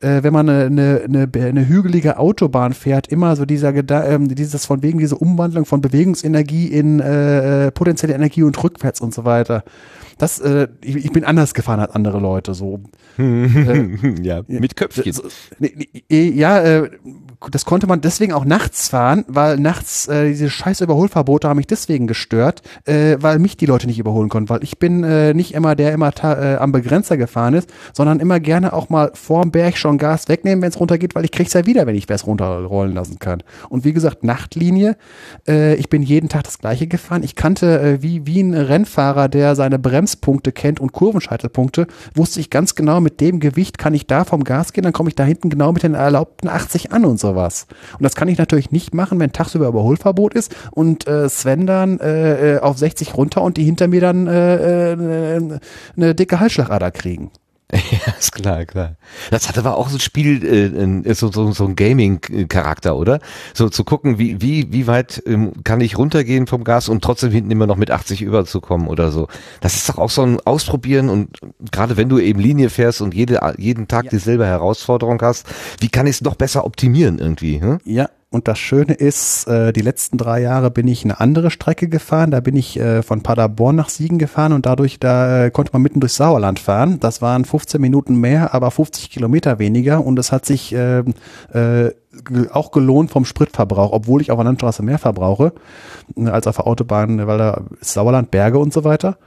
äh, wenn man eine, eine, eine, eine hügelige Autobahn fährt, immer so dieser ähm, dieses von wegen diese Umwandlung von Bewegungsenergie in äh, äh, potenzielle Energie und rückwärts und so weiter. Das, äh, ich, ich bin anders gefahren als andere Leute. So
ja, mit Köpfchen.
so, nee, nee, eh, ja, äh, das konnte man deswegen auch nachts fahren, weil nachts äh, diese scheiß Überholverbote haben mich deswegen gestört, äh, weil mich die Leute nicht überholen konnten, weil ich bin äh, nicht immer der immer äh, am Begrenzer gefahren ist, sondern immer gerne auch mal vorm Berg schon Gas wegnehmen, wenn es runtergeht, weil ich krieg's ja wieder, wenn ich es runterrollen lassen kann. Und wie gesagt, Nachtlinie, äh, ich bin jeden Tag das gleiche gefahren. Ich kannte äh, wie, wie ein Rennfahrer, der seine Bremspunkte kennt und Kurvenscheitelpunkte, wusste ich ganz genau, mit dem Gewicht kann ich da vom Gas gehen, dann komme ich da hinten genau mit den erlaubten 80 an und sowas. Und das kann ich natürlich nicht machen, wenn tagsüber Überholverbot ist und äh, Sven dann äh, äh, auf 60 runter und die hinter mir dann äh, äh, eine dicke Halsschlagader kriegen.
Ja, ist klar, klar. Das hat aber auch so ein Spiel, äh, so, so, so ein Gaming-Charakter, oder? So zu gucken, wie, wie, wie weit ähm, kann ich runtergehen vom Gas und trotzdem hinten immer noch mit 80 überzukommen oder so. Das ist doch auch so ein Ausprobieren und gerade wenn du eben Linie fährst und jede, jeden Tag dieselbe Herausforderung hast, wie kann ich es noch besser optimieren irgendwie? Hm?
Ja, und das Schöne ist, äh, die letzten drei Jahre bin ich eine andere Strecke gefahren. Da bin ich äh, von Paderborn nach Siegen gefahren und dadurch, da äh, konnte man mitten durchs Sauerland fahren. Das waren 15 Minuten mehr, aber 50 Kilometer weniger und es hat sich äh, äh, ge- auch gelohnt vom Spritverbrauch, obwohl ich auf der Landstraße mehr verbrauche äh, als auf der Autobahn, weil da ist Sauerland, Berge und so weiter.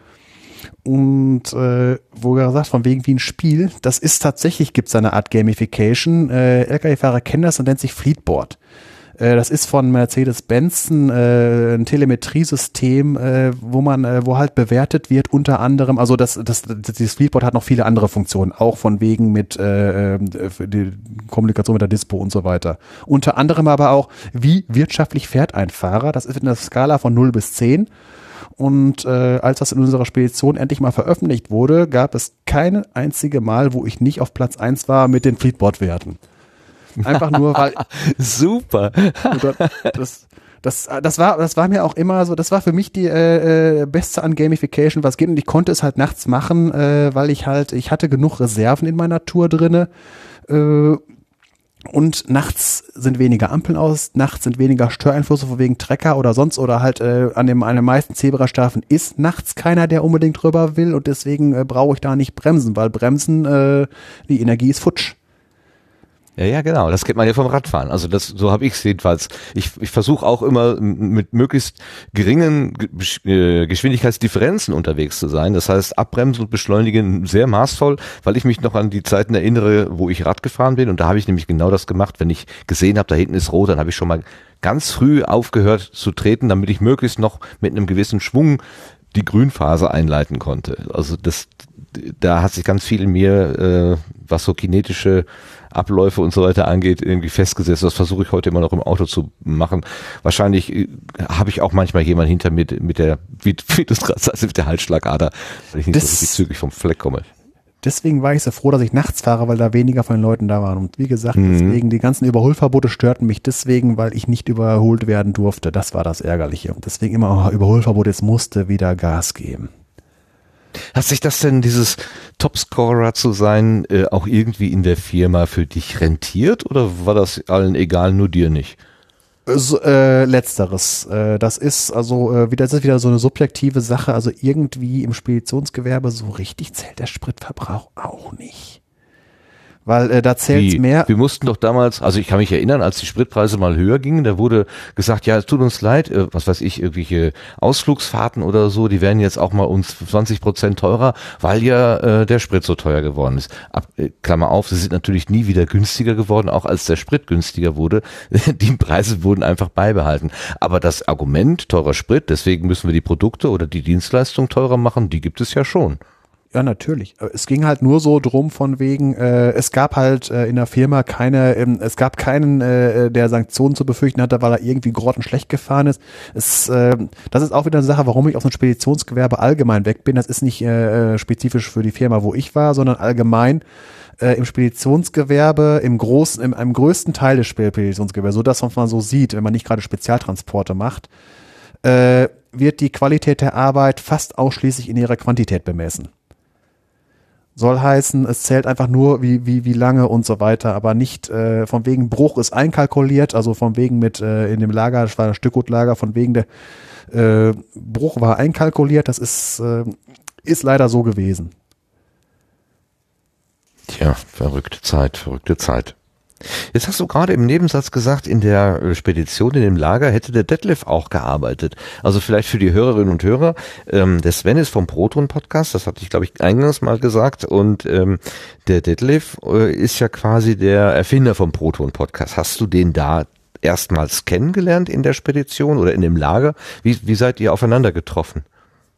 Und äh, wo er sagt, von wegen wie ein Spiel, das ist tatsächlich, gibt es eine Art Gamification. Äh, LKW-Fahrer kennen das und nennt sich Fleetboard. Äh, das ist von Mercedes-Benz ein, äh, ein Telemetriesystem, äh, wo man, äh, wo halt bewertet wird, unter anderem, also das, das, das Fleetboard hat noch viele andere Funktionen, auch von wegen mit äh, äh, die Kommunikation mit der Dispo und so weiter. Unter anderem aber auch, wie wirtschaftlich fährt ein Fahrer. Das ist in der Skala von 0 bis 10. Und äh, als das in unserer Spedition endlich mal veröffentlicht wurde, gab es keine einzige Mal, wo ich nicht auf Platz 1 war mit den Fleetboard-Werten. Einfach nur, weil.
Super.
Das, das, das, war, das war mir auch immer so, das war für mich die äh, äh, Beste an Gamification, was geht. Und ich konnte es halt nachts machen, äh, weil ich halt, ich hatte genug Reserven in meiner Tour drinne. Äh, und nachts sind weniger Ampeln aus, nachts sind weniger Störeinflüsse von wegen Trecker oder sonst oder halt äh, an dem an den meisten Zebrastreifen ist nachts keiner, der unbedingt drüber will und deswegen äh, brauche ich da nicht bremsen, weil bremsen äh, die Energie ist futsch.
Ja, ja, genau. Das kennt man ja vom Radfahren. Also das, so habe ich es jedenfalls. Ich, ich versuche auch immer mit möglichst geringen äh, Geschwindigkeitsdifferenzen unterwegs zu sein. Das heißt, abbremsen und beschleunigen sehr maßvoll, weil ich mich noch an die Zeiten erinnere, wo ich Rad gefahren bin. Und da habe ich nämlich genau das gemacht. Wenn ich gesehen habe, da hinten ist rot, dann habe ich schon mal ganz früh aufgehört zu treten, damit ich möglichst noch mit einem gewissen Schwung die Grünphase einleiten konnte. Also das, da hat sich ganz viel in mir, äh, was so kinetische Abläufe und so weiter angeht, irgendwie festgesetzt. Das versuche ich heute immer noch im Auto zu machen. Wahrscheinlich äh, habe ich auch manchmal jemanden hinter mir mit der, wie, wie du gerade sagst, mit der Halsschlagader, weil ich nicht
Das-
so richtig zügig vom Fleck komme.
Deswegen war ich so froh, dass ich nachts fahre, weil da weniger von den Leuten da waren. Und wie gesagt,
Mhm.
deswegen, die ganzen Überholverbote störten mich deswegen, weil ich nicht überholt werden durfte. Das war das Ärgerliche. Und deswegen immer, oh, Überholverbot, jetzt musste wieder Gas geben.
Hat sich das denn, dieses Topscorer zu sein, äh, auch irgendwie in der Firma für dich rentiert oder war das allen egal, nur dir nicht?
So, äh, letzteres. Äh, das ist also äh, wieder, das ist wieder so eine subjektive Sache. Also irgendwie im Speditionsgewerbe so richtig zählt der Spritverbrauch auch nicht. Weil äh, da zählt mehr.
Wir mussten doch damals, also ich kann mich erinnern, als die Spritpreise mal höher gingen, da wurde gesagt, ja, es tut uns leid, äh, was weiß ich, irgendwelche Ausflugsfahrten oder so, die werden jetzt auch mal uns 20 Prozent teurer, weil ja äh, der Sprit so teuer geworden ist. Ab, äh, Klammer auf, sie sind natürlich nie wieder günstiger geworden, auch als der Sprit günstiger wurde. Die Preise wurden einfach beibehalten. Aber das Argument teurer Sprit, deswegen müssen wir die Produkte oder die Dienstleistung teurer machen, die gibt es ja schon.
Ja, natürlich. Äh, Es ging halt nur so drum von wegen, äh, es gab halt äh, in der Firma keine, ähm, es gab keinen, äh, der Sanktionen zu befürchten hatte, weil er irgendwie grottenschlecht gefahren ist. Es, äh, das ist auch wieder eine Sache, warum ich aus dem Speditionsgewerbe allgemein weg bin. Das ist nicht äh, äh, spezifisch für die Firma, wo ich war, sondern allgemein äh, im Speditionsgewerbe, im großen, im, im größten Teil des Speditionsgewerbes, so das, was man so sieht, wenn man nicht gerade Spezialtransporte macht, äh, wird die Qualität der Arbeit fast ausschließlich in ihrer Quantität bemessen. Soll heißen, es zählt einfach nur, wie, wie, wie lange und so weiter, aber nicht äh, von wegen Bruch ist einkalkuliert, also von wegen mit äh, in dem Lager, das war das Stückgutlager, von wegen der äh, Bruch war einkalkuliert, das ist, äh, ist leider so gewesen.
Tja, verrückte Zeit, verrückte Zeit. Jetzt hast du gerade im Nebensatz gesagt, in der äh, Spedition, in dem Lager hätte der Detlef auch gearbeitet. Also vielleicht für die Hörerinnen und Hörer, ähm, der Sven ist vom Proton Podcast, das hatte ich glaube ich eingangs mal gesagt und ähm, der Detlef äh, ist ja quasi der Erfinder vom Proton Podcast. Hast du den da erstmals kennengelernt in der Spedition oder in dem Lager? Wie, wie seid ihr aufeinander getroffen?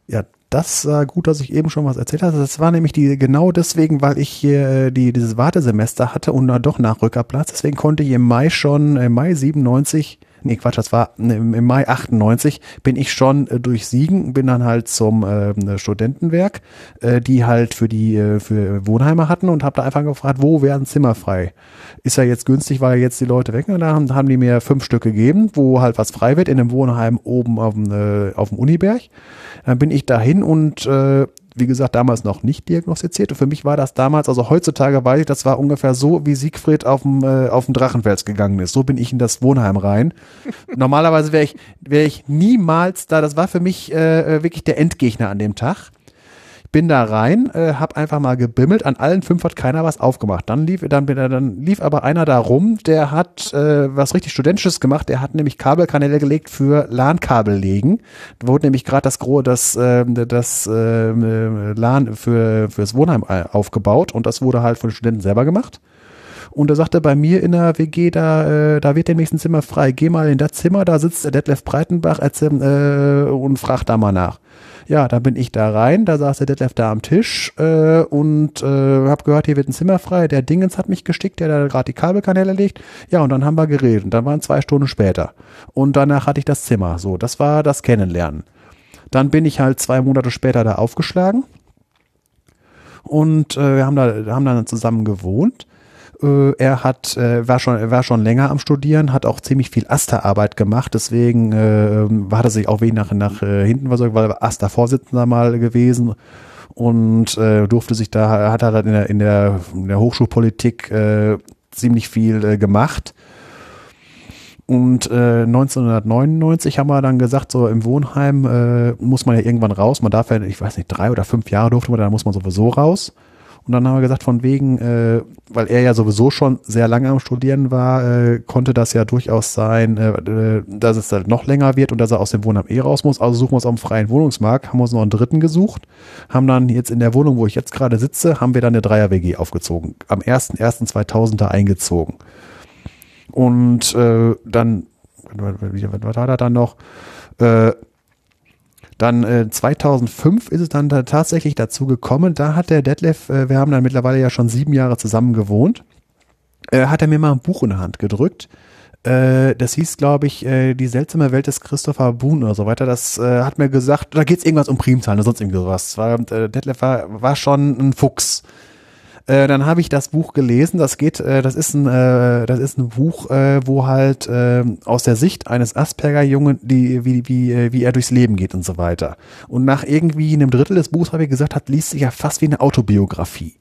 Ja, das war gut, dass ich eben schon was erzählt hatte. Das war nämlich die genau deswegen, weil ich hier äh, die, dieses Wartesemester hatte und doch Nachrückerplatz. Deswegen konnte ich im Mai schon, im Mai 97, nee Quatsch, das war ne, im Mai 98, bin ich schon äh, durch Siegen, bin dann halt zum äh, Studentenwerk, äh, die halt für die äh, für Wohnheime hatten und habe da einfach gefragt, wo wären Zimmer frei? Ist ja jetzt günstig, weil jetzt die Leute weg und da haben, haben die mir fünf Stück gegeben, wo halt was frei wird in einem Wohnheim oben auf dem, äh, auf dem Uniberg. Dann bin ich dahin und äh, wie gesagt, damals noch nicht diagnostiziert. Und für mich war das damals, also heutzutage weiß ich, das war ungefähr so, wie Siegfried auf dem, äh, auf dem Drachenfels gegangen ist. So bin ich in das Wohnheim rein. Normalerweise wäre ich, wäre ich niemals da. Das war für mich äh, wirklich der Endgegner an dem Tag. Bin da rein, äh, hab einfach mal gebimmelt. An allen fünf hat keiner was aufgemacht. Dann lief, dann, dann lief aber einer da rum, der hat äh, was richtig Studentisches gemacht. Der hat nämlich Kabelkanäle gelegt für LAN-Kabel legen. Da wurde nämlich gerade das Gro das, äh, das äh, LAN für fürs Wohnheim äh, aufgebaut und das wurde halt von den Studenten selber gemacht. Und er sagte, bei mir in der WG, da, äh, da wird demnächst ein Zimmer frei. Geh mal in das Zimmer, da sitzt der Detlef Breitenbach erzähl, äh, und frag da mal nach. Ja, da bin ich da rein, da saß der Detlef da am Tisch äh, und äh, habe gehört, hier wird ein Zimmer frei. Der Dingens hat mich gestickt, der da gerade die Kabelkanäle legt. Ja, und dann haben wir geredet. Und dann waren zwei Stunden später. Und danach hatte ich das Zimmer. So, das war das Kennenlernen. Dann bin ich halt zwei Monate später da aufgeschlagen und äh, wir haben da haben dann zusammen gewohnt. Äh, er hat äh, war schon war schon länger am Studieren, hat auch ziemlich viel Asta-Arbeit gemacht, deswegen äh, war er sich auch wenig nach nach äh, hinten versorgt, weil er Asta Vorsitzender mal gewesen und äh, durfte sich da hat er halt in der in der, in der Hochschulpolitik äh, ziemlich viel äh, gemacht und äh, 1999 haben wir dann gesagt, so im Wohnheim äh, muss man ja irgendwann raus. Man darf ja, ich weiß nicht, drei oder fünf Jahre durfte man, dann muss man sowieso raus. Und dann haben wir gesagt, von wegen, äh, weil er ja sowieso schon sehr lange am Studieren war, äh, konnte das ja durchaus sein, äh, äh dass es halt noch länger wird und dass er aus dem Wohnheim eh raus muss. Also suchen wir uns auf dem freien Wohnungsmarkt, haben uns noch einen dritten gesucht, haben dann jetzt in der Wohnung, wo ich jetzt gerade sitze, haben wir dann eine Dreier-WG aufgezogen. Am 1.1.2000 eingezogen. Und äh, dann, was war da dann noch? Äh, dann äh, 2005 ist es dann da tatsächlich dazu gekommen, da hat der Detlef, äh, wir haben dann mittlerweile ja schon sieben Jahre zusammen gewohnt, äh, hat er mir mal ein Buch in der Hand gedrückt. Äh, das hieß, glaube ich, äh, Die seltsame Welt des Christopher Boone oder so weiter. Das äh, hat mir gesagt, da geht es irgendwas um Primzahlen oder sonst irgendwas. War, Detlef war, war schon ein Fuchs. Äh, dann habe ich das Buch gelesen. Das geht, äh, das ist ein, äh, das ist ein Buch, äh, wo halt äh, aus der Sicht eines Asperger-Jungen, die wie wie wie er durchs Leben geht und so weiter. Und nach irgendwie einem Drittel des Buchs habe ich gesagt, hat liest sich ja fast wie eine Autobiografie.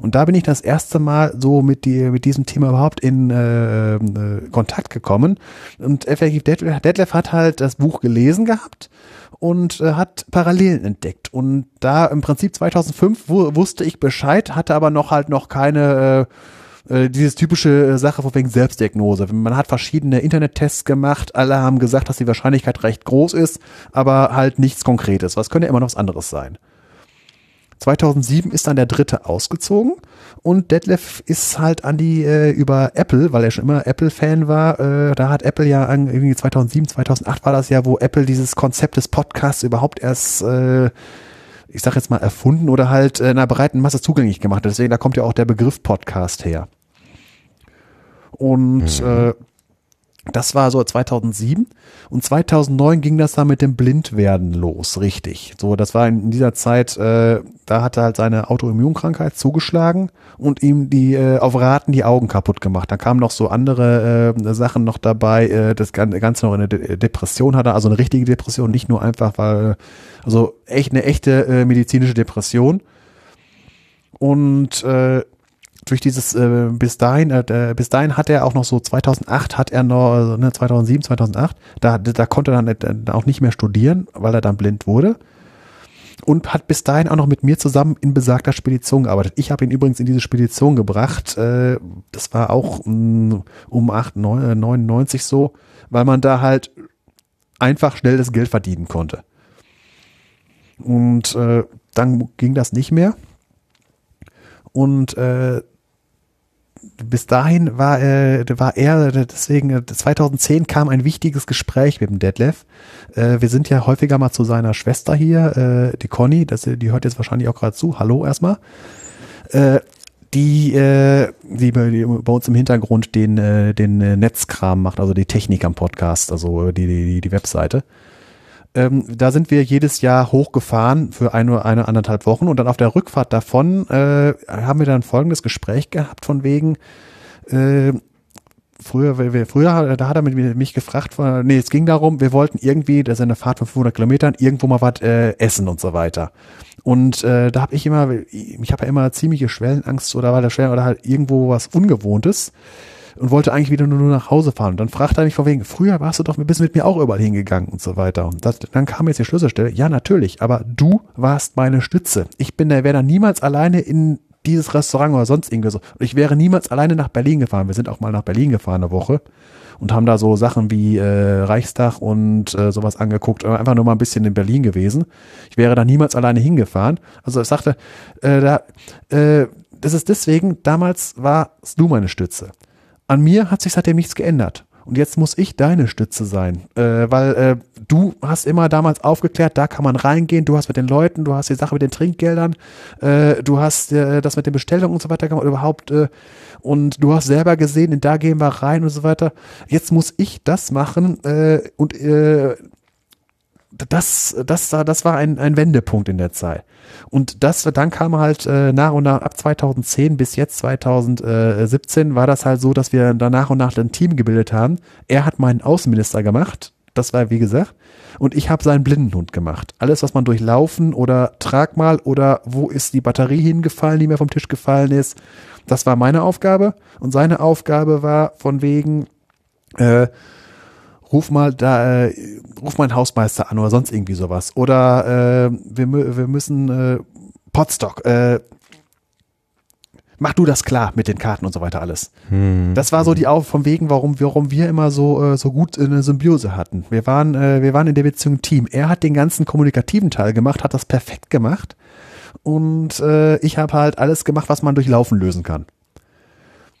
Und da bin ich das erste Mal so mit, die, mit diesem Thema überhaupt in äh, äh, Kontakt gekommen. Und effektiv, Detlef, hat halt das Buch gelesen gehabt und äh, hat Parallelen entdeckt. Und da im Prinzip 2005 wusste ich Bescheid, hatte aber noch halt noch keine äh, äh, dieses typische Sache von wegen Selbstdiagnose. Man hat verschiedene Internettests gemacht, alle haben gesagt, dass die Wahrscheinlichkeit recht groß ist, aber halt nichts Konkretes. Was könnte immer noch was anderes sein? 2007 ist dann der dritte ausgezogen und Detlef ist halt an die äh, über Apple, weil er schon immer Apple-Fan war. Äh, da hat Apple ja an, irgendwie 2007, 2008 war das ja, wo Apple dieses Konzept des Podcasts überhaupt erst äh, ich sag jetzt mal erfunden oder halt äh, einer breiten Masse zugänglich gemacht. Deswegen da kommt ja auch der Begriff Podcast her. Und mhm. äh, das war so 2007 und 2009 ging das dann mit dem Blindwerden los, richtig. So, das war in dieser Zeit, äh, da hat er halt seine Autoimmunkrankheit zugeschlagen und ihm die äh, auf Raten die Augen kaputt gemacht. Da kamen noch so andere äh, Sachen noch dabei, äh, das Ganze noch eine De Depression hatte, also eine richtige Depression, nicht nur einfach, weil, also echt eine echte äh, medizinische Depression. Und äh, durch dieses äh, bis dahin äh, bis dahin hat er auch noch so 2008 hat er noch also, ne, 2007 2008 da da konnte er dann auch nicht mehr studieren weil er dann blind wurde und hat bis dahin auch noch mit mir zusammen in besagter Spedition gearbeitet. Ich habe ihn übrigens in diese Spedition gebracht. Äh, das war auch mm, um 8, 9, 99 so, weil man da halt einfach schnell das Geld verdienen konnte. Und äh, dann ging das nicht mehr. Und äh, bis dahin war, äh, war er, deswegen 2010 kam ein wichtiges Gespräch mit dem Detlef. Äh, wir sind ja häufiger mal zu seiner Schwester hier, äh, die Conny, das, die hört jetzt wahrscheinlich auch gerade zu. Hallo erstmal. Äh, die, äh, die, die bei uns im Hintergrund den, äh, den äh, Netzkram macht, also die Technik am Podcast, also die, die, die Webseite. Ähm, da sind wir jedes Jahr hochgefahren für eine, eine anderthalb Wochen und dann auf der Rückfahrt davon äh, haben wir dann folgendes Gespräch gehabt von wegen, äh, früher, früher, da hat er mich, gefragt, nee, es ging darum, wir wollten irgendwie, das ist eine Fahrt von 500 Kilometern, irgendwo mal was äh, essen und so weiter. Und äh, da habe ich immer, ich habe ja immer ziemliche Schwellenangst oder war der Schwellen oder halt irgendwo was Ungewohntes und wollte eigentlich wieder nur, nach Hause fahren. Und dann fragte er mich vor wegen, früher warst du doch, bist mit mir auch überall hingegangen und so weiter. Und das, dann kam jetzt die Schlüsselstelle, ja natürlich, aber du warst meine Stütze. Ich bin der, wäre da niemals alleine in dieses Restaurant oder sonst irgendwie so. Ich wäre niemals alleine nach Berlin gefahren. Wir sind auch mal nach Berlin gefahren eine Woche und haben da so Sachen wie äh, Reichstag und äh, sowas angeguckt, einfach nur mal ein bisschen in Berlin gewesen. Ich wäre da niemals alleine hingefahren. Also ich sagte, äh, da, äh, das ist deswegen, damals warst du meine Stütze. An mir hat sich seitdem nichts geändert. Und jetzt muss ich deine Stütze sein, äh, weil äh, du hast immer damals aufgeklärt, da kann man reingehen, du hast mit den Leuten, du hast die Sache mit den Trinkgeldern, äh, du hast äh, das mit den Bestellungen und so weiter gemacht, überhaupt, äh, und du hast selber gesehen, da gehen wir rein und so weiter. Jetzt muss ich das machen äh, und das, das, das war ein, ein Wendepunkt in der Zeit. Und das, dann kam halt äh, nach und nach, ab 2010 bis jetzt 2017 war das halt so, dass wir dann nach und nach ein Team gebildet haben. Er hat meinen Außenminister gemacht, das war wie gesagt, und ich habe seinen Blindenhund gemacht. Alles, was man durchlaufen oder trag mal oder wo ist die Batterie hingefallen, die mir vom Tisch gefallen ist, das war meine Aufgabe. Und seine Aufgabe war von wegen, äh, ruf mal da, äh, ruf mal einen Hausmeister an oder sonst irgendwie sowas. Oder äh, wir, wir müssen äh, Potstock, äh, mach du das klar mit den Karten und so weiter alles. Hm. Das war so die Auf von wegen, warum, warum wir immer so äh, so gut eine Symbiose hatten. Wir waren äh, wir waren in der Beziehung Team. Er hat den ganzen kommunikativen Teil gemacht, hat das perfekt gemacht und äh, ich habe halt alles gemacht, was man durch Laufen lösen kann.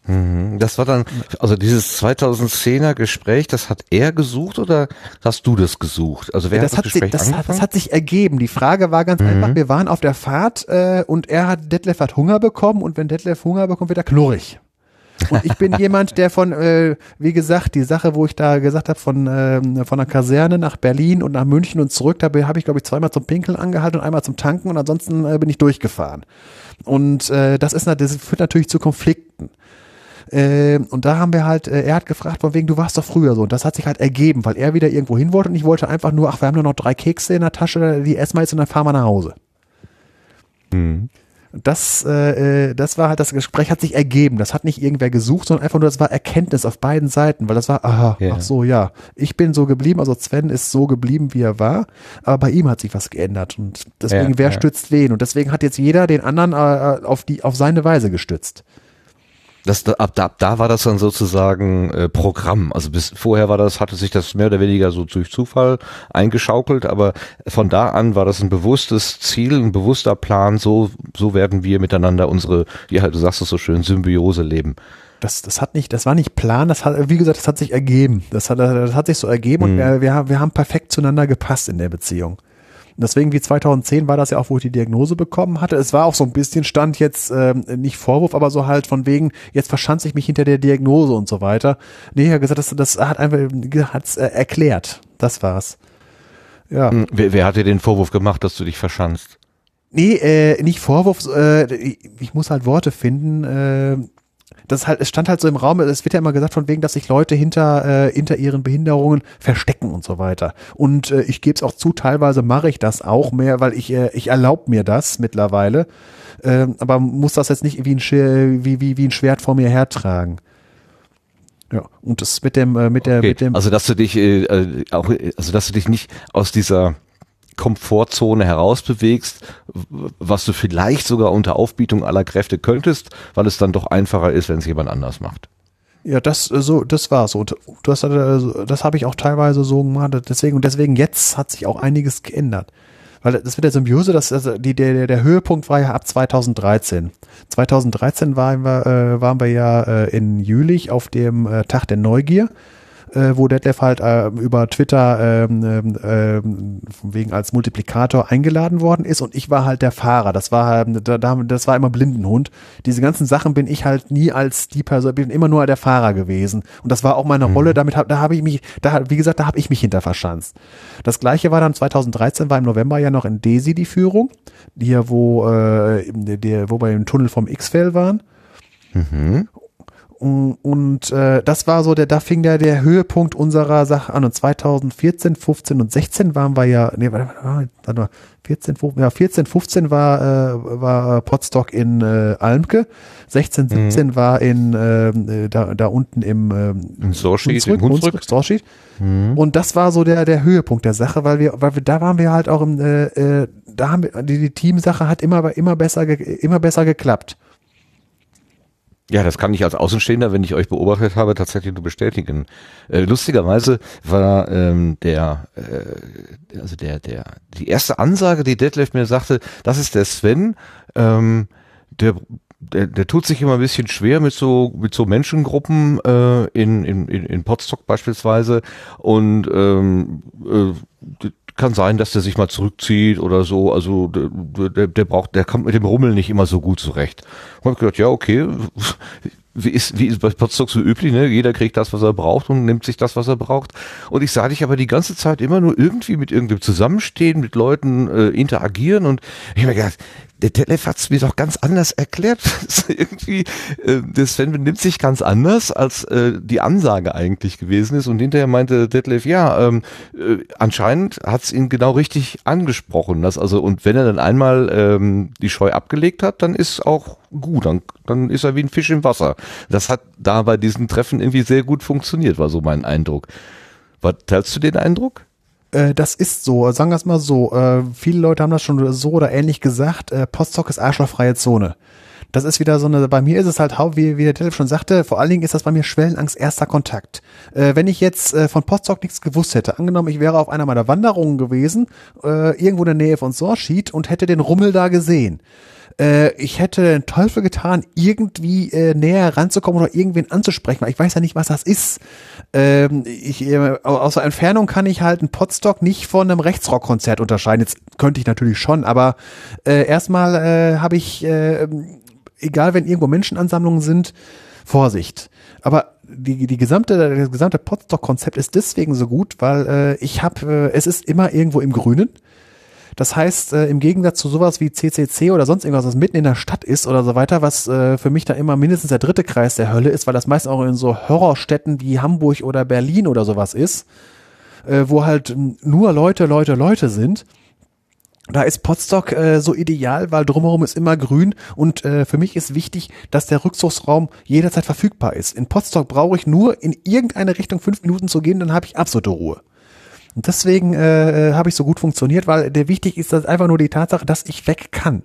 Mhm. Das war dann, also dieses 2010er Gespräch, das hat er gesucht oder hast du das gesucht? Also wer
das
hat
das
Gespräch
sich, das,
angefangen?
hat, das hat sich ergeben. Die Frage war ganz
Mhm.
einfach, wir waren auf der Fahrt äh, und er hat, Detlef hat Hunger bekommen und wenn Detlef Hunger bekommt, wird er knurrig. Und ich bin jemand, der von, äh, wie gesagt, die Sache, wo ich da gesagt habe, von, ähm, von der Kaserne nach Berlin und nach München und zurück, da habe ich, glaube ich, zweimal zum Pinkeln angehalten und einmal zum Tanken und ansonsten äh, bin ich durchgefahren. Und äh, das ist das führt natürlich zu Konflikten. Äh, und da haben wir halt, äh, er hat gefragt, von wegen, du warst doch früher so. Und das hat sich halt ergeben, weil er wieder irgendwo hin wollte und ich wollte einfach nur, ach, wir haben nur noch drei Kekse in der Tasche, die essen wir jetzt und dann fahren wir nach Hause.
Mhm.
Das, äh, äh, das war halt, das Gespräch hat sich ergeben. Das hat nicht irgendwer gesucht, sondern einfach nur, das war Erkenntnis auf beiden Seiten, weil das war, aha,
Ja.
ach so, ja. Ich bin so geblieben, also Sven ist so geblieben, wie er war, aber bei ihm hat sich was geändert und deswegen,
Ja,
wer
ja.
stützt wen? Und deswegen hat jetzt jeder den anderen äh, auf die, auf seine Weise gestützt.
Das, da- ab, da, ab da war das dann sozusagen äh, Programm. Also bis vorher war das, hatte sich das mehr oder weniger so durch Zufall eingeschaukelt, aber von da an war das ein bewusstes Ziel, ein bewusster Plan, so, so werden wir miteinander unsere, ja, du sagst es so schön, Symbiose leben.
Das, das hat nicht, das war nicht Plan, das hat, wie gesagt, das hat sich ergeben. Das hat, das hat sich so ergeben und
Mhm.
wir, wir, haben- wir haben perfekt zueinander gepasst in der Beziehung. Deswegen wie 2010 war das ja auch, wo ich die Diagnose bekommen hatte. Es war auch so ein bisschen Stand jetzt, ähm, nicht Vorwurf, aber so halt von wegen, jetzt verschanze ich mich hinter der Diagnose und so weiter. Nee, er hat gesagt, das, das hat einfach, hat's äh, erklärt. Das war's. Ja.
Hm, Wer, wer hat dir den Vorwurf gemacht, dass du dich verschanzt?
Nee, äh, nicht Vorwurf, äh, ich, ich muss halt Worte finden. Äh, das ist halt, es stand halt so im Raum, es wird ja immer gesagt von wegen, dass sich Leute hinter, äh, hinter ihren Behinderungen verstecken und so weiter. Und äh, ich gebe es auch zu, teilweise mache ich das auch mehr, weil ich, äh, ich erlaube mir das mittlerweile. Äh, aber muss das jetzt nicht wie ein, Sch- wie, wie, wie ein Schwert vor mir hertragen. Ja, und das mit dem, äh, mit der,
Okay,
mit dem.
also dass du dich äh, äh, auch, äh, also dass du dich nicht aus dieser Komfortzone herausbewegst, was du vielleicht sogar unter Aufbietung aller Kräfte könntest, weil es dann doch einfacher ist, wenn es jemand anders macht.
Ja, das äh, so, das war so. Das, äh, das habe ich auch teilweise so gemacht. Deswegen und deswegen jetzt hat sich auch einiges geändert, weil das mit der Symbiose, das also die der der- Höhepunkt war ja ab 2013. 2013 waren wir äh, waren wir ja in Jülich auf dem Tag der Neugier. Äh, wo Detlef halt äh, über Twitter ähm, ähm, ähm, von wegen als Multiplikator eingeladen worden ist und ich war halt der Fahrer. Das war halt, da, da- das war immer Blindenhund. Diese ganzen Sachen bin ich halt nie als die Person, bin immer nur der Fahrer gewesen. Und das war auch meine Rolle. Damit hab, da habe ich mich, da wie gesagt, da habe ich mich hinter verschanzt. Das gleiche war dann 2013, war im November ja noch in Desi die Führung, hier wo äh, der, wo wir im Tunnel vom X-Fell waren. Und, und äh, das war so der, da fing der, der Höhepunkt unserer Sache an. Und 2014, 15 und 16 waren wir ja, nee, warte, warte, warte mal, 14, 15, ja, 14, 15 war, äh, war äh, Potsdok in äh, Almke, 16, 17 war in äh, da, da unten im ähm,
In Sorschied, in Hunsrück.
Sorschied. Und das war so der, der Höhepunkt der Sache, weil wir, weil wir, da waren wir halt auch im, äh, äh, da haben wir, die, die Teamsache hat immer, immer besser, immer besser geklappt.
Ja, das kann ich als Außenstehender, wenn ich euch beobachtet habe, tatsächlich nur bestätigen. Äh, lustigerweise war ähm, der, äh, also der, der, die erste Ansage, die Detlef mir sagte, das ist der Sven, ähm, der der, der tut sich immer ein bisschen schwer mit so mit so Menschengruppen äh, in, in, in, Potsdok beispielsweise und ähm, äh, kann sein, dass der sich mal zurückzieht oder so. Also der, der, braucht, der kommt mit dem Rummel nicht immer so gut zurecht. Und ich gedacht, ja okay, wie ist, wie ist bei Potsdok so üblich, ne? Jeder kriegt das, was er braucht und nimmt sich das, was er braucht. Und ich sah dich aber die ganze Zeit immer nur irgendwie mit irgendeinem zusammenstehen, mit Leuten äh, interagieren und ich habe mir gedacht, der Detlef hat es mir doch ganz anders erklärt. irgendwie, äh, der Sven benimmt sich ganz anders, als äh, die Ansage eigentlich gewesen ist. Und hinterher meinte Detlef, ja, ähm, äh, anscheinend hat es ihn genau richtig angesprochen. Dass also, und wenn er dann einmal ähm, die Scheu abgelegt hat, dann ist auch gut, dann, dann ist er wie ein Fisch im Wasser. Das hat da bei diesen Treffen irgendwie sehr gut funktioniert, war so mein Eindruck. Was, teilst du den Eindruck?
Äh, das ist so, sagen wir es mal so. Äh, viele Leute haben das schon so oder ähnlich gesagt. Äh, Postdoc ist arschlochfreie Zone. Das ist wieder so eine, bei mir ist es halt, wie, wie der Telef schon sagte, vor allen Dingen ist das bei mir Schwellenangst erster Kontakt. Äh, wenn ich jetzt äh, von Postdoc nichts gewusst hätte, angenommen, ich wäre auf einer meiner Wanderungen gewesen, äh, irgendwo in der Nähe von Sorschied und hätte den Rummel da gesehen äh, ich hätte den Teufel getan, irgendwie äh, näher ranzukommen oder irgendwen anzusprechen, weil ich weiß ja nicht, was das ist. Ähm, ich, äh, aus der Entfernung kann ich halt einen Potstock nicht von einem Rechtsrockkonzert unterscheiden. Jetzt könnte ich natürlich schon, aber äh, erstmal äh, habe ich, äh, egal wenn irgendwo Menschenansammlungen sind, Vorsicht. Aber die, die gesamte, das gesamte Potstock-Konzept ist deswegen so gut, weil äh, ich habe, äh, es ist immer irgendwo im Grünen. Das heißt, äh, im Gegensatz zu sowas wie CCC oder sonst irgendwas, was mitten in der Stadt ist oder so weiter, was äh, für mich da immer mindestens der dritte Kreis der Hölle ist, weil das meist auch in so Horrorstädten wie Hamburg oder Berlin oder sowas ist, äh, wo halt nur Leute, Leute, Leute sind. Da ist Potsdok äh, so ideal, weil drumherum ist immer grün und äh, für mich ist wichtig, dass der Rückzugsraum jederzeit verfügbar ist. In Potsdok brauche ich nur in irgendeine Richtung fünf Minuten zu gehen, dann habe ich absolute Ruhe. Deswegen äh, äh, habe ich so gut funktioniert, weil der wichtig ist das einfach nur die Tatsache, dass ich weg kann.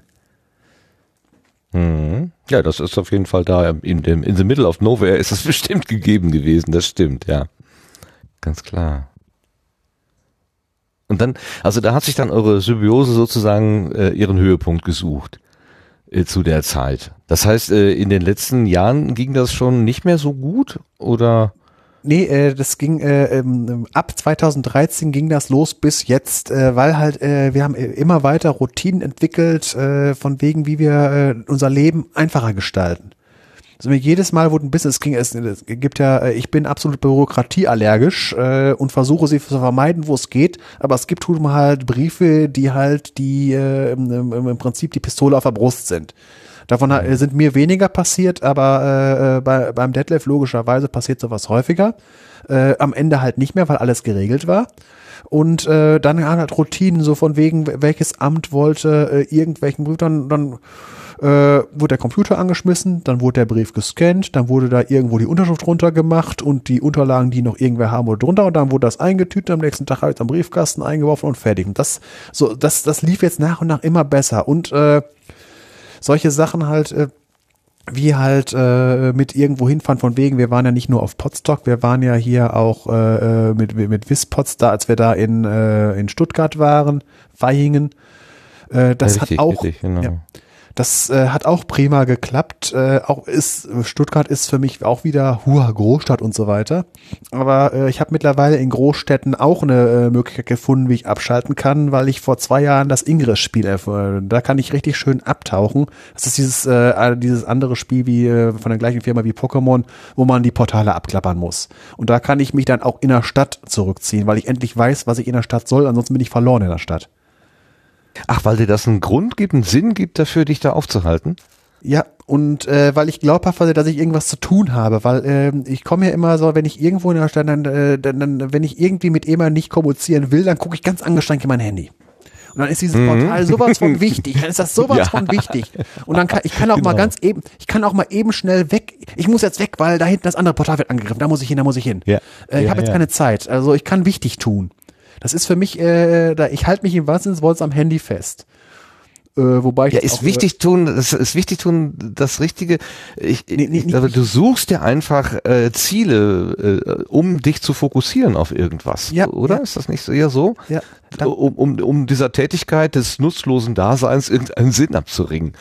Mhm. Ja, das ist auf jeden Fall da. In, dem, in the middle of nowhere ist es bestimmt gegeben gewesen. Das stimmt, ja. Ganz klar. Und dann, also da hat sich dann eure Symbiose sozusagen äh, ihren Höhepunkt gesucht äh, zu der Zeit. Das heißt, äh, in den letzten Jahren ging das schon nicht mehr so gut oder?
Nee, äh, das ging äh, ähm, ab 2013 ging das los bis jetzt, äh, weil halt äh, wir haben immer weiter Routinen entwickelt, äh, von wegen, wie wir äh, unser Leben einfacher gestalten. Also jedes Mal wurde ein bisschen, es ging, es, gibt ja, äh, ich bin absolut bürokratieallergisch äh, und versuche sie zu vermeiden, wo es geht, aber es gibt halt Briefe, die halt die äh, im, im Prinzip die Pistole auf der Brust sind. Davon mhm. sind mir weniger passiert, aber äh, äh, bei, beim Detlef logischerweise passiert sowas häufiger. Äh, am Ende halt nicht mehr, weil alles geregelt war. Und äh, dann halt Routinen, so von wegen, welches Amt wollte äh, irgendwelchen Brief, dann, dann äh, wurde der Computer angeschmissen, dann wurde der Brief gescannt, dann wurde da irgendwo die Unterschrift runtergemacht und die Unterlagen, die noch irgendwer haben, wurde drunter und dann wurde das eingetütet, am nächsten Tag habe ich es am Briefkasten eingeworfen und fertig. Und das, so, das, das lief jetzt nach und nach immer besser. Und äh, solche Sachen halt, äh, wie halt äh, mit irgendwo hinfahren von wegen, wir waren ja nicht nur auf Potsdok, wir waren ja hier auch äh, äh mit, mit Wispots da, als wir da in, äh, in Stuttgart waren, Weihingen. Äh, das ja, richtig, hat auch, richtig, genau. ja, das äh, hat auch prima geklappt. Äh, auch ist Stuttgart ist für mich auch wieder hua Großstadt und so weiter. Aber äh, ich habe mittlerweile in Großstädten auch eine äh, Möglichkeit gefunden, wie ich abschalten kann, weil ich vor zwei Jahren das Ingress-Spiel äh, da kann ich richtig schön abtauchen. Das ist dieses äh, dieses andere Spiel wie äh, von der gleichen Firma wie Pokémon, wo man die Portale abklappern muss. Und da kann ich mich dann auch in der Stadt zurückziehen, weil ich endlich weiß, was ich in der Stadt soll. Ansonsten bin ich verloren in der Stadt.
Ach, weil dir das einen Grund gibt, einen Sinn gibt dafür, dich da aufzuhalten?
Ja, und äh, weil ich glaubhaft war, dass ich irgendwas zu tun habe, weil äh, ich komme ja immer so, wenn ich irgendwo in der Stadt, dann, äh, dann, dann wenn ich irgendwie mit jemandem nicht kommunizieren will, dann gucke ich ganz angestrengt in mein Handy. Und dann ist dieses mhm. Portal sowas von wichtig. Dann ist das sowas ja. von wichtig. Und dann kann ich kann auch genau. mal ganz eben, ich kann auch mal eben schnell weg. Ich muss jetzt weg, weil da hinten das andere Portal wird angegriffen. Da muss ich hin, da muss ich hin. Ja. Äh, ich ja, habe jetzt keine Zeit. Also ich kann wichtig tun. Das ist für mich, äh, da, ich halte mich im wahrsten Sinne am Handy fest.
Äh, wobei ich ja, ist auch, wichtig äh, tun, das ist wichtig tun, das Richtige. Ich, nee, nee, ich glaube, du suchst ja einfach äh, Ziele, äh, um dich zu fokussieren auf irgendwas, ja, oder? Ja. Ist das nicht eher so? Ja. Um, um, um dieser Tätigkeit des nutzlosen Daseins irgendeinen Sinn abzuringen.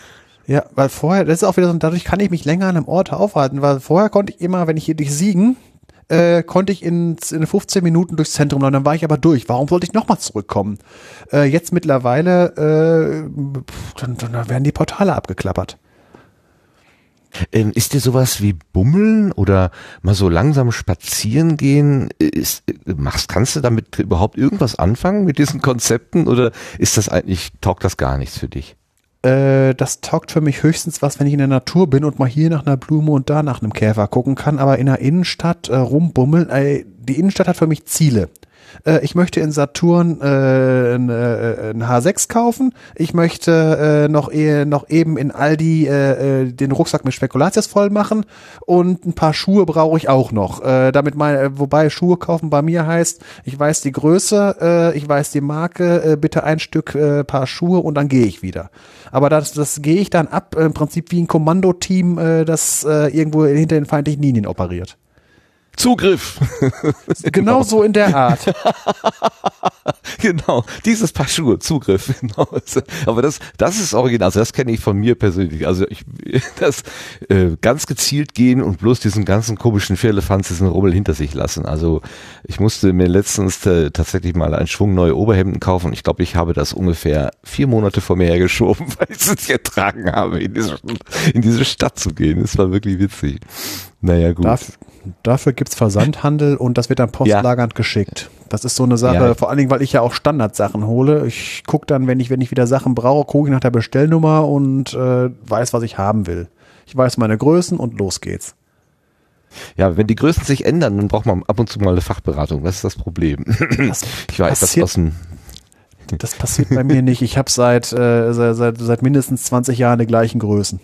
Ja, weil vorher, das ist auch wieder so, dadurch kann ich mich länger an einem Ort aufhalten, weil vorher konnte ich immer, wenn ich hier durch Siegen, äh, konnte ich in, in 15 Minuten durchs Zentrum laufen, dann war ich aber durch. Warum sollte ich nochmal zurückkommen? Äh, jetzt mittlerweile, äh, dann, dann werden die Portale abgeklappert.
Ähm, ist dir sowas wie Bummeln oder mal so langsam spazieren gehen? Ist, machst, kannst du damit überhaupt irgendwas anfangen mit diesen Konzepten oder ist das eigentlich, taugt das gar nichts für dich?
Äh, das taugt für mich höchstens was, wenn ich in der Natur bin und mal hier nach einer Blume und da nach einem Käfer gucken kann, aber in der Innenstadt äh, rumbummeln, äh, die Innenstadt hat für mich Ziele. Äh, ich möchte in Saturn äh, ein, äh, ein H6 kaufen. Ich möchte äh, noch, eh, noch eben in Aldi äh, äh, den Rucksack mit Spekulatius voll machen und ein paar Schuhe brauche ich auch noch. Äh, damit mein, äh, wobei Schuhe kaufen bei mir heißt, ich weiß die Größe, äh, ich weiß die Marke, äh, bitte ein Stück äh, Paar Schuhe und dann gehe ich wieder. Aber das, das gehe ich dann ab, im Prinzip wie ein Kommandoteam, äh, das äh, irgendwo hinter den feindlichen Linien operiert.
Zugriff.
Genau so in der Art.
genau, dieses Paar Schuhe, Zugriff. Genau. Aber das, das ist original. Also das kenne ich von mir persönlich. Also ich, das äh, ganz gezielt gehen und bloß diesen ganzen komischen Firlefanz, diesen Rummel hinter sich lassen. Also ich musste mir letztens tatsächlich mal einen Schwung neue Oberhemden kaufen. Ich glaube, ich habe das ungefähr vier Monate vor mir hergeschoben, weil ich es nicht ertragen habe, in diese, in diese Stadt zu gehen. Das war wirklich witzig. Naja, gut.
Dafür, dafür gibt's Versandhandel und das wird dann postlagernd geschickt. Das ist so eine Sache,
Ja.
vor allen Dingen, weil ich ja auch Standardsachen hole. Ich gucke dann, wenn ich, wenn ich wieder Sachen brauche, gucke ich nach der Bestellnummer und äh, weiß, was ich haben will. Ich weiß meine Größen und los geht's.
Ja, wenn die Größen sich ändern, dann braucht man ab und zu mal eine Fachberatung. Das ist das Problem.
Das,
Ich weiß, das
passiert,
aus dem
das passiert bei mir nicht. Ich habe seit, äh, seit, seit, seit mindestens 20 Jahren die gleichen Größen.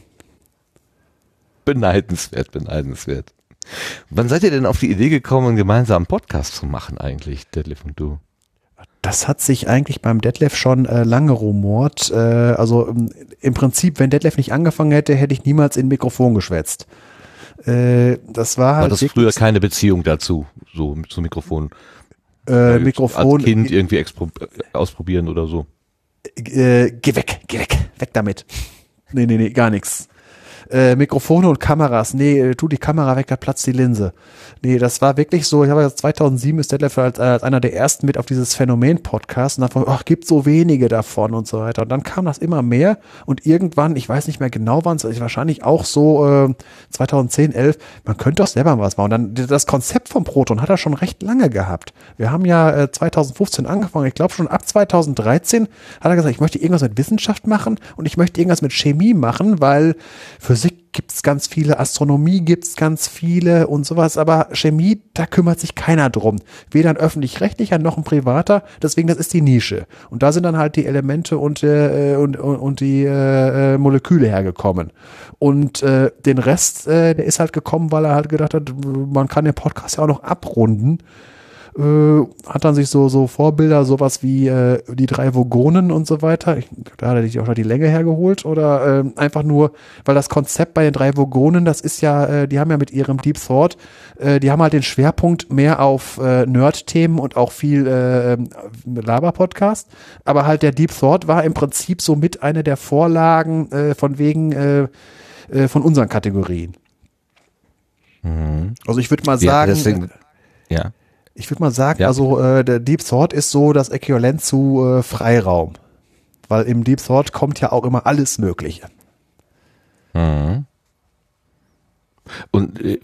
beneidenswert, beneidenswert. Wann seid ihr denn auf die Idee gekommen, einen gemeinsamen Podcast zu machen eigentlich, Detlef und du?
Das hat sich eigentlich beim Detlef schon äh, lange rumort. Äh, also ähm, im Prinzip, wenn Detlef nicht angefangen hätte, hätte ich niemals in Mikrofon geschwätzt. Äh, das war
War
halt
das
wirklich,
früher keine Beziehung dazu, so zum Mikrofon?
äh,
Als
Mikrofon.
Kind irgendwie äh, ausprobieren oder so.
äh, geh weg, geh weg, weg damit. Nee, nee, nee, gar nichts. Äh, Mikrofone und Kameras, nee, äh, tu die Kamera weg, da platzt die Linse. Nee, das war wirklich so, ich habe ja 2007 ist Detlef als, als einer der ersten mit auf dieses Phänomen-Podcast und davon, ach, gibt so wenige davon und so weiter. Und dann kam das immer mehr und irgendwann, ich weiß nicht mehr genau wann, wahrscheinlich auch so äh, 2010, 11, man könnte doch selber was machen. Und dann das Konzept vom Proton hat er schon recht lange gehabt. Wir haben ja äh, 2015 angefangen, ich glaube schon ab 2013 hat er gesagt, ich möchte irgendwas mit Wissenschaft machen und ich möchte irgendwas mit Chemie machen, weil Physik gibt's ganz viele, Astronomie gibt's ganz viele und sowas, aber Chemie, da kümmert sich keiner drum. Weder ein öffentlich-rechtlicher noch ein privater, deswegen das ist die Nische. Und da sind dann halt die Elemente und, äh, und, und, und die äh, äh, Moleküle hergekommen. Und äh, den Rest, äh, der ist halt gekommen, weil er halt gedacht hat, man kann den Podcast ja auch noch abrunden äh, hat dann sich so, so Vorbilder, sowas wie äh, die drei Vogonen und so weiter, ich, da hat er sich auch noch die Länge hergeholt oder ähm, einfach nur, weil das Konzept bei den drei Vogonen, das ist ja, äh, die haben ja mit ihrem Deep Thought, äh, die haben halt den Schwerpunkt mehr auf äh, Nerd-Themen und auch viel äh, Laber-Podcast, aber halt der Deep Thought war im Prinzip so mit einer der Vorlagen äh, von wegen äh, äh, von unseren Kategorien. Also ich würde mal
Ja,
sagen,
deswegen, ja.
Ich würde mal sagen,
Ja.
also äh, der Deep Thought ist so das Äquivalent zu äh, Freiraum. Weil im Deep Thought kommt ja auch immer alles Mögliche.
Mhm. Und äh,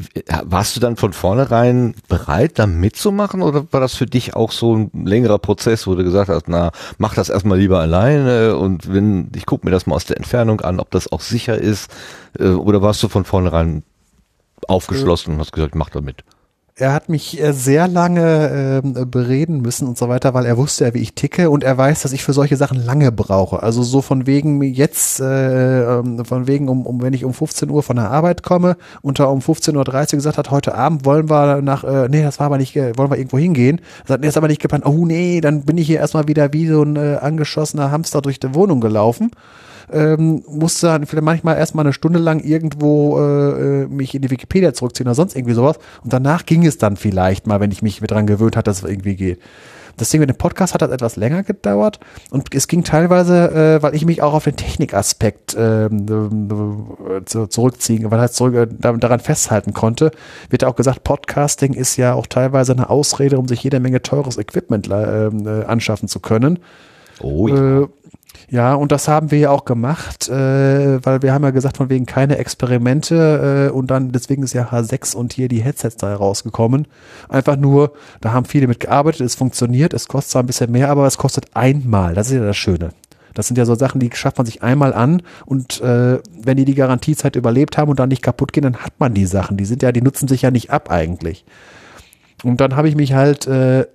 warst du dann von vornherein bereit, da mitzumachen oder war das für dich auch so ein längerer Prozess, wo du gesagt hast, na, mach das erstmal lieber alleine und wenn, ich gucke mir das mal aus der Entfernung an, ob das auch sicher ist, äh, oder warst du von vornherein aufgeschlossen und hast gesagt, mach da mit?
Er hat mich äh, sehr lange ähm, bereden müssen und so weiter, weil er wusste ja, wie ich ticke und er weiß, dass ich für solche Sachen lange brauche. Also so von wegen jetzt, äh, ähm, von wegen, um, um wenn ich um 15 Uhr von der Arbeit komme und er um 15.30 Uhr gesagt hat, heute Abend wollen wir nach, äh, nee, das war aber nicht, äh, wollen wir irgendwo hingehen. Er sagt, nee, ist aber nicht geplant. Oh nee, dann bin ich hier erstmal wieder wie so ein äh, angeschossener Hamster durch die Wohnung gelaufen ähm, musste dann vielleicht manchmal erstmal eine Stunde lang irgendwo äh, äh, mich in die Wikipedia zurückziehen oder sonst irgendwie sowas. Und danach ging es dann vielleicht mal, wenn ich mich dran gewöhnt hatte, dass es irgendwie geht. Deswegen mit dem Podcast hat das etwas länger gedauert und es ging teilweise, äh, weil ich mich auch auf den Technikaspekt ähm, äh, zurückziehen, weil halt zurück, äh, daran festhalten konnte, wird auch gesagt, Podcasting ist ja auch teilweise eine Ausrede, um sich jede Menge teures Equipment äh, äh, anschaffen zu können.
Oh ja.
Ja, und das haben wir ja auch gemacht, äh, weil wir haben ja gesagt, von wegen keine Experimente äh, und dann deswegen ist ja H6 und hier die Headsets da rausgekommen. Einfach nur, da haben viele mitgearbeitet, es funktioniert, es kostet zwar ein bisschen mehr, aber es kostet einmal. Das ist ja das Schöne. Das sind ja so Sachen, die schafft man sich einmal an und äh, wenn die die Garantiezeit überlebt haben und dann nicht kaputt gehen, dann hat man die Sachen. Die sind ja, die nutzen sich ja nicht ab eigentlich. Und dann habe ich mich halt äh,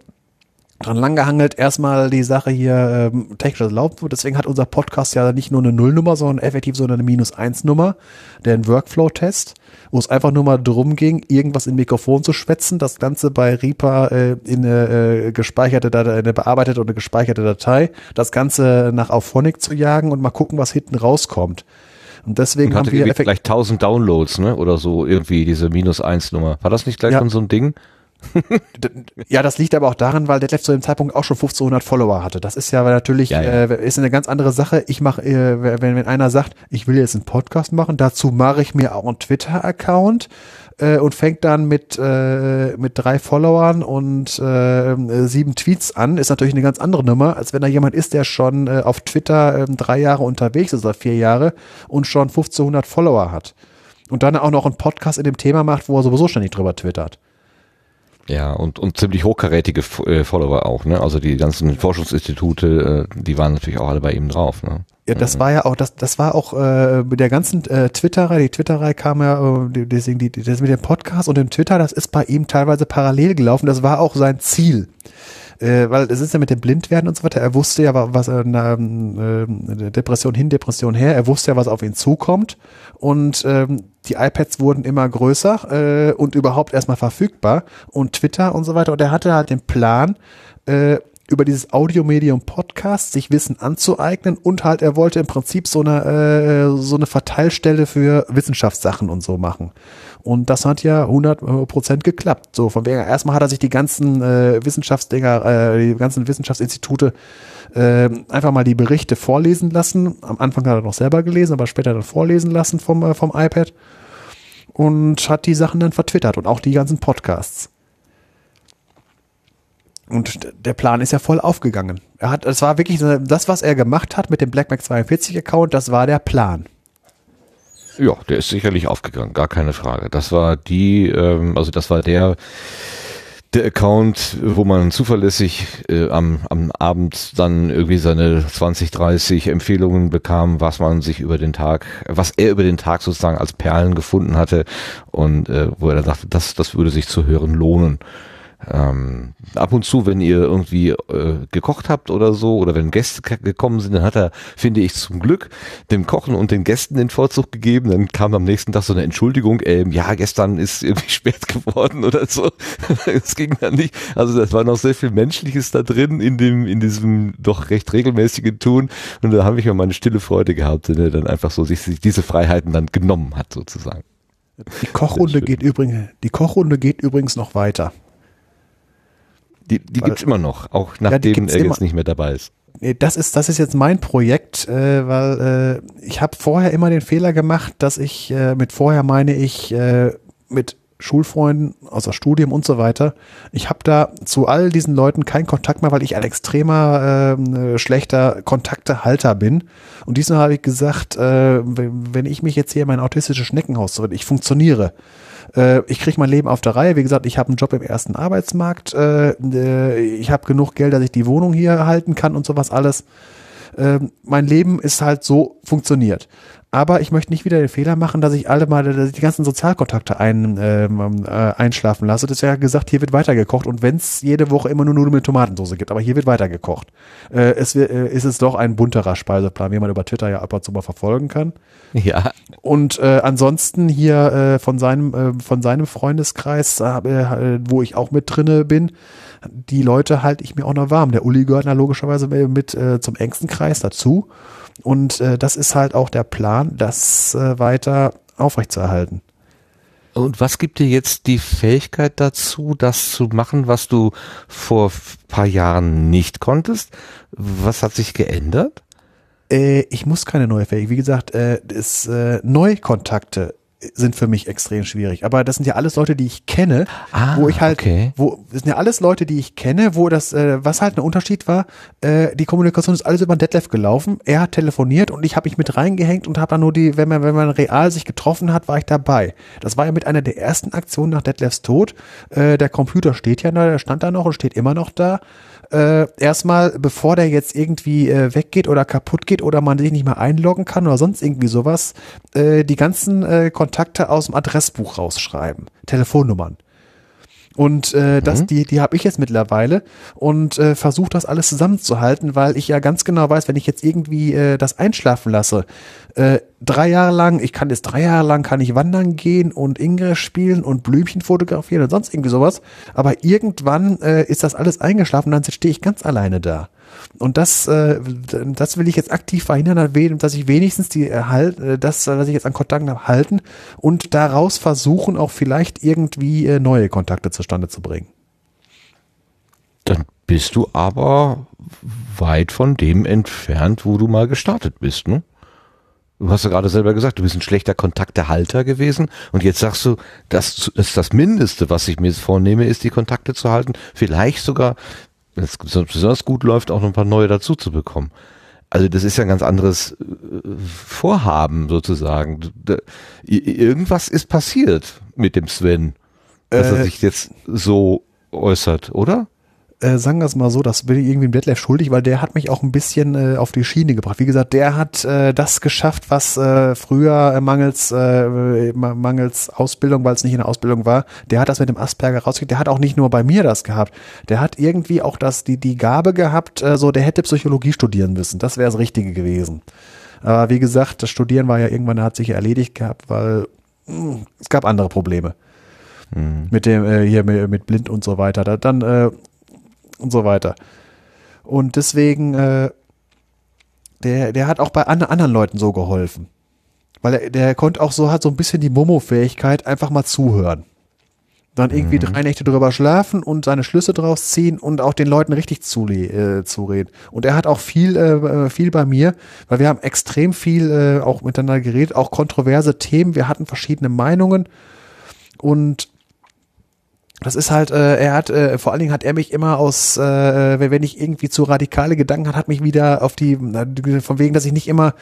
dran langgehangelt, erstmal die Sache hier ähm, technisch erlaubt wird. Deswegen hat unser Podcast ja nicht nur eine Nullnummer, sondern effektiv so eine Minus-Eins-Nummer, der ein Workflow-Test, wo es einfach nur mal drum ging, irgendwas in Mikrofon zu schwätzen, das Ganze bei Reaper äh, in eine äh, gespeicherte Datei, eine bearbeitete und eine gespeicherte Datei, das Ganze nach Auphonic zu jagen und mal gucken, was hinten rauskommt. Und deswegen
Und
haben wir
vielleicht 1000 Downloads, ne? Oder so irgendwie diese Minus-Eins-Nummer. War das nicht gleich
Ja.
schon so ein Ding?
Ja, das liegt aber auch daran, weil Detlef zu dem Zeitpunkt auch schon 1500 Follower hatte. Das ist ja natürlich
Ja, ja.
Äh, ist eine ganz andere Sache. Ich mache, äh, wenn wenn einer sagt, ich will jetzt einen Podcast machen, dazu mache ich mir auch einen Twitter-Account äh, und fängt dann mit äh, mit drei Followern und äh, sieben Tweets an, ist natürlich eine ganz andere Nummer, als wenn da jemand ist, der schon äh, auf Twitter äh, drei Jahre unterwegs ist oder vier Jahre und schon 1500 Follower hat. Und dann auch noch einen Podcast in dem Thema macht, wo er sowieso ständig drüber twittert.
Ja, und, und ziemlich hochkarätige äh, Follower auch, ne? Also die ganzen Forschungsinstitute, äh, die waren natürlich auch alle bei ihm drauf, ne?
Ja, das war ja auch, das, das war auch äh, mit der ganzen äh, Twitterei, die Twitterei kam ja, äh, deswegen die, das mit dem Podcast und dem Twitter, das ist bei ihm teilweise parallel gelaufen, das war auch sein Ziel. Äh, weil es ist ja mit dem Blindwerden und so weiter, er wusste ja, wa- was äh, äh, Depression hin, Depression her, er wusste ja, was auf ihn zukommt. Und ähm, die iPads wurden immer größer äh, und überhaupt erstmal verfügbar. Und Twitter und so weiter. Und er hatte halt den Plan, äh, über dieses Audiomedium Podcast sich Wissen anzueignen. Und halt er wollte im Prinzip so eine äh, so eine Verteilstelle für Wissenschaftssachen und so machen. Und das hat ja 100 Prozent geklappt. So von wegen erstmal hat er sich die ganzen äh, Wissenschaftsdinger, äh, die ganzen Wissenschaftsinstitute äh, einfach mal die Berichte vorlesen lassen. Am Anfang hat er noch selber gelesen, aber später dann vorlesen lassen vom äh, vom iPad und hat die Sachen dann vertwittert und auch die ganzen Podcasts. Und der Plan ist ja voll aufgegangen. Er hat, es war wirklich das, was er gemacht hat mit dem BlackMac 42 Account, das war der Plan.
Ja, der ist sicherlich aufgegangen, gar keine Frage. Das war die, ähm, also das war der, der Account, wo man zuverlässig äh, am, am Abend dann irgendwie seine 20, 30 Empfehlungen bekam, was man sich über den Tag, was er über den Tag sozusagen als Perlen gefunden hatte und äh, wo er dann sagte, das, das würde sich zu hören lohnen. Ähm, ab und zu, wenn ihr irgendwie äh, gekocht habt oder so, oder wenn Gäste gekommen sind, dann hat er, finde ich, zum Glück dem Kochen und den Gästen den Vorzug gegeben. Dann kam am nächsten Tag so eine Entschuldigung, ähm, ja, gestern ist irgendwie spät geworden oder so. Es ging dann nicht. Also das war noch sehr viel Menschliches da drin in dem, in diesem doch recht regelmäßigen Tun. Und da habe ich mir meine stille Freude gehabt, wenn er dann einfach so sich, sich diese Freiheiten dann genommen hat, sozusagen.
Die Kochrunde geht übrigens, die Kochrunde geht übrigens noch weiter.
Die, die
Weil-
gibt's immer noch, auch nachdem
gibt's
er jetzt nicht mehr dabei ist.
Das ist, das ist jetzt mein Projekt, äh, weil äh, ich habe vorher immer den Fehler gemacht, dass ich, äh, mit vorher meine ich, äh, mit Schulfreunden aus dem Studium und so weiter. Ich habe da zu all diesen Leuten keinen Kontakt mehr, weil ich ein extremer ähm, äh, schlechter Kontaktehalter bin. Und diesmal habe ich gesagt, äh, wenn ich mich jetzt hier in mein autistisches Schneckenhaus, so ich funktioniere, äh, ich kriege mein Leben auf der Reihe. Wie gesagt, ich habe einen Job im ersten Arbeitsmarkt. Äh, äh, ich habe genug Geld, dass ich die Wohnung hier halten kann und sowas alles. Ähm, mein Leben ist halt so funktioniert. Aber ich möchte nicht wieder den Fehler machen, dass ich alle mal dass ich die ganzen Sozialkontakte ein, ähm, äh, einschlafen lasse. Das ist ja gesagt, hier wird weitergekocht und wenn es jede Woche immer nur Nudeln mit Tomatensauce gibt, aber hier wird weitergekocht. Äh, es äh, ist es doch ein bunterer Speiseplan, wie man über Twitter ja ab und zu mal verfolgen kann.
Ja,
Und äh, ansonsten hier äh, von seinem äh, von seinem Freundeskreis, äh, wo ich auch mit drinne bin, die Leute halte ich mir auch noch warm. Der Uli gehört da logischerweise mit äh, zum engsten Kreis dazu. Und äh, das ist halt auch der Plan, das äh, weiter aufrechtzuerhalten.
Und was gibt dir jetzt die Fähigkeit dazu, das zu machen, was du vor ein paar Jahren nicht konntest? Was hat sich geändert?
Äh, ich muss keine neue Fähigkeit. Wie gesagt, äh, ist, äh, Neukontakte sind für mich extrem schwierig. Aber das sind ja alles Leute, die ich kenne,
Ah,
wo ich halt,
okay.
wo das sind ja alles Leute, die ich kenne, wo das, äh, was halt ein Unterschied war, äh, die Kommunikation ist alles über den Detlef gelaufen. Er hat telefoniert und ich habe mich mit reingehängt und habe dann nur die, wenn man, wenn man real sich getroffen hat, war ich dabei. Das war ja mit einer der ersten Aktionen nach Detlefs Tod. Äh, der Computer steht ja da, der stand da noch und steht immer noch da äh, erstmal, bevor der jetzt irgendwie äh, weggeht oder kaputt geht oder man sich nicht mehr einloggen kann oder sonst irgendwie sowas, äh, die ganzen äh, Kontakte aus dem Adressbuch rausschreiben, Telefonnummern. Und äh, das, die, die habe ich jetzt mittlerweile und äh, versuche das alles zusammenzuhalten, weil ich ja ganz genau weiß, wenn ich jetzt irgendwie äh, das einschlafen lasse, äh, drei Jahre lang, ich kann jetzt drei Jahre lang, kann ich wandern gehen und Ingress spielen und Blümchen fotografieren und sonst irgendwie sowas, aber irgendwann äh, ist das alles eingeschlafen, dann stehe ich ganz alleine da. Und das, äh, das will ich jetzt aktiv verhindern, dass ich wenigstens die erhalt, äh, das, was ich jetzt an Kontakten habe, halten und daraus versuchen, auch vielleicht irgendwie äh, neue Kontakte zustande zu bringen.
Dann bist du aber weit von dem entfernt, wo du mal gestartet bist, ne? Du hast ja gerade selber gesagt, du bist ein schlechter Kontaktehalter gewesen und jetzt sagst du, das ist das Mindeste, was ich mir vornehme, ist die Kontakte zu halten. Vielleicht sogar, wenn es besonders gut läuft, auch noch ein paar neue dazu zu bekommen. Also das ist ja ein ganz anderes äh, Vorhaben sozusagen. Irgendwas ist passiert mit dem Sven, dass er
Äh,
sich jetzt so äußert, oder?
Äh, sagen wir es mal so, das bin ich irgendwie dem Detlef schuldig, weil der hat mich auch ein bisschen äh, auf die Schiene gebracht. Wie gesagt, der hat äh, das geschafft, was äh, früher äh, mangels, äh, ma- mangels Ausbildung, weil es nicht in der Ausbildung war, der hat das mit dem Asperger rausgekriegt. Der hat auch nicht nur bei mir das gehabt. Der hat irgendwie auch das, die, die Gabe gehabt, äh, so der hätte Psychologie studieren müssen. Das wäre das Richtige gewesen. Aber wie gesagt, das Studieren war ja irgendwann, hat sich ja erledigt gehabt, weil mh, es gab andere Probleme. Mit dem, äh, hier mit, mit blind und so weiter. Da, dann, äh, und so weiter. Und deswegen, äh, der, der hat auch bei an, anderen Leuten so geholfen. Weil er, der konnte auch so, hat so ein bisschen die Momo-Fähigkeit, einfach mal zuhören. Dann irgendwie drei Nächte drüber schlafen und seine Schlüsse draus ziehen und auch den Leuten richtig zule äh, zureden. Und er hat auch viel, äh, viel bei mir, weil wir haben extrem viel äh, auch miteinander geredet, auch kontroverse Themen. Wir hatten verschiedene Meinungen und das ist halt, äh, er hat, äh, vor allen Dingen hat er mich immer aus, äh, wenn wenn ich irgendwie zu radikale Gedanken hat, hat mich wieder auf die, von wegen, dass ich nicht immer,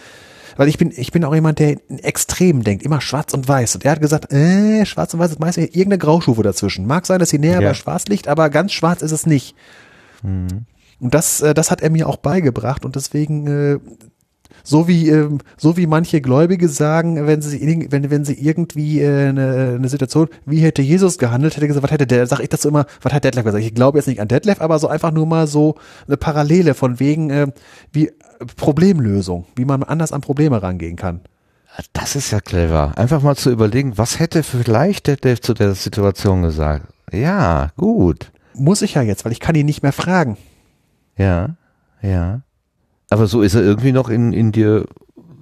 weil ich bin, ich bin auch jemand, der in Extremen denkt, immer schwarz und weiß. Und er hat gesagt, äh, schwarz und weiß ist meistens irgendeine Graustufe dazwischen. Mag sein, dass sie näher
Ja.
bei schwarz liegt, aber ganz schwarz ist es nicht. Und das, äh, das hat er mir auch beigebracht und deswegen, äh, so wie, ähm, so wie manche Gläubige sagen, wenn sie, wenn, wenn sie irgendwie äh, eine, eine Situation, wie hätte Jesus gehandelt, hätte gesagt, was hätte der, sag ich dazu immer, was hat Detlef gesagt? Ich glaube jetzt nicht an Detlef, aber so einfach nur mal so eine Parallele von wegen, äh, wie Problemlösung, wie man anders an Probleme rangehen kann.
Das ist ja clever. Einfach mal zu überlegen, was hätte vielleicht Dave zu der Situation gesagt? Ja, gut.
Muss ich ja jetzt, weil ich kann ihn nicht mehr fragen.
Ja, ja. Aber so ist er irgendwie noch in, in dir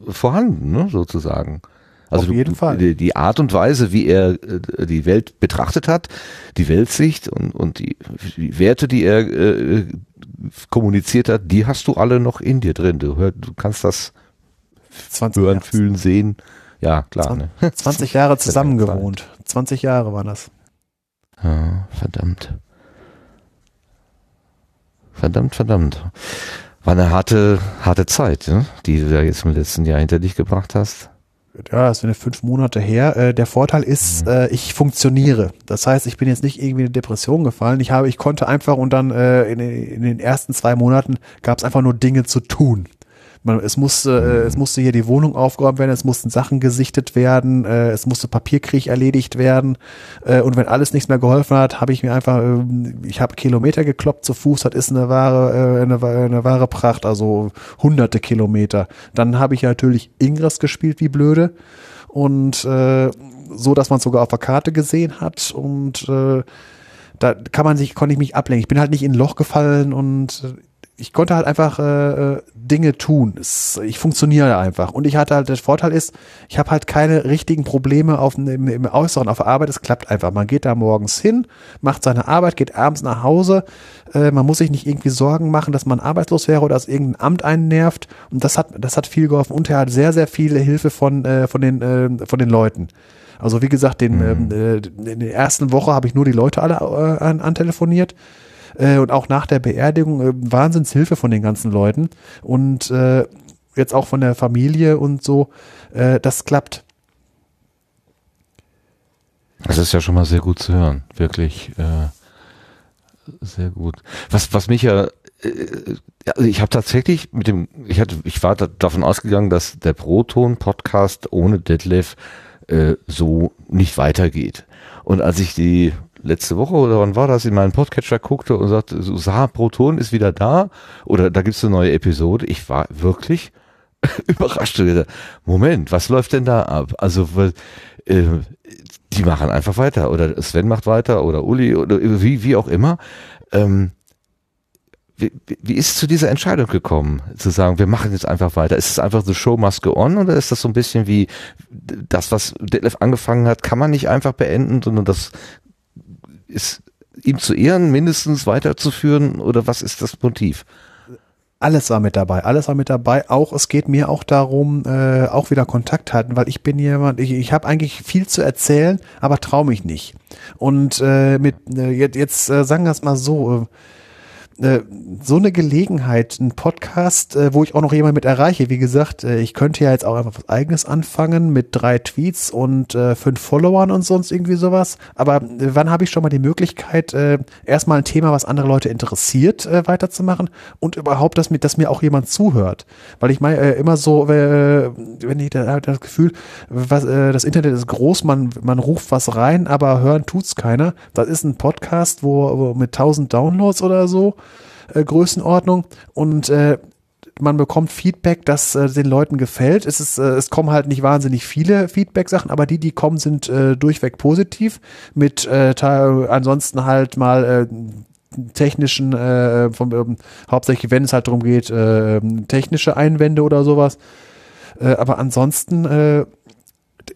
vorhanden, ne, sozusagen. Also
Auf jeden
du,
Fall.
Die, die Art und Weise, wie er äh, die Welt betrachtet hat, die Weltsicht und, und die, die Werte, die er äh, kommuniziert hat, die hast du alle noch in dir drin. Du, hör, du kannst das
20
hören,
Jahre,
fühlen, sehen. Ja, klar. Ne?
20 Jahre zusammen
Zeit.
gewohnt. 20 Jahre waren das.
Ja, verdammt. Verdammt, verdammt. War eine harte, harte Zeit, ne? die du da jetzt im letzten Jahr hinter dich gebracht hast.
ja, das sind ja fünf Monate her. Äh, der Vorteil ist,
Mhm.
äh, ich funktioniere. Das heißt, ich bin jetzt nicht irgendwie in eine Depression gefallen. Ich habe, ich konnte einfach und dann äh, in, in den ersten zwei Monaten gab es einfach nur Dinge zu tun. Man, es musste, äh, es musste hier die Wohnung aufgeräumt werden, es mussten Sachen gesichtet werden, äh, es musste Papierkrieg erledigt werden. Äh, und wenn alles nichts mehr geholfen hat, habe ich mir einfach, ähm, ich habe Kilometer gekloppt zu Fuß, das ist eine wahre, äh, eine, eine wahre Pracht, also hunderte Kilometer. Dann habe ich natürlich Ingress gespielt wie blöde und äh, so, dass man sogar auf der Karte gesehen hat und äh, da kann man sich, konnte ich mich ablenken. Ich bin halt nicht in ein Loch gefallen und äh, ich konnte halt einfach äh, Dinge tun. Es, ich funktioniere einfach. Und ich hatte halt, der Vorteil ist, ich habe halt keine richtigen Probleme auf, im, im Äußeren, auf der Arbeit. Es klappt einfach. Man geht da morgens hin, macht seine Arbeit, geht abends nach Hause. Äh, man muss sich nicht irgendwie Sorgen machen, dass man arbeitslos wäre oder dass irgendein Amt einen nervt. Und das hat, das hat viel geholfen. Und er hat sehr, sehr viele Hilfe von, äh, von, den, äh, von den Leuten. Also wie gesagt, den, mhm. äh, in der ersten Woche habe ich nur die Leute alle äh, an, antelefoniert äh, und auch nach der Beerdigung äh, Wahnsinnshilfe von den ganzen Leuten und äh, jetzt auch von der Familie und so, äh, das klappt.
Das ist ja schon mal sehr gut zu hören, wirklich äh, sehr gut. Was was mich ja äh, also ich habe tatsächlich mit dem, ich hatte, ich war da, davon ausgegangen, dass der Proton-Podcast ohne Detlef äh, so nicht weitergeht. Und als ich die letzte Woche oder wann war das, in meinen Podcatcher guckte und sagte, Saar Proton ist wieder da oder da gibt's eine neue Episode. Ich war wirklich überrascht. Moment, was läuft denn da ab? Also äh, die machen einfach weiter oder Sven macht weiter oder Uli oder wie, wie auch immer. Ähm, wie, wie ist es zu dieser Entscheidung gekommen, zu sagen, wir machen jetzt einfach weiter? Ist es einfach the show must go on oder ist das so ein bisschen wie das, was Detlef angefangen hat, kann man nicht einfach beenden, sondern das ist ihm zu ehren, mindestens weiterzuführen oder was ist das Motiv?
Alles war mit dabei, alles war mit dabei. Auch es geht mir auch darum, äh, auch wieder Kontakt halten, weil ich bin jemand, ich, ich habe eigentlich viel zu erzählen, aber traue mich nicht. Und äh, mit äh, jetzt, jetzt äh, sagen wir es mal so, äh, äh, so eine Gelegenheit, ein Podcast, äh, wo ich auch noch jemand mit erreiche. Wie gesagt, äh, ich könnte ja jetzt auch einfach was eigenes anfangen mit drei Tweets und fünf Followern und sonst irgendwie sowas. Aber wann habe ich schon mal die Möglichkeit, erstmal ein Thema, was andere Leute interessiert, weiterzumachen und überhaupt, dass mir, dass mir auch jemand zuhört. Weil ich meine, immer so, wenn ich da, das Gefühl, was, das Internet ist groß, man, man ruft was rein, aber hören tut's keiner. Das ist ein Podcast, wo, wo mit 1000 Downloads oder so äh, Größenordnung und äh, man bekommt Feedback, das äh, den Leuten gefällt. Es, ist, äh, es kommen halt nicht wahnsinnig viele Feedback-Sachen, aber die, die kommen, sind äh, durchweg positiv. Mit äh, ansonsten halt mal äh, technischen, äh, vom, äh, hauptsächlich wenn es halt darum geht, äh, technische Einwände oder sowas. Äh, aber ansonsten,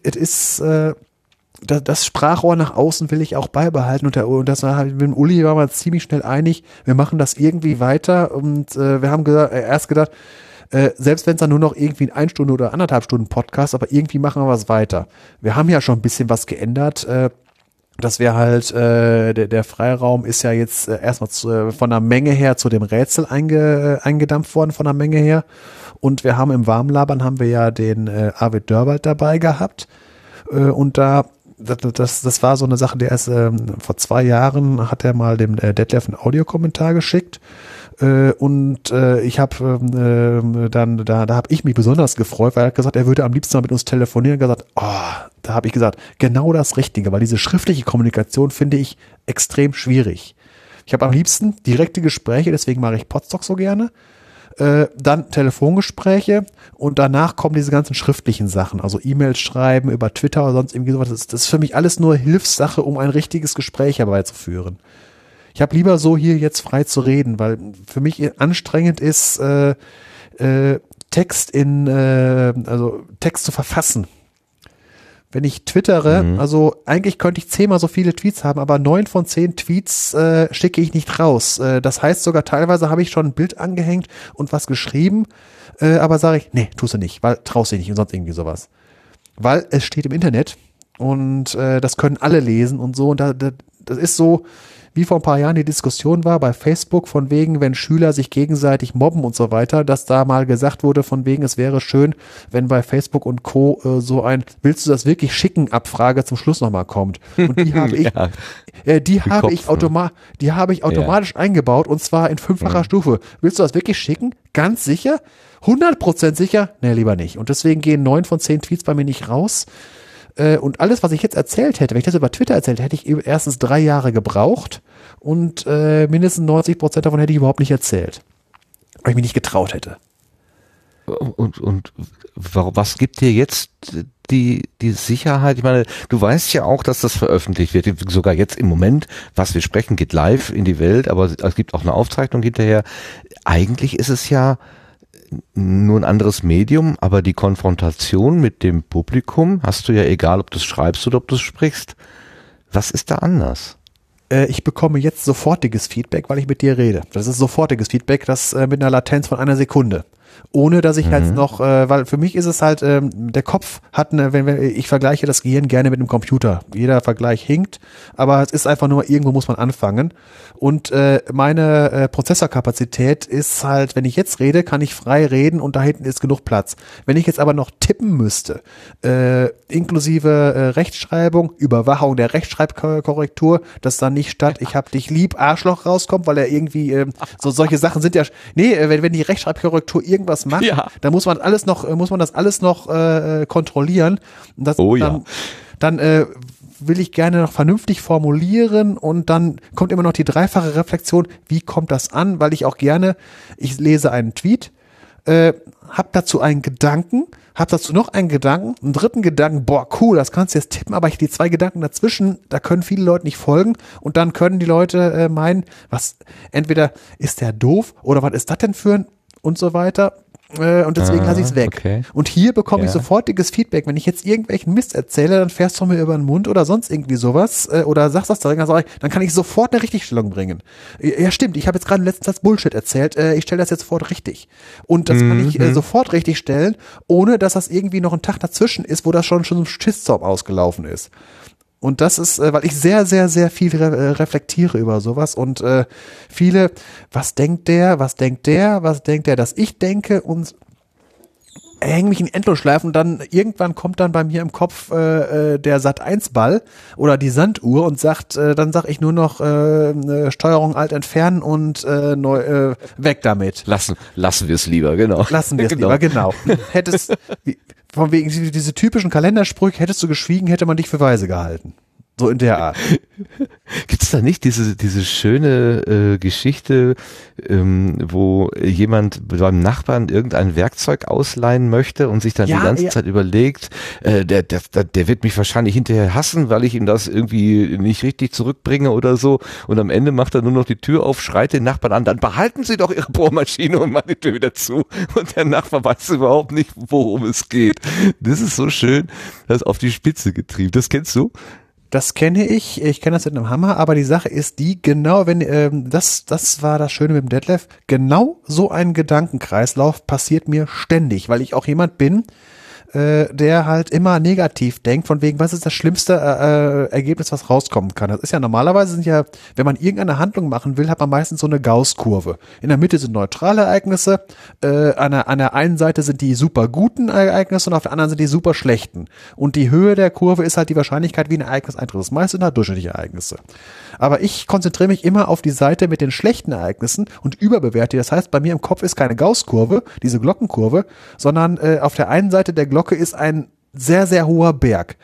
es ist äh, das, das Sprachrohr nach außen will ich auch beibehalten und, der, und das war halt, mit dem Uli waren wir ziemlich schnell einig, wir machen das irgendwie weiter und äh, wir haben gesagt, äh, erst gedacht, äh, selbst wenn es dann nur noch irgendwie ein Stunde oder anderthalb Stunden Podcast, aber irgendwie machen wir was weiter. Wir haben ja schon ein bisschen was geändert. Äh, das wäre halt, äh, der, der Freiraum ist ja jetzt äh, erstmal zu, äh, von der Menge her zu dem Rätsel einge, äh, eingedampft worden, von der Menge her. Und wir haben im Warmlabern haben wir ja den äh, Arvid Dörwald dabei gehabt. Äh, und da das, das, das war so eine Sache, der erst ähm, vor zwei Jahren hat er mal dem äh, Detlef einen Audiokommentar geschickt. Äh, und äh, ich habe ähm, äh, dann, da, da habe ich mich besonders gefreut, weil er hat gesagt, er würde am liebsten mal mit uns telefonieren. gesagt, oh, da habe ich gesagt, genau das Richtige, weil diese schriftliche Kommunikation finde ich extrem schwierig. Ich habe am liebsten direkte Gespräche, deswegen mache ich Podstock so gerne äh, dann Telefongespräche und danach kommen diese ganzen schriftlichen Sachen, also E-Mails schreiben über Twitter oder sonst irgendwie sowas. Das, das ist für mich alles nur Hilfssache, um ein richtiges Gespräch herbeizuführen. Ich habe lieber so hier jetzt frei zu reden, weil für mich anstrengend ist, äh, äh, Text in, äh, also Text zu verfassen wenn ich twittere, mhm. also eigentlich könnte ich zehnmal so viele Tweets haben, aber neun von zehn Tweets äh, schicke ich nicht raus. Äh, das heißt sogar teilweise habe ich schon ein Bild angehängt und was geschrieben, äh, aber sage ich, nee, tust du nicht, weil traust du nicht und sonst irgendwie sowas. Weil es steht im Internet und äh, das können alle lesen und so und da, da, das ist so, wie vor ein paar Jahren die Diskussion war bei Facebook von wegen, wenn Schüler sich gegenseitig mobben und so weiter, dass da mal gesagt wurde von wegen, es wäre schön, wenn bei Facebook und Co. Äh, so ein Willst du das wirklich schicken Abfrage zum Schluss nochmal kommt. Und die habe ich, ja. äh, die habe Kopf, ich, automa ne? die habe ich automatisch ja. eingebaut und zwar in fünffacher ja. Stufe. Willst du das wirklich schicken? Ganz sicher? 100% sicher? Nee, lieber nicht. Und deswegen gehen neun von zehn Tweets bei mir nicht raus. Äh, und alles, was ich jetzt erzählt hätte, wenn ich das über Twitter erzählt hätte, hätte ich erstens drei Jahre gebraucht und äh, mindestens 90 Prozent davon hätte ich überhaupt nicht erzählt. Weil ich mich nicht getraut hätte.
Und, und was gibt dir jetzt die, die Sicherheit? Ich meine, du weißt ja auch, dass das veröffentlicht wird. Sogar jetzt im Moment, was wir sprechen, geht live in die Welt, aber es gibt auch eine Aufzeichnung hinterher. Eigentlich ist es ja nur ein anderes Medium, aber die Konfrontation mit dem Publikum hast du ja egal, ob du es schreibst oder ob du es sprichst. Was ist da anders?
Äh, ich bekomme jetzt sofortiges Feedback, weil ich mit dir rede. Das ist sofortiges Feedback, das äh, mit einer Latenz von einer Sekunde ohne dass ich halt mhm. halt noch, äh, weil für mich ist es halt, ähm, der Kopf hat eine, wenn, wenn ich vergleiche das Gehirn gerne mit einem Computer. Jeder Vergleich hinkt, aber es ist einfach nur, irgendwo muss man anfangen. Und äh, meine äh, Prozessorkapazität ist halt, wenn ich jetzt rede, kann ich frei reden und da hinten ist genug Platz. Wenn ich jetzt aber noch tippen müsste, äh, inklusive äh, Rechtschreibung, Überwachung der Rechtschreibkorrektur, dass dann nicht statt, ich hab dich lieb, Arschloch rauskommt, weil er irgendwie, äh, so solche Sachen sind ja, nee, äh, wenn, wenn die Rechtschreibkorrektur irgendwas irgendwas macht, ja. da muss man alles noch, muss man das alles noch äh, kontrollieren. Und das,
oh
ja. Dann, dann äh, will ich gerne noch vernünftig formulieren und dann kommt immer noch die dreifache Reflexion, wie kommt das an, weil ich auch gerne, ich lese einen Tweet, äh, hab dazu einen Gedanken, hab dazu noch einen Gedanken, einen dritten Gedanken, boah, cool, das kannst du jetzt tippen, aber ich die zwei Gedanken dazwischen, da können viele Leute nicht folgen und dann können die Leute äh, meinen, was, entweder ist der doof oder was ist das denn für ein und so weiter. Äh, und deswegen ah, lasse ich es weg. Okay. Und hier bekomme ja. ich sofortiges Feedback. Wenn ich jetzt irgendwelchen Mist erzähle, dann fährst du mir über den Mund oder sonst irgendwie sowas äh, oder sagst das direkt, dann, dann kann ich sofort eine Richtigstellung bringen. Ja, stimmt. Ich habe jetzt gerade letztens Bullshit erzählt. Äh, ich stelle das jetzt sofort richtig. Und das mhm. kann ich äh, mhm. sofort richtig stellen, ohne dass das irgendwie noch ein Tag dazwischen ist, wo das schon schon so ein Schisszorb ausgelaufen ist. Und das ist, äh, weil ich sehr, sehr, sehr viel re äh, reflektiere über sowas. Und äh, viele, was denkt der, was denkt der, was denkt der, dass ich denke? Und hänge mich in Endlosschleifen und dann irgendwann kommt dann bei mir im Kopf äh, äh der Sat 1 Ball oder die Sanduhr und sagt, äh, dann sag ich nur noch äh, Steuerung alt entfernen und äh, neu äh, weg damit.
Lassen lassen wir es lieber, genau.
Lassen wir es genau. lieber, genau. Hättest von wegen diese typischen Kalendersprüche, hättest du geschwiegen, hätte man dich für weise gehalten. So in der Art.
Gibt es da nicht diese, diese schöne äh, Geschichte, ähm, wo jemand beim Nachbarn irgendein Werkzeug ausleihen möchte und sich dann ja, die ganze ja. Zeit überlegt, äh, der, der, der wird mich wahrscheinlich hinterher hassen, weil ich ihm das irgendwie nicht richtig zurückbringe oder so. Und am Ende macht er nur noch die Tür auf, schreit den Nachbarn an, dann behalten Sie doch Ihre Bohrmaschine und machen die Tür wieder zu. Und der Nachbar weiß überhaupt nicht, worum es geht. Das ist so schön, das auf die Spitze getrieben. Das kennst du?
Das kenne ich, ich kenne das mit einem Hammer, aber die Sache ist die, genau wenn, ähm, das, das war das Schöne mit dem Detlef, genau so ein Gedankenkreislauf passiert mir ständig, weil ich auch jemand bin, äh, der halt immer negativ denkt, von wegen, was ist das schlimmste äh, äh, Ergebnis, was rauskommen kann. Das ist ja normalerweise sind ja, wenn man irgendeine Handlung machen will, hat man meistens so eine Gauss-Kurve. In der Mitte sind neutrale Ereignisse, äh, an, der, an der einen Seite sind die super guten Ereignisse und auf der anderen sind die super schlechten. Und die Höhe der Kurve ist halt die Wahrscheinlichkeit, wie ein Ereignis eintritt. Das meiste sind halt durchschnittliche Ereignisse. Aber ich konzentriere mich immer auf die Seite mit den schlechten Ereignissen und überbewerte. Das heißt, bei mir im Kopf ist keine Gauss-Kurve, diese Glockenkurve, sondern äh, auf der einen Seite der Glocke ist ein sehr, sehr hoher Berg.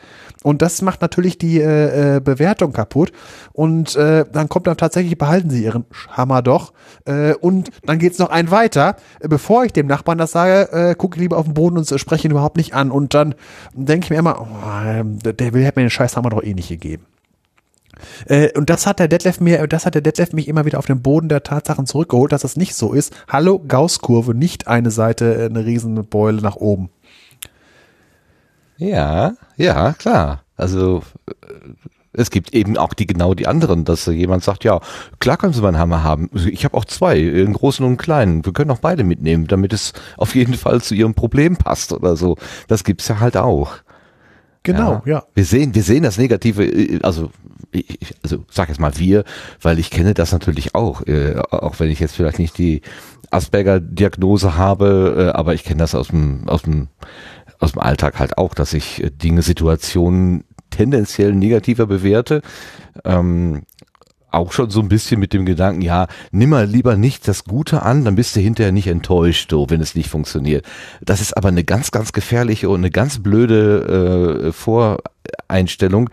Und das macht natürlich die äh, äh, Bewertung kaputt. Und äh, dann kommt dann tatsächlich, behalten Sie Ihren Hammer doch. Äh, und dann geht's noch ein weiter. Bevor ich dem Nachbarn das sage, äh, gucke ich lieber auf den Boden und spreche ihn überhaupt nicht an. Und dann denke ich mir immer, oh, der will, hat mir den scheiß Hammer doch eh nicht gegeben. Äh, und das hat der Detlef mir, das hat der Detlef mich immer wieder auf den Boden der Tatsachen zurückgeholt, dass das nicht so ist. Hallo, Gaußkurve, nicht eine Seite, äh, eine riesen Beule nach oben.
Ja, ja, klar. Also äh, es gibt eben auch die genau die anderen, dass jemand sagt, ja, klar können Sie meinen Hammer haben. Ich habe auch zwei, einen großen und einen kleinen. Wir können auch beide mitnehmen, damit es auf jeden Fall zu Ihrem Problem passt oder so. Das gibt's ja halt auch.
Genau, ja. ja.
Wir sehen, wir sehen das Negative, also ich, also sag jetzt mal wir, weil ich kenne das natürlich auch, äh, auch wenn ich jetzt vielleicht nicht die Asperger-Diagnose habe, äh, aber ich kenne das aus dem aus dem aus dem Alltag halt auch, dass ich äh, Dinge, Situationen tendenziell negativer bewerte. Ähm, auch schon so ein bisschen mit dem Gedanken, ja, nimm mal lieber nicht das Gute an, dann bist du hinterher nicht enttäuscht, so, wenn es nicht funktioniert. Das ist aber eine ganz, ganz gefährliche und eine ganz blöde äh, Voreinstellung.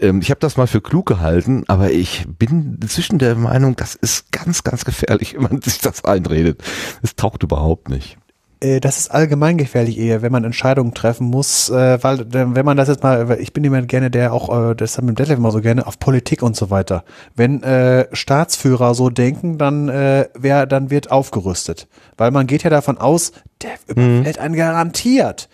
Ähm, ich habe das mal für klug gehalten, aber ich bin inzwischen der Meinung, das ist ganz, ganz gefährlich, wenn man sich das einredet. Es taucht überhaupt nicht.
Äh, das ist allgemein gefährlich eher, wenn man Entscheidungen treffen muss, äh, weil äh, wenn man das jetzt mal, ich bin jemand gerne, der auch, äh, das haben wir im Detlef immer so gerne, auf Politik und so weiter. Wenn äh, Staatsführer so denken, dann äh, wer, dann wird aufgerüstet, weil man geht ja davon aus, der überfällt einen garantiert.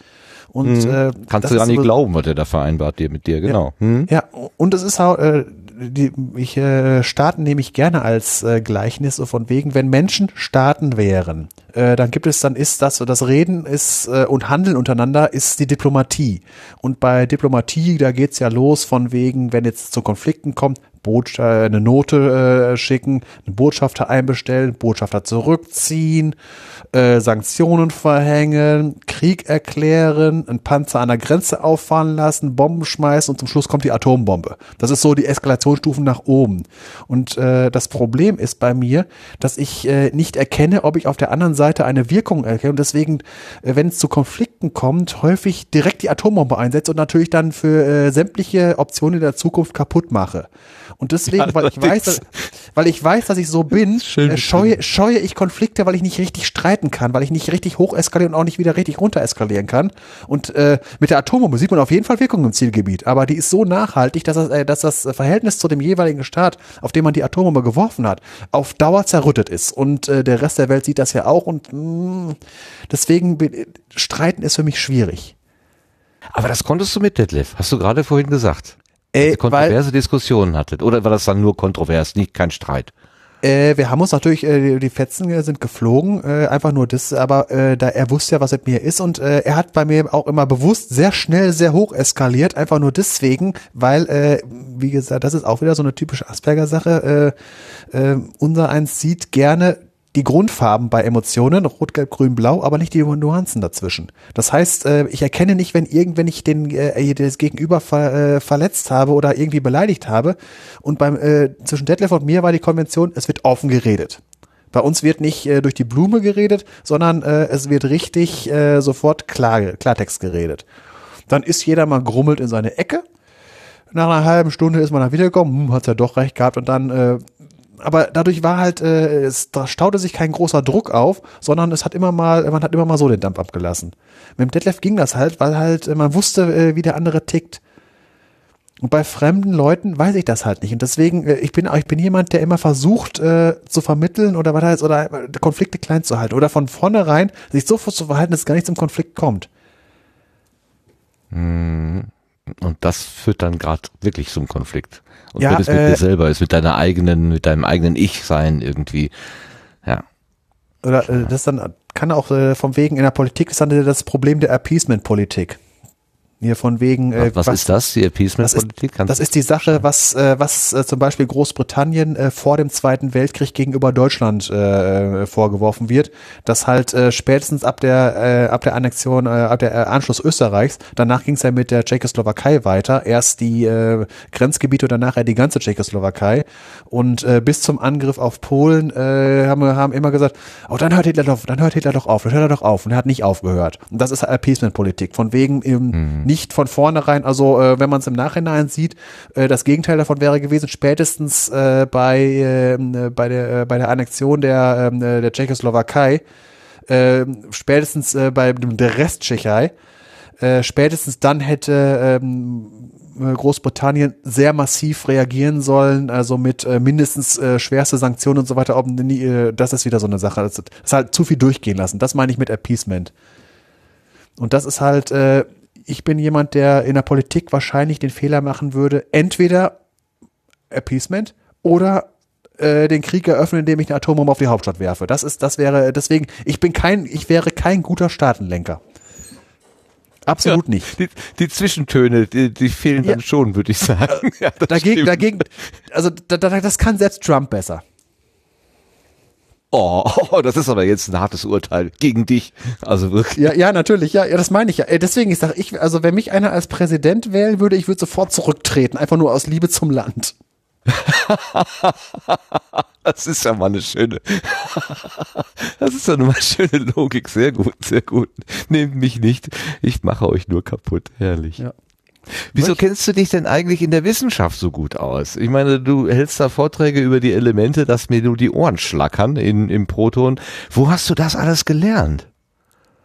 Und
Mhm.
äh,
Kannst du gar nicht
so-
glauben, was der da vereinbart dir mit dir, genau. Hm?
ja, und es ist auch, äh, die, ich äh, Staaten nehme ich gerne als äh, Gleichnis so von wegen, wenn Menschen Staaten wären, äh, dann gibt es, dann ist das, das Reden ist äh, und Handeln untereinander ist die Diplomatie. Und bei Diplomatie, da geht's ja los von wegen, wenn jetzt zu Konflikten kommt, Botscha eine Note äh, schicken, einen Botschafter einbestellen, Botschafter zurückziehen, äh, Sanktionen verhängen, Krieg erklären, einen Panzer an der Grenze auffahren lassen, Bomben schmeißen und zum Schluss kommt die Atombombe. Das ist so die Eskalationsstufen nach oben. Und äh, das Problem ist bei mir, dass ich äh, nicht erkenne, ob ich auf der anderen Seite eine Wirkung erkenne und deswegen, äh, wenn es zu Konflikten kommt, häufig direkt die Atombombe einsetze und natürlich dann für äh, sämtliche Optionen der Zukunft kaputt mache. Und deswegen, weil ich weiß, dass, weil ich weiß, dass ich so bin,
Schön
äh, scheue, scheue ich Konflikte, weil ich nicht richtig streiten kann, weil ich nicht richtig hoch eskalieren und auch nicht wieder richtig runter eskalieren kann. Und äh, mit der Atombombe sieht man auf jeden Fall Wirkung im Zielgebiet, aber die ist so nachhaltig, dass das, äh, dass das Verhältnis zu dem jeweiligen Staat, auf dem man die Atombombe geworfen hat, auf Dauer zerrüttet ist. Und äh, der Rest der Welt sieht das ja auch und mh, deswegen bin, streiten ist für mich schwierig.
Aber das konntest du mit Detlef, hast du gerade vorhin gesagt.
Äh,
Dass ihr kontroverse Diskussionen hattet. Oder war das dann nur kontrovers, nicht kein Streit?
Äh, wir haben uns natürlich, äh, die- die Fetzen äh, sind geflogen, äh, einfach nur das, aber äh, da er wusste ja, was mit mir ist und äh, er hat bei mir auch immer bewusst sehr schnell, sehr hoch eskaliert, einfach nur deswegen, weil, äh, wie gesagt, das ist auch wieder so eine typische Asperger-Sache. Äh, äh, unser eins sieht gerne die Grundfarben bei Emotionen, rot, gelb, grün, blau, aber nicht die Nuancen dazwischen. Das heißt, äh, ich erkenne nicht, wenn irgendwann ich den äh, das Gegenüber ver, äh, verletzt habe oder irgendwie beleidigt habe. Und beim äh, zwischen Detlef und mir war die Konvention, es wird offen geredet. Bei uns wird nicht äh, durch die Blume geredet, sondern äh, es wird richtig äh, sofort klar, Klartext geredet. Dann ist jeder mal grummelt in seine Ecke. Nach einer halben Stunde ist man dann wiedergekommen, hm, hat's ja doch recht gehabt und dann äh, aber dadurch war halt, äh, es da staute sich kein großer Druck auf, sondern es hat immer mal, man hat immer mal so den Dampf abgelassen. Mit dem Detlef ging das halt, weil halt äh, man wusste, äh, wie der andere tickt. Und bei fremden Leuten weiß ich das halt nicht. Und deswegen, äh, ich bin, ich bin jemand, der immer versucht äh, zu vermitteln oder was heißt, oder äh, Konflikte klein zu halten. Oder von vornherein sich so zu verhalten, dass es gar nicht zum Konflikt kommt.
Und das führt dann gerade wirklich zum Konflikt. Und
Ja,
es mit
äh,
dir selber ist, mit deiner eigenen, mit deinem eigenen Ich sein irgendwie. Ja.
Oder äh, das dann kann auch äh, vom wegen in der Politik ist dann das Problem der Appeasement-Politik. Hier von wegen. Äh,
was, ist das, die Appeasement-Politik? Kannst
Das ist die Sache, was, äh, was äh, zum Beispiel Großbritannien äh, vor dem Zweiten Weltkrieg gegenüber Deutschland äh, vorgeworfen wird, dass halt äh, spätestens ab der äh, ab der Annexion, äh, ab der äh, Anschluss Österreichs, danach ging es ja mit der Tschechoslowakei weiter, erst die äh, Grenzgebiete und danach ja die ganze Tschechoslowakei und äh, bis zum Angriff auf Polen äh, haben wir haben immer gesagt, oh dann hört Hitler doch, dann hört Hitler doch auf, dann hört er doch auf und er hat nicht aufgehört. Und das ist Appeasement-Politik, von wegen ähm, nicht von vornherein, also äh, wenn man es im Nachhinein sieht, äh, das Gegenteil davon wäre gewesen, spätestens äh, bei, äh, bei, der, äh, bei der Annexion der, ähm, äh, der Tschechoslowakei, äh, spätestens äh, bei der Resttschechei, äh, spätestens dann hätte ähm, äh, Großbritannien sehr massiv reagieren sollen, also mit äh, mindestens äh, schwerste Sanktionen und so weiter. Ob, äh, das ist wieder so eine Sache. Das, das ist halt zu viel durchgehen lassen. Das meine ich mit Appeasement. Und das ist halt, äh, ich bin jemand, der in der Politik wahrscheinlich den Fehler machen würde, entweder Appeasement oder äh, den Krieg eröffnen, indem ich eine Atombombe auf die Hauptstadt werfe. Das ist, das wäre, deswegen, ich bin kein, ich wäre kein guter Staatenlenker. Absolut nicht.
die, die Zwischentöne, die, die fehlen
Ja.
dann schon, würde ich sagen. Ja, das
Dagegen,
stimmt.
dagegen, also da, da, das kann selbst Trump besser.
Oh, das ist aber jetzt ein hartes Urteil gegen dich. Also wirklich.
Ja, ja, natürlich, ja, ja, das meine ich ja. Äh, Deswegen, ich sage, ich, also wenn mich einer als Präsident wählen würde, ich würde sofort zurücktreten, einfach nur aus Liebe zum Land.
Das ist ja mal eine schöne. Das ist ja mal schöne Logik. Sehr gut, sehr gut. Nehmt mich nicht. Ich mache euch nur kaputt. Herrlich.
Ja.
Wieso kennst du dich denn eigentlich in der Wissenschaft so gut aus? Ich meine, du hältst da Vorträge über die Elemente, dass mir nur die Ohren schlackern in, im Proton. Wo hast du das alles gelernt?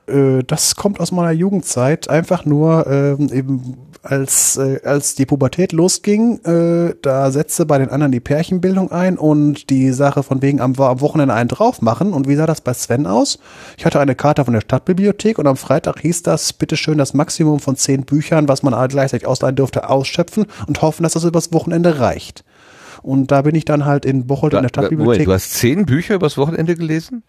Äh, das kommt aus meiner Jugendzeit. Einfach nur ähm, eben als, äh, als die Pubertät losging, äh, da setzte bei den anderen die Pärchenbildung ein und die Sache von wegen am, am Wochenende einen drauf machen. Und wie sah das bei Sven aus? Ich hatte eine Karte von der Stadtbibliothek und am Freitag hieß das, bitteschön das Maximum von zehn Büchern, was man gleichzeitig ausleihen durfte, ausschöpfen und hoffen, dass das übers Wochenende reicht. Und da bin ich dann halt in Bocholt in der Stadtbibliothek.
Moment, du hast zehn Bücher übers Wochenende gelesen?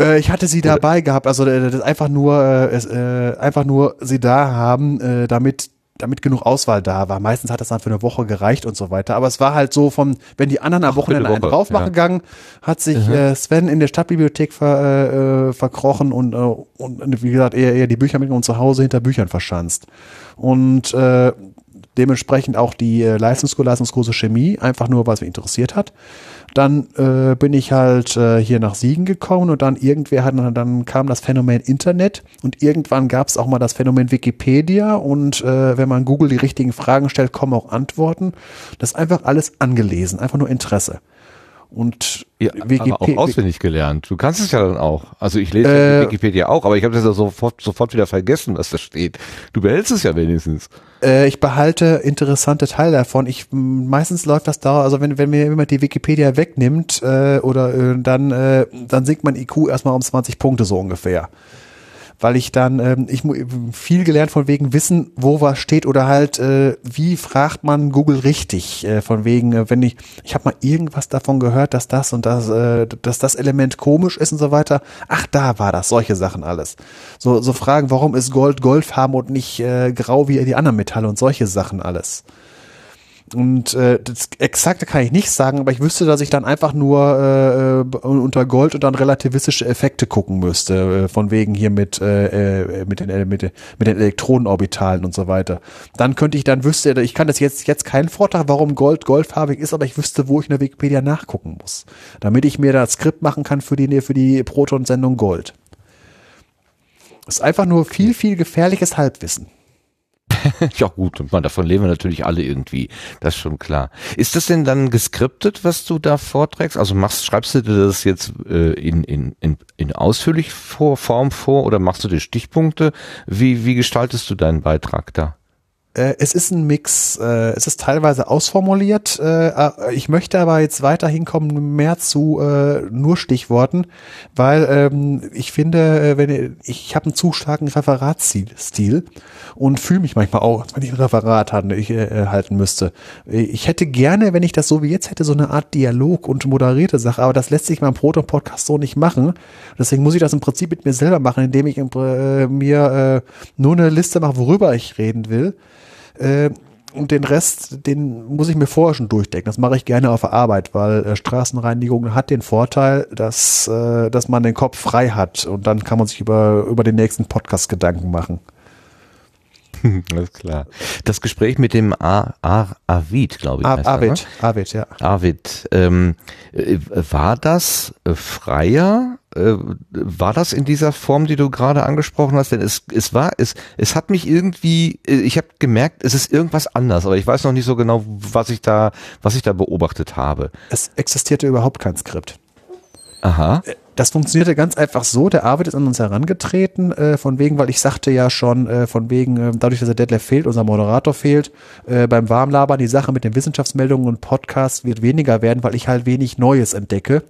Äh, ich hatte sie dabei gehabt, also äh, das einfach nur, äh, äh, einfach nur sie da haben, äh, damit damit genug Auswahl da war. Meistens hat das dann für eine Woche gereicht und so weiter. Aber es war halt so vom, wenn die anderen am Wochenende Woche, einen drauf machen ja. gegangen, hat sich mhm. äh, Sven in der Stadtbibliothek ver, äh, verkrochen und, äh, und wie gesagt, eher, eher die Bücher mit uns zu Hause hinter Büchern verschanzt. Und äh, dementsprechend auch die äh, Leistungskurs, Leistungskurse Chemie, einfach nur, was mich interessiert hat. Dann äh, bin ich halt äh, hier nach Siegen gekommen und dann irgendwer hat, dann kam das Phänomen Internet und irgendwann gab es auch mal das Phänomen Wikipedia und äh, wenn man Google die richtigen Fragen stellt, kommen auch Antworten. Das ist einfach alles angelesen, einfach nur Interesse. Und
ja, aber auch auswendig gelernt. Du kannst es ja dann auch. Also ich lese äh, Wikipedia auch, aber ich habe das ja sofort, sofort wieder vergessen, was da steht. Du behältst es ja wenigstens.
Äh, ich behalte interessante Teile davon. Ich meistens läuft das da, also wenn, wenn mir jemand die Wikipedia wegnimmt äh, oder äh, dann, äh, dann sinkt mein IQ erstmal um 20 Punkte so ungefähr weil ich dann ähm, ich viel gelernt von wegen Wissen, wo was steht oder halt äh, wie fragt man Google richtig äh, von wegen, äh, wenn ich ich habe mal irgendwas davon gehört, dass das und das äh, dass das Element komisch ist und so weiter. Ach, da war das, solche Sachen alles. So so Fragen, warum ist Gold goldfarben und nicht äh, grau wie die anderen Metalle und solche Sachen alles. Und äh, das Exakte kann ich nicht sagen, aber ich wüsste, dass ich dann einfach nur äh, äh unter Gold und dann relativistische Effekte gucken müsste, äh, von wegen hier mit, äh, äh mit, den, äh, mit, mit den Elektronenorbitalen und so weiter. Dann könnte ich, dann wüsste, ich kann das jetzt, jetzt keinen Vortrag, warum Gold goldfarbig ist, aber ich wüsste, wo ich in der Wikipedia nachgucken muss. Damit ich mir das Skript machen kann für die, für die Proton-Sendung Gold. Ist einfach nur viel, viel gefährliches Halbwissen.
ja gut, man, davon leben wir natürlich alle irgendwie. Das ist schon klar. Ist das denn dann geskriptet, was du da vorträgst? Also machst, schreibst du dir das jetzt äh, in, in, in, in ausführlich vor, Form vor oder machst du dir Stichpunkte? Wie, wie gestaltest du deinen Beitrag da?
Äh, es ist ein Mix. Äh, es ist teilweise ausformuliert. Äh, ich möchte aber jetzt weiterhin kommen mehr zu nur Stichworten, weil ähm, ich finde, wenn ich habe einen zu starken Referatsstil und fühle mich manchmal auch, als wenn ich ein Referat halten müsste. Ich hätte gerne, wenn ich das so wie jetzt hätte, so eine Art Dialog und moderierte Sache, aber das lässt sich beim Proton-Podcast so nicht machen. Deswegen muss ich das im Prinzip mit mir selber machen, indem ich mir nur eine Liste mache, worüber ich reden will. Äh, und den Rest, den muss ich mir vorher schon durchdenken. Das mache ich gerne auf der Arbeit, weil äh, Straßenreinigung hat den Vorteil, dass, äh, dass man den Kopf frei hat und dann kann man sich über, über den nächsten Podcast Gedanken machen.
Alles klar. Das Gespräch mit dem A A Avid, glaube ich.
Avid, ne? Avid, ja.
Avid. Ähm, äh, war das äh, freier äh, war das in dieser Form, die du gerade angesprochen hast? Denn es, es war, es, es hat mich irgendwie, äh, ich habe gemerkt, es ist irgendwas anders, aber ich weiß noch nicht so genau, was ich da, was ich da beobachtet habe.
Es existierte überhaupt kein Skript.
Aha.
Das funktionierte ganz einfach so. Der Arvid ist an uns herangetreten, äh, von wegen, weil ich sagte ja schon, äh, von wegen, äh, dadurch, dass der Detlef fehlt, unser Moderator fehlt, äh, beim Warmlabern, die Sache mit den Wissenschaftsmeldungen und Podcasts wird weniger werden, weil ich halt wenig Neues entdecke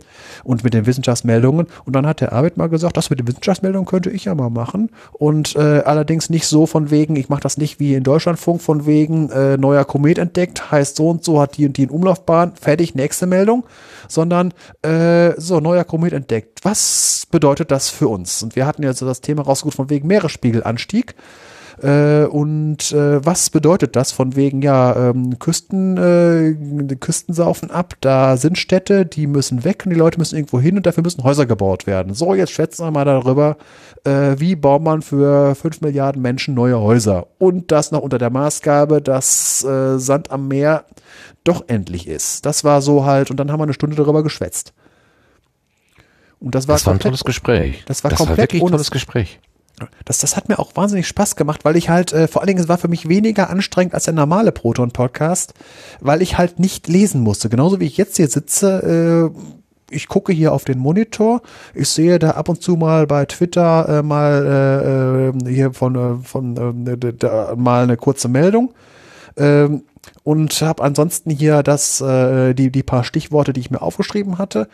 und mit den Wissenschaftsmeldungen. Und dann hat der Arvid mal gesagt, das mit den Wissenschaftsmeldungen könnte ich ja mal machen. Und äh, allerdings nicht so von wegen, ich mache das nicht wie in Deutschlandfunk, von wegen, äh, neuer Komet entdeckt, heißt so und so, hat die und die in Umlaufbahn, fertig, nächste Meldung, sondern so, neuer Komet entdeckt was bedeutet das für uns? Und wir hatten ja so das Thema rausgesucht von wegen Meeresspiegelanstieg. Äh, und äh, was bedeutet das von wegen, ja, ähm, Küsten, äh, Küsten saufen ab, da sind Städte, die müssen weg und die Leute müssen irgendwo hin und dafür müssen Häuser gebaut werden. So, jetzt schätzen wir mal darüber, äh, wie baut man für fünf Milliarden Menschen neue Häuser? Und das noch unter der Maßgabe, dass äh, Sand am Meer doch endlich ist. Das war so halt, und dann haben wir eine Stunde darüber geschwätzt.
Und das war, das war ein tolles Gespräch.
Das war das komplett war
wirklich ein tolles Gespräch.
Das, das hat mir auch wahnsinnig Spaß gemacht, weil ich halt, äh, vor allen Dingen, es war für mich weniger anstrengend als der normale Proton-Podcast, weil ich halt nicht lesen musste. Genauso wie ich jetzt hier sitze, äh, ich gucke hier auf den Monitor, ich sehe da ab und zu mal bei Twitter äh, mal äh, äh hier von, äh, von äh, da, mal eine kurze Meldung. Ähm, und habe ansonsten hier das äh, die die paar Stichworte, die ich mir aufgeschrieben hatte.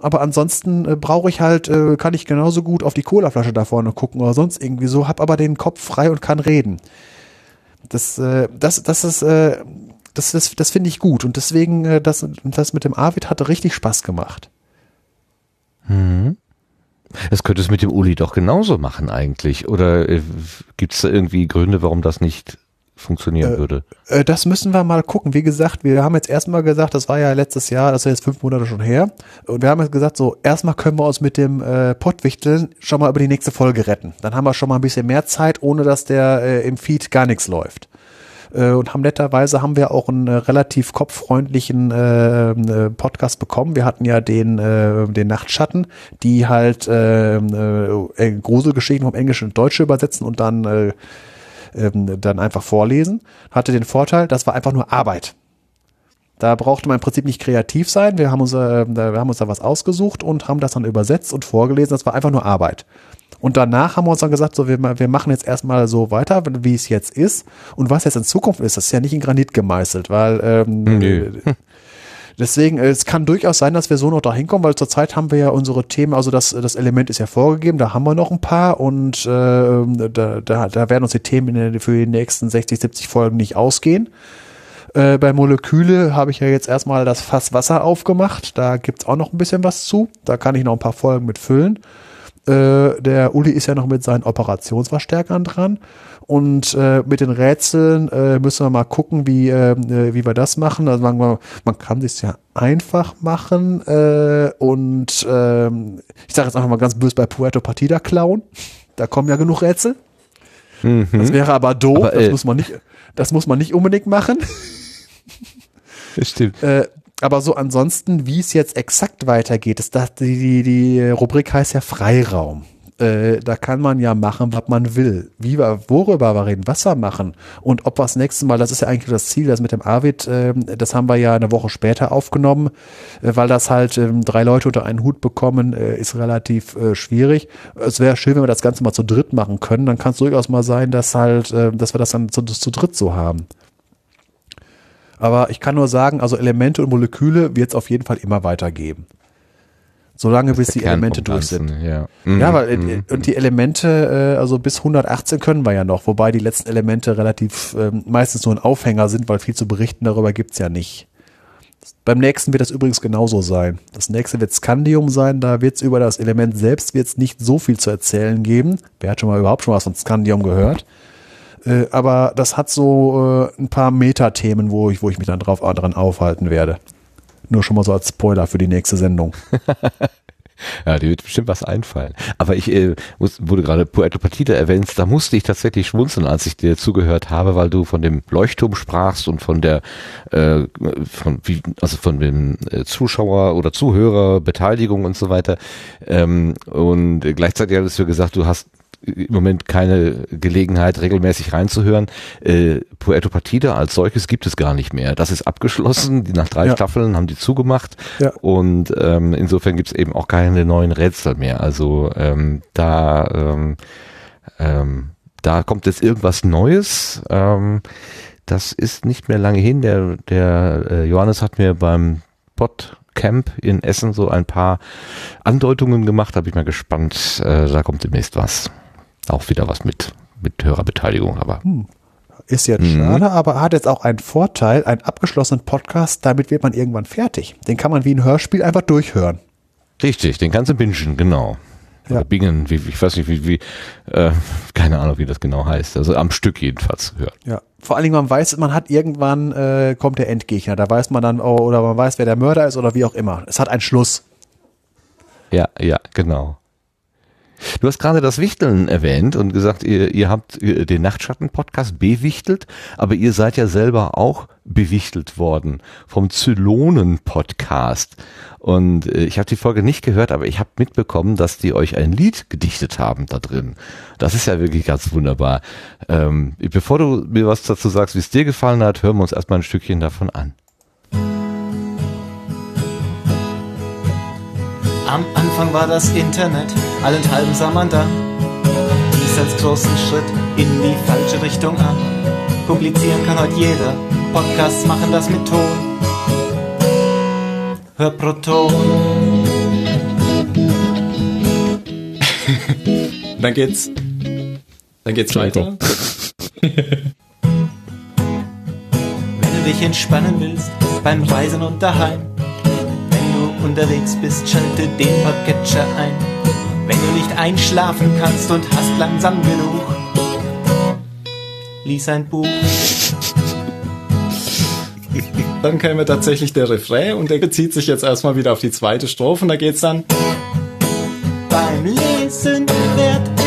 Aber ansonsten äh, brauche ich halt äh, kann ich genauso gut auf die Colaflasche da vorne gucken oder sonst irgendwie so, habe aber den Kopf frei und kann reden. Das äh, das das ist äh, das das, das finde ich gut und deswegen äh, das das mit dem Arvid hatte richtig Spaß gemacht.
Mhm. Das könnte es mit dem Uli doch genauso machen eigentlich. Oder äh, gibt es da irgendwie Gründe, warum das nicht funktionieren
äh,
würde.
Äh, das müssen wir mal gucken. Wie gesagt, wir haben jetzt erstmal gesagt, das war ja letztes Jahr, das ist jetzt fünf Monate schon her. Und wir haben jetzt gesagt, so, erstmal können wir uns mit dem äh, Pottwichteln schon mal über die nächste Folge retten. Dann haben wir schon mal ein bisschen mehr Zeit, ohne dass der äh, im Feed gar nichts läuft. Äh, und haben netterweise haben wir auch einen äh, relativ kopffreundlichen äh, Podcast bekommen. Wir hatten ja den, äh, den Nachtschatten, die halt äh, äh, Gruselgeschichten vom Englischen und Deutsche übersetzen und dann ähm, dann einfach vorlesen. Hatte den Vorteil, das war einfach nur Arbeit. Da brauchte man im Prinzip nicht kreativ sein. Wir haben uns, äh, wir haben uns da was ausgesucht und haben das dann übersetzt und vorgelesen. Das war einfach nur Arbeit. Und danach haben wir uns dann gesagt, so, wir, wir machen jetzt erstmal so weiter, wie es jetzt ist. Und was jetzt in Zukunft ist, das ist ja nicht in Granit gemeißelt, weil ähm, nee. Deswegen, äh, es kann durchaus sein, dass wir so noch da hinkommen, weil zurzeit haben wir ja unsere Themen, also das, das Element ist ja vorgegeben, da haben wir noch ein paar und äh, da, da, da werden uns die Themen für die nächsten 60, 70 Folgen nicht ausgehen. Äh, bei Moleküle habe ich ja jetzt erstmal das Fass Wasser aufgemacht. Da gibt's auch noch ein bisschen was zu. Da kann ich noch ein paar Folgen mit füllen. Äh, der Uli ist ja noch mit seinen Operationsverstärkern dran. Und äh, mit den Rätseln äh, müssen wir mal gucken, wie, äh, wie wir das machen. Also man, man kann sich ja einfach machen äh, und äh, ich sage jetzt einfach mal ganz böse bei Puerto Partida klauen. Da kommen ja genug Rätsel. Mhm. Das wäre aber doof. Aber, das, äh, muss man nicht, das muss man nicht unbedingt machen.
Das stimmt.
Äh, aber so ansonsten, wie es jetzt exakt weitergeht, ist das, die, die, die Rubrik heißt ja Freiraum. Äh, da kann man ja machen, was man will. Wie wir, worüber wir reden, was wir machen und ob wir das nächste Mal, das ist ja eigentlich das Ziel, das mit dem Arvid, äh, das haben wir ja eine Woche später aufgenommen, äh, weil das halt ähm, drei Leute unter einen Hut bekommen, äh, ist relativ äh, schwierig. Es wäre schön, wenn wir das Ganze mal zu dritt machen können. Dann kann es durchaus mal sein, dass halt, dass wir das dann zu, zu dritt so haben. Aber ich kann nur sagen, also Elemente und Moleküle wird es auf jeden Fall immer weitergeben. Solange bis die Elemente durch sind.
Ja,
mhm. ja weil, mhm. und die Elemente, äh, also bis 118 können wir ja noch, wobei die letzten Elemente relativ äh, meistens nur ein Aufhänger sind, weil viel zu berichten darüber gibt's ja nicht. Beim nächsten wird das übrigens genauso sein. Das nächste wird Scandium sein, da wird's über das Element selbst wird's nicht so viel zu erzählen geben. Wer hat schon mal überhaupt schon was von Scandium gehört? Äh, aber das hat so äh, ein paar Metathemen, wo ich, wo ich mich dann drauf dran aufhalten werde. Nur schon mal so als Spoiler für die nächste Sendung.
Ja, dir wird bestimmt was einfallen. Aber ich äh, muss, wurde gerade Puerto Partida erwähnt, da musste ich tatsächlich schmunzeln, als ich dir zugehört habe, weil du von dem Leuchtturm sprachst und von der äh, von wie also von dem äh, Zuschauer oder Zuhörer Beteiligung und so weiter. Ähm, und gleichzeitig hattest du gesagt, du hast im Moment keine Gelegenheit, regelmäßig reinzuhören. Äh, Puerto Partida als solches gibt es gar nicht mehr. Das ist abgeschlossen. Nach drei ja. Staffeln haben die zugemacht. Ja. Und ähm, insofern gibt es eben auch keine neuen Rätsel mehr. Also ähm, da ähm, ähm, da kommt jetzt irgendwas Neues. Ähm, das ist nicht mehr lange hin. Der, der äh, Johannes hat mir beim Pod Camp in Essen so ein paar Andeutungen gemacht. Da bin ich mal gespannt. Äh, da kommt demnächst was. Auch wieder was mit, mit Hörerbeteiligung, aber. Hm.
Ist jetzt mhm. schade, aber hat jetzt auch einen Vorteil, einen abgeschlossenen Podcast, damit wird man irgendwann fertig. Den kann man wie ein Hörspiel einfach durchhören.
Richtig, den kannst du bingen, genau. Ja. Oder bingen, wie, ich weiß nicht, wie, wie äh, keine Ahnung, wie das genau heißt. Also am Stück jedenfalls hören.
Ja, vor allen Dingen, man weiß, man hat irgendwann, äh, kommt der Endgegner. Da weiß man dann, oh, oder man weiß, wer der Mörder ist oder wie auch immer. Es hat einen Schluss.
Ja, ja, genau. Du hast gerade das Wichteln erwähnt und gesagt, ihr, ihr habt den Nachtschatten-Podcast bewichtelt, aber ihr seid ja selber auch bewichtelt worden vom Zylonen-Podcast. Und äh, ich habe die Folge nicht gehört, aber ich habe mitbekommen, dass die euch ein Lied gedichtet haben da drin. Das ist ja wirklich ganz wunderbar. Ähm, bevor du mir was dazu sagst, wie es dir gefallen hat, hören wir uns erstmal ein Stückchen davon an.
Am Anfang war das Internet, allenthalben sah man dann dies als großen Schritt in die falsche Richtung an. Publizieren kann heute jeder, Podcasts machen das mit Ton. Hör Proton.
Dann geht's. Dann geht's weiter.
Wenn du dich entspannen willst, beim Reisen und daheim. Wenn du unterwegs bist, schalte den Podcatcher ein. Wenn du nicht einschlafen kannst und hast langsam genug, lies ein Buch.
Dann käme tatsächlich der Refrain und der bezieht sich jetzt erstmal wieder auf die zweite Strophe und da geht's dann.
Beim Lesen werd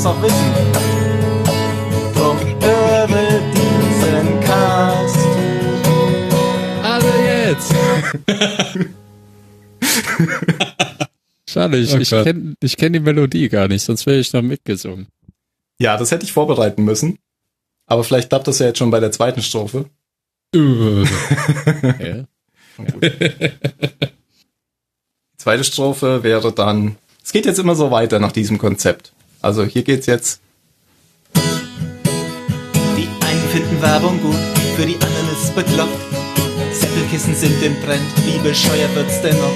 Das auch wissen? Drum höre diesen Cast.
Also jetzt. Schade, ich,
Oh
ich kenne ich kenn die Melodie gar nicht, sonst wäre ich noch mitgesungen.
Ja, das hätte ich vorbereiten müssen. Aber vielleicht klappt das ja jetzt schon bei der zweiten Strophe.
ja.
Die zweite Strophe wäre dann. Es geht jetzt immer so weiter nach diesem Konzept. Also hier geht's jetzt.
Die einen finden Werbung gut, für die anderen ist bekloppt. Säppelkissen sind im Trend, wie bescheuert wird's denn noch?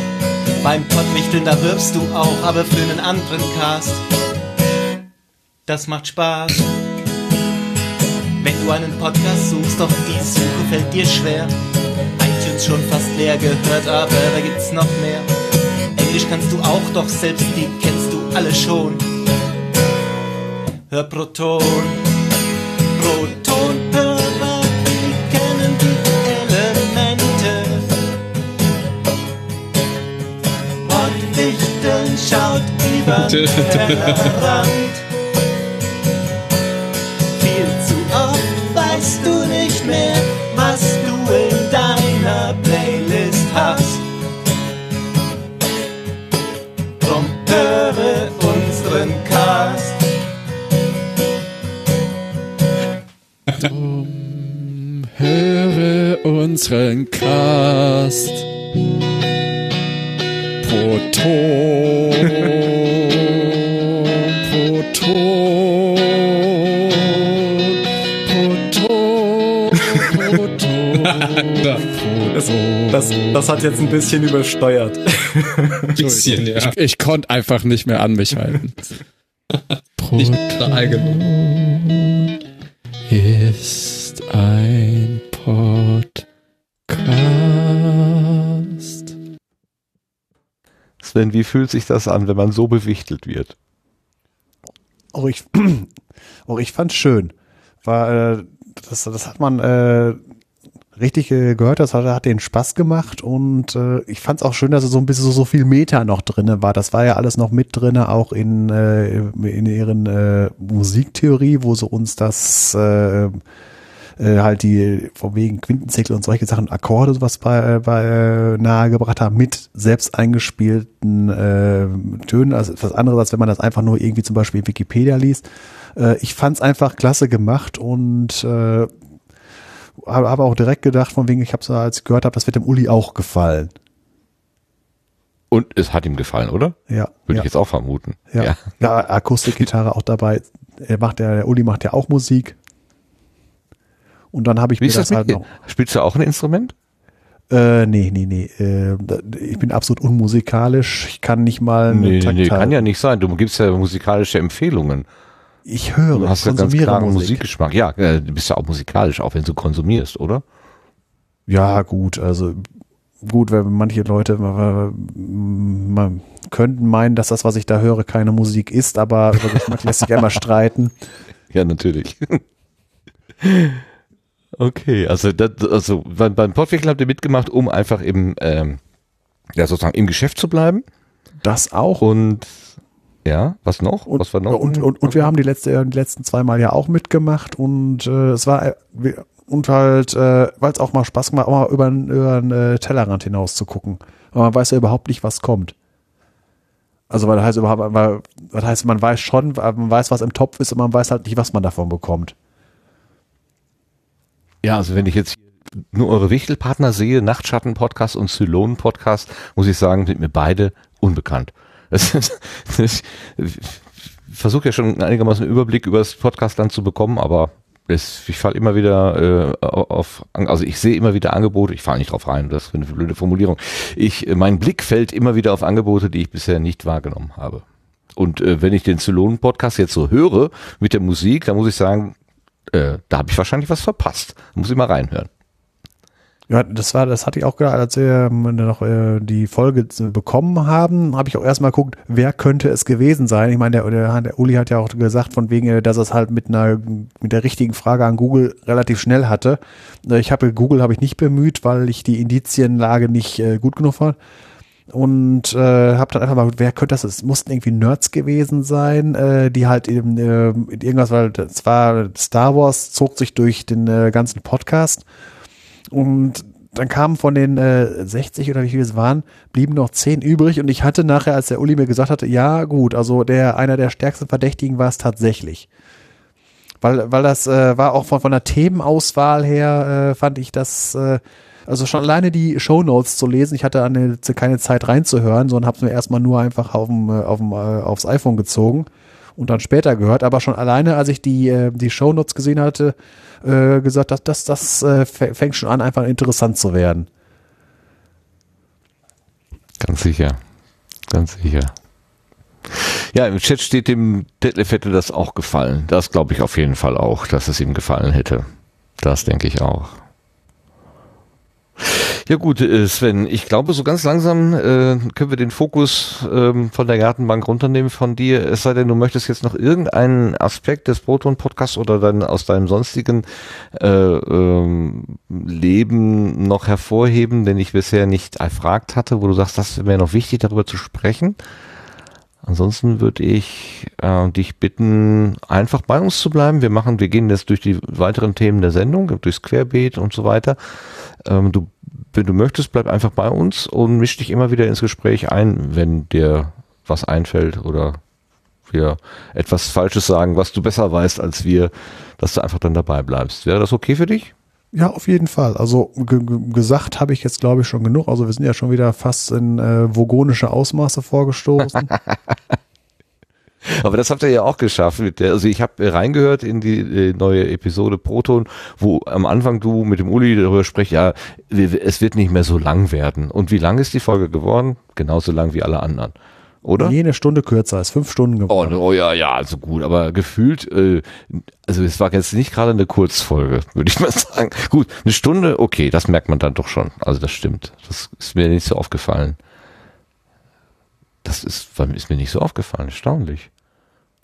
Beim Pottwichteln, da wirbst du auch, aber für einen anderen Cast. Das macht Spaß. Wenn du einen Podcast suchst, doch die Suche fällt dir schwer. iTunes schon fast leer gehört, aber da gibt's noch mehr. Englisch kannst du auch, doch selbst die kennst du alle schon. Hör Proton. Protonhörer, die kennen die Elemente. Pottwichteln schaut über den Tellerrand. Unseren Cast.
Proton. Proton. Proton. Proton.
Das, das, das hat jetzt ein bisschen übersteuert.
Bisschen, ja.
Ich, ich konnte einfach nicht mehr an mich halten.
Nicht neutral genug.
ist ein Podcast.
Sven, wie fühlt sich das an, wenn man so bewichtelt wird?
Auch ich, auch ich fand's schön. War, äh, das, das hat man äh, richtig äh, gehört, das hat, hat den Spaß gemacht und äh, ich fand's auch schön, dass so ein bisschen so, so viel Meta noch drinne war. Das war ja alles noch mit drinne, auch in, äh, in ihren äh, Musiktheorie, wo sie uns das äh, äh, halt die von wegen Quintenzirkel und solche Sachen, Akkorde sowas bei, bei äh, nahegebracht haben mit selbst eingespielten äh, Tönen, also etwas anderes, als wenn man das einfach nur irgendwie zum Beispiel in Wikipedia liest. Äh, ich fand's einfach klasse gemacht und äh, habe hab auch direkt gedacht, von wegen, ich habe so als ich gehört habe, das wird dem Uli auch gefallen.
Und es hat ihm gefallen, oder?
Ja,
Würde
ja,
ich jetzt auch vermuten.
ja. ja. Akustikgitarre auch dabei. Er macht ja, der Uli macht ja auch Musik. Und dann habe ich
Wie
mir das,
das
halt noch.
Spielst du auch ein Instrument?
Äh, nee, nee, nee. Äh, ich bin absolut unmusikalisch. Ich kann nicht mal
Nee, nee, nee, kann ja nicht sein. Du gibst ja musikalische Empfehlungen.
Ich höre,
Du hast ja ganz klaren
Musik.
Musikgeschmack. Ja, äh, du bist ja auch musikalisch, auch wenn du konsumierst, oder?
Ja, gut, also gut, wenn manche Leute äh, man könnten meinen, dass das, was ich da höre, keine Musik ist, aber über Geschmack lässt sich ja immer streiten.
Ja, natürlich. Okay, also, das, also beim, beim Pottwichtel habt ihr mitgemacht, um einfach im, ähm, ja, sozusagen im Geschäft zu bleiben.
Das auch.
Und ja, was noch? was war noch?
Und, und, und wir haben die, letzte, die letzten zwei Mal ja auch mitgemacht und äh, es war, äh, und halt, äh, weil es auch mal Spaß macht, auch mal über, über den äh, Tellerrand hinaus zu gucken. Aber man weiß ja überhaupt nicht, was kommt. Also weil das heißt überhaupt, weil, das heißt, man weiß schon, man weiß, was im Topf ist, und man weiß halt nicht, was man davon bekommt.
Ja, also wenn ich jetzt nur eure Wichtelpartner sehe, Nachtschatten-Podcast und Zylonen-Podcast, muss ich sagen, sind mir beide unbekannt. Das ist, das, ich versuche ja schon einigermaßen einen Überblick über das Podcastland zu bekommen, aber es, ich falle immer wieder äh, auf, also ich sehe immer wieder Angebote, ich falle nicht drauf rein, das ist eine blöde Formulierung. Ich, äh, mein Blick fällt immer wieder auf Angebote, die ich bisher nicht wahrgenommen habe. Und äh, wenn ich den Zylonen-Podcast jetzt so höre mit der Musik, dann muss ich sagen, äh, da habe ich wahrscheinlich was verpasst. Muss ich mal reinhören.
Ja, das war, das hatte ich auch gedacht, als wir noch äh, die Folge bekommen haben, habe ich auch erstmal geguckt, wer könnte es gewesen sein. Ich meine, der, der, der Uli hat ja auch gesagt, von wegen, äh, dass er es halt mit einer mit der richtigen Frage an Google relativ schnell hatte. Äh, ich habe Google habe ich nicht bemüht, weil ich die Indizienlage nicht äh, gut genug fand und äh, habe dann einfach mal, wer könnte das? Es mussten irgendwie Nerds gewesen sein, äh, die halt eben äh, irgendwas, weil es war Star Wars zog sich durch den äh, ganzen Podcast und dann kamen von den äh, 60 oder wie viele es waren, blieben noch 10 übrig und ich hatte nachher, als der Uli mir gesagt hatte, ja gut, also der einer der stärksten Verdächtigen war es tatsächlich. Weil, weil das äh, war auch von, von der Themenauswahl her, äh, fand ich das, äh, also schon alleine die Shownotes zu lesen, ich hatte eine, keine Zeit reinzuhören, sondern habe es mir erstmal nur einfach auf dem, auf dem, äh, aufs iPhone gezogen und dann später gehört. Aber schon alleine, als ich die, äh, die Shownotes gesehen hatte, äh, gesagt, dass das, das äh, fängt schon an, einfach interessant zu werden.
Ganz sicher. Ganz sicher. Ja, im Chat steht dem Detlef hätte das auch gefallen. Das glaube ich auf jeden Fall auch, dass es ihm gefallen hätte. Das denke ich auch. Ja gut, äh, Sven, ich glaube, so ganz langsam äh, können wir den Fokus ähm, von der Gartenbank runternehmen von dir. Es sei denn, du möchtest jetzt noch irgendeinen Aspekt des Proton-Podcasts oder dann aus deinem sonstigen äh, ähm, Leben noch hervorheben, den ich bisher nicht erfragt hatte, wo du sagst, das wäre noch wichtig, darüber zu sprechen. Ansonsten würde ich äh, dich bitten, einfach bei uns zu bleiben. Wir machen, wir gehen jetzt durch die weiteren Themen der Sendung, durchs Querbeet und so weiter. Ähm, du wenn du möchtest, bleib einfach bei uns und misch dich immer wieder ins Gespräch ein, wenn dir was einfällt oder wir etwas Falsches sagen, was du besser weißt als wir, dass du einfach dann dabei bleibst. Wäre das okay für dich?
Ja, auf jeden Fall. Also gesagt habe ich jetzt, glaube ich, schon genug. Also wir sind ja schon wieder fast in äh, vogonische Ausmaße vorgestoßen.
Aber das habt ihr ja auch geschafft. Also ich habe reingehört in die äh, neue Episode Proton, wo am Anfang du mit dem Uli darüber sprichst, ja, es wird nicht mehr so lang werden. Und wie lang ist die Folge geworden? Genauso lang wie alle anderen. Oder?
Jene Stunde kürzer, ist fünf Stunden
geworden. Oh, oh ja, ja, also gut, aber gefühlt, äh, also es war jetzt nicht gerade eine Kurzfolge, würde ich mal sagen. Gut, eine Stunde, okay, das merkt man dann doch schon. Also das stimmt. Das ist mir nicht so aufgefallen. Das ist, ist mir nicht so aufgefallen, erstaunlich.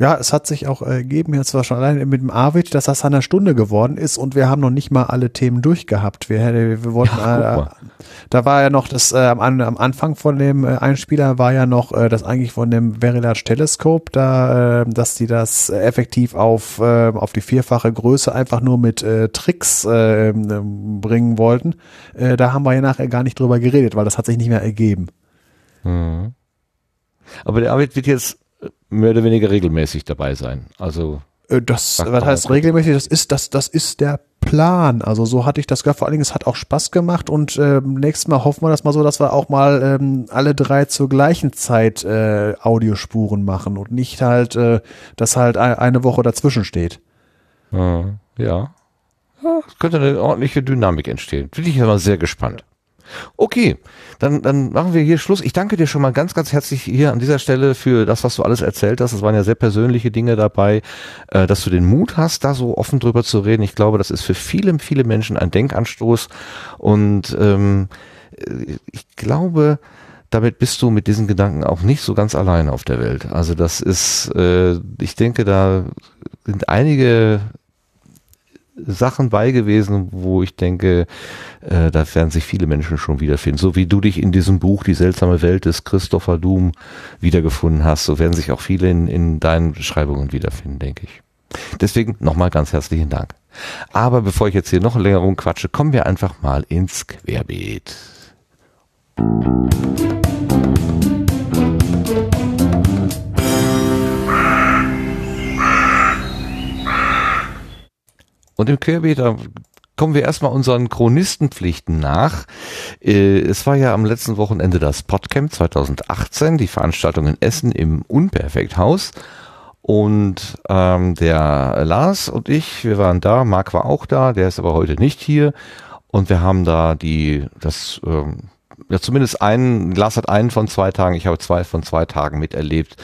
Ja, es hat sich auch ergeben, jetzt war schon allein mit dem Arvid, dass das eine Stunde geworden ist und wir haben noch nicht mal alle Themen durchgehabt. Wir, wir wollten, ja, äh, da war ja noch das, äh, am, am Anfang von dem äh, Einspieler war ja noch äh, das eigentlich von dem Very Large Telescope, da, äh, dass die das effektiv auf, äh, auf die vierfache Größe einfach nur mit äh, Tricks äh, bringen wollten. Äh, da haben wir ja nachher gar nicht drüber geredet, weil das hat sich nicht mehr ergeben.
Mhm. Aber der Arvid wird jetzt mehr oder weniger regelmäßig dabei sein. Also
äh, das, was heißt regelmäßig? Das ist, das, das ist der Plan. Also so hatte ich das gehört. Vor allen Dingen, es hat auch Spaß gemacht und äh, nächstes Mal hoffen wir das mal so, dass wir auch mal ähm, alle drei zur gleichen Zeit äh, Audiospuren machen und nicht halt, äh, dass halt eine Woche dazwischen steht.
Ja. ja. Es könnte eine ordentliche Dynamik entstehen. Bin ich aber sehr gespannt. Okay, dann, dann machen wir hier Schluss. Ich danke dir schon mal ganz, ganz herzlich hier an dieser Stelle für das, was du alles erzählt hast. Es waren ja sehr persönliche Dinge dabei, äh, dass du den Mut hast, da so offen drüber zu reden. Ich glaube, das ist für viele, viele Menschen ein Denkanstoß. Und ähm, ich glaube, damit bist du mit diesen Gedanken auch nicht so ganz alleine auf der Welt. Also das ist, äh, ich denke, da sind einige Sachen bei gewesen, wo ich denke, äh, da werden sich viele Menschen schon wiederfinden. So wie du dich in diesem Buch Die seltsame Welt des Christopher Doom wiedergefunden hast, so werden sich auch viele in, in deinen Beschreibungen wiederfinden, denke ich. Deswegen nochmal ganz herzlichen Dank. Aber bevor ich jetzt hier noch länger rumquatsche, kommen wir einfach mal ins Querbeet. Und im Querbeet, da kommen wir erstmal unseren Chronistenpflichten nach. Äh, Es war ja am letzten Wochenende das Podcamp 2018, die Veranstaltung in Essen im Unperfekthaus. Und ähm, der Lars und ich, wir waren da, Marc war auch da, der ist aber heute nicht hier. Und wir haben da die, das, ähm, ja zumindest einen, Lars hat einen von zwei Tagen, ich habe zwei von zwei Tagen miterlebt.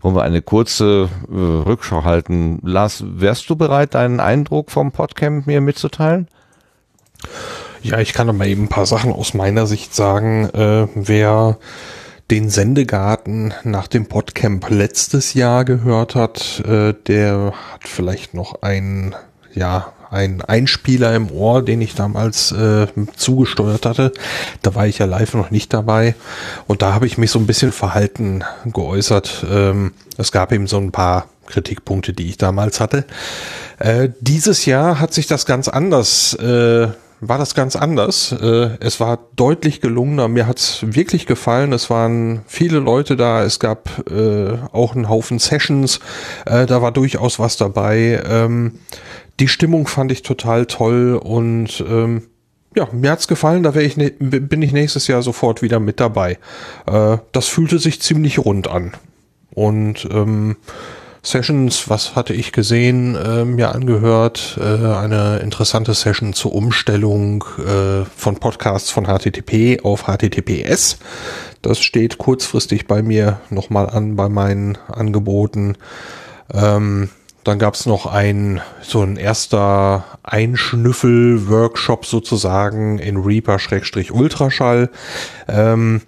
Wollen wir eine kurze äh, Rückschau halten. Lars, wärst du bereit, deinen Eindruck vom Podcamp mir mitzuteilen?
Ja, ich kann aber eben ein paar Sachen aus meiner Sicht sagen. Äh, wer den Sendegarten nach dem Podcamp letztes Jahr gehört hat, äh, der hat vielleicht noch ein, ja, ein Einspieler im Ohr, den ich damals äh, zugesteuert hatte. Da war ich ja live noch nicht dabei und da habe ich mich so ein bisschen verhalten geäußert. Ähm, es gab eben so ein paar Kritikpunkte, die ich damals hatte. Äh, dieses Jahr hat sich das ganz anders äh, war das ganz anders. Äh, es war deutlich gelungener. Mir hat's wirklich gefallen. Es waren viele Leute da. Es gab äh, auch einen Haufen Sessions. Äh, da war durchaus was dabei. Die Stimmung fand ich total toll und ähm, ja, mir hat's gefallen. Da ich ne bin ich nächstes Jahr sofort wieder mit dabei. Äh, das fühlte sich ziemlich rund an und ähm, Sessions, was hatte ich gesehen, äh, mir angehört, äh, eine interessante Session zur Umstellung äh, von Podcasts von HTTP auf HTTPS. Das steht kurzfristig bei mir nochmal an bei meinen Angeboten. Ähm, dann gab's noch ein so ein erster Einschnüffel-Workshop sozusagen in Reaper-Ultraschall. Ähm,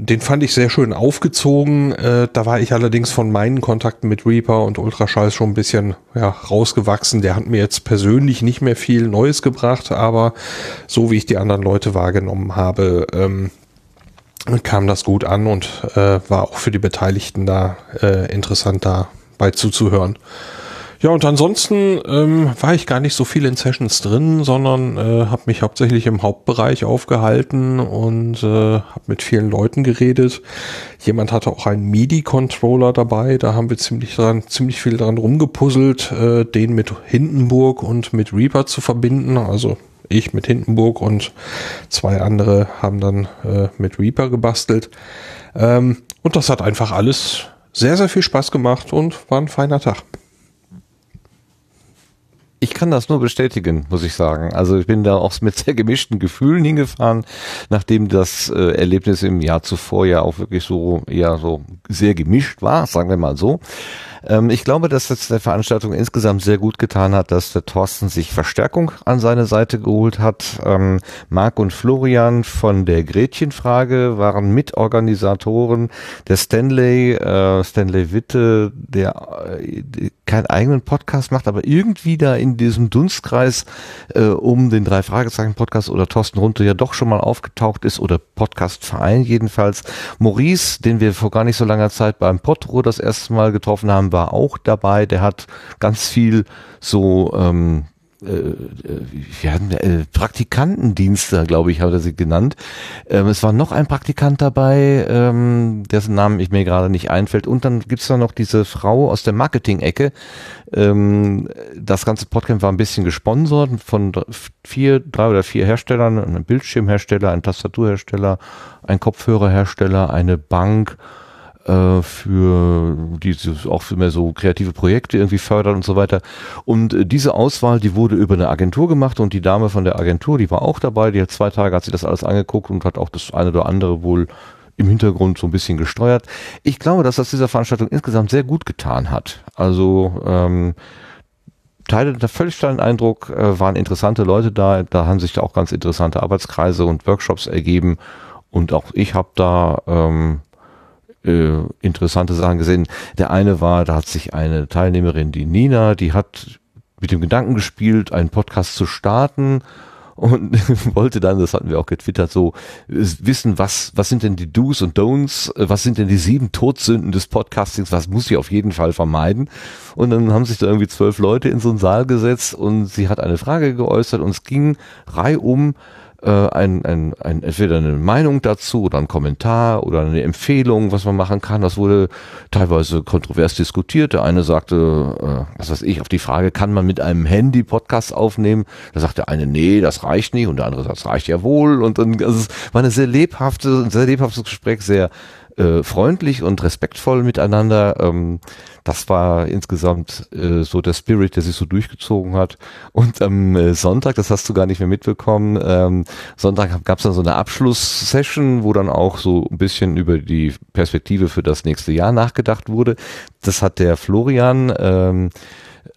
den fand ich sehr schön aufgezogen. Äh, da war ich allerdings von meinen Kontakten mit Reaper und Ultraschall schon ein bisschen ja, rausgewachsen. Der hat mir jetzt persönlich nicht mehr viel Neues gebracht, aber so wie ich die anderen Leute wahrgenommen habe, ähm, kam das gut an und äh, war auch für die Beteiligten da äh, interessant dabei zuzuhören. Ja, und ansonsten ähm, war ich gar nicht so viel in Sessions drin, sondern äh, habe mich hauptsächlich im Hauptbereich aufgehalten und äh, habe mit vielen Leuten geredet. Jemand hatte auch einen MIDI-Controller dabei, da haben wir ziemlich dran, ziemlich viel dran rumgepuzzelt, äh, den mit Hindenburg und mit Reaper zu verbinden. Also ich mit Hindenburg und zwei andere haben dann äh, mit Reaper gebastelt. Ähm, und das hat einfach alles sehr, sehr viel Spaß gemacht und war ein feiner Tag.
Ich kann das nur bestätigen, muss ich sagen. Also ich bin da auch mit sehr gemischten Gefühlen hingefahren, nachdem das äh, Erlebnis im Jahr zuvor ja auch wirklich so eher so sehr gemischt war, sagen wir mal so. Ähm, ich glaube, dass das der Veranstaltung insgesamt sehr gut getan hat, dass der Thorsten sich Verstärkung an seine Seite geholt hat. Ähm, Marc und Florian von der Gretchenfrage waren Mitorganisatoren. Der Stanley, äh, Stanley Witte, der äh, keinen eigenen Podcast macht, aber irgendwie da in diesem Dunstkreis äh, um den drei Fragezeichen Podcast oder Thorsten Runte ja doch schon mal aufgetaucht ist oder Podcastverein jedenfalls. Maurice, den wir vor gar nicht so langer Zeit beim Potro das erste Mal getroffen haben, war auch dabei. Der hat ganz viel so ähm, äh, wir hatten äh, Praktikantendienste, glaube ich, hat er sie genannt. Ähm, es war noch ein Praktikant dabei, ähm, dessen Namen ich mir gerade nicht einfällt. Und dann gibt's da noch diese Frau aus der Marketing-Ecke. Ähm, das ganze Podcast war ein bisschen gesponsert von vier, drei oder vier Herstellern, einem Bildschirmhersteller, ein Tastaturhersteller, ein Kopfhörerhersteller, eine Bank äh, für die auch für mehr so kreative Projekte irgendwie fördern und so weiter. Und äh, diese Auswahl, die wurde über eine Agentur gemacht und die Dame von der Agentur, die war auch dabei, die hat zwei Tage, hat sich das alles angeguckt und hat auch das eine oder andere wohl im Hintergrund so ein bisschen gesteuert. Ich glaube, dass das dieser Veranstaltung insgesamt sehr gut getan hat. Also ähm, Teile der völlig kleinen Eindruck, äh, waren interessante Leute da, da haben sich auch ganz interessante Arbeitskreise und Workshops ergeben und auch ich habe da ähm, äh, interessante Sachen gesehen. Der eine war, da hat sich eine Teilnehmerin, die Nina, die hat mit dem Gedanken gespielt, einen Podcast zu starten und wollte dann, das hatten wir auch getwittert, so wissen, was, was sind denn die Do's und Don'ts, was sind denn die sieben Todsünden des Podcastings, was muss ich auf jeden Fall vermeiden. Und dann haben sich da irgendwie zwölf Leute in so einen Saal gesetzt und sie hat eine Frage geäußert und es ging reihum äh, ein, ein, ein, entweder eine Meinung dazu oder ein Kommentar oder eine Empfehlung, was man machen kann. Das wurde teilweise kontrovers diskutiert. Der eine sagte, äh, was weiß ich, auf die Frage, kann man mit einem Handy Podcast aufnehmen? Da sagt der eine, nee, das reicht nicht und der andere sagt, das reicht ja wohl. Und dann, also es war eine sehr lebhafte, ein sehr lebhaftes Gespräch, sehr äh, freundlich und respektvoll miteinander. Ähm, das war insgesamt äh, so der Spirit, der sich so durchgezogen hat. Und am äh, Sonntag, das hast du gar nicht mehr mitbekommen, ähm, Sonntag gab es dann so eine Abschlusssession, wo dann auch so ein bisschen über die Perspektive für das nächste Jahr nachgedacht wurde. Das hat der Florian ähm,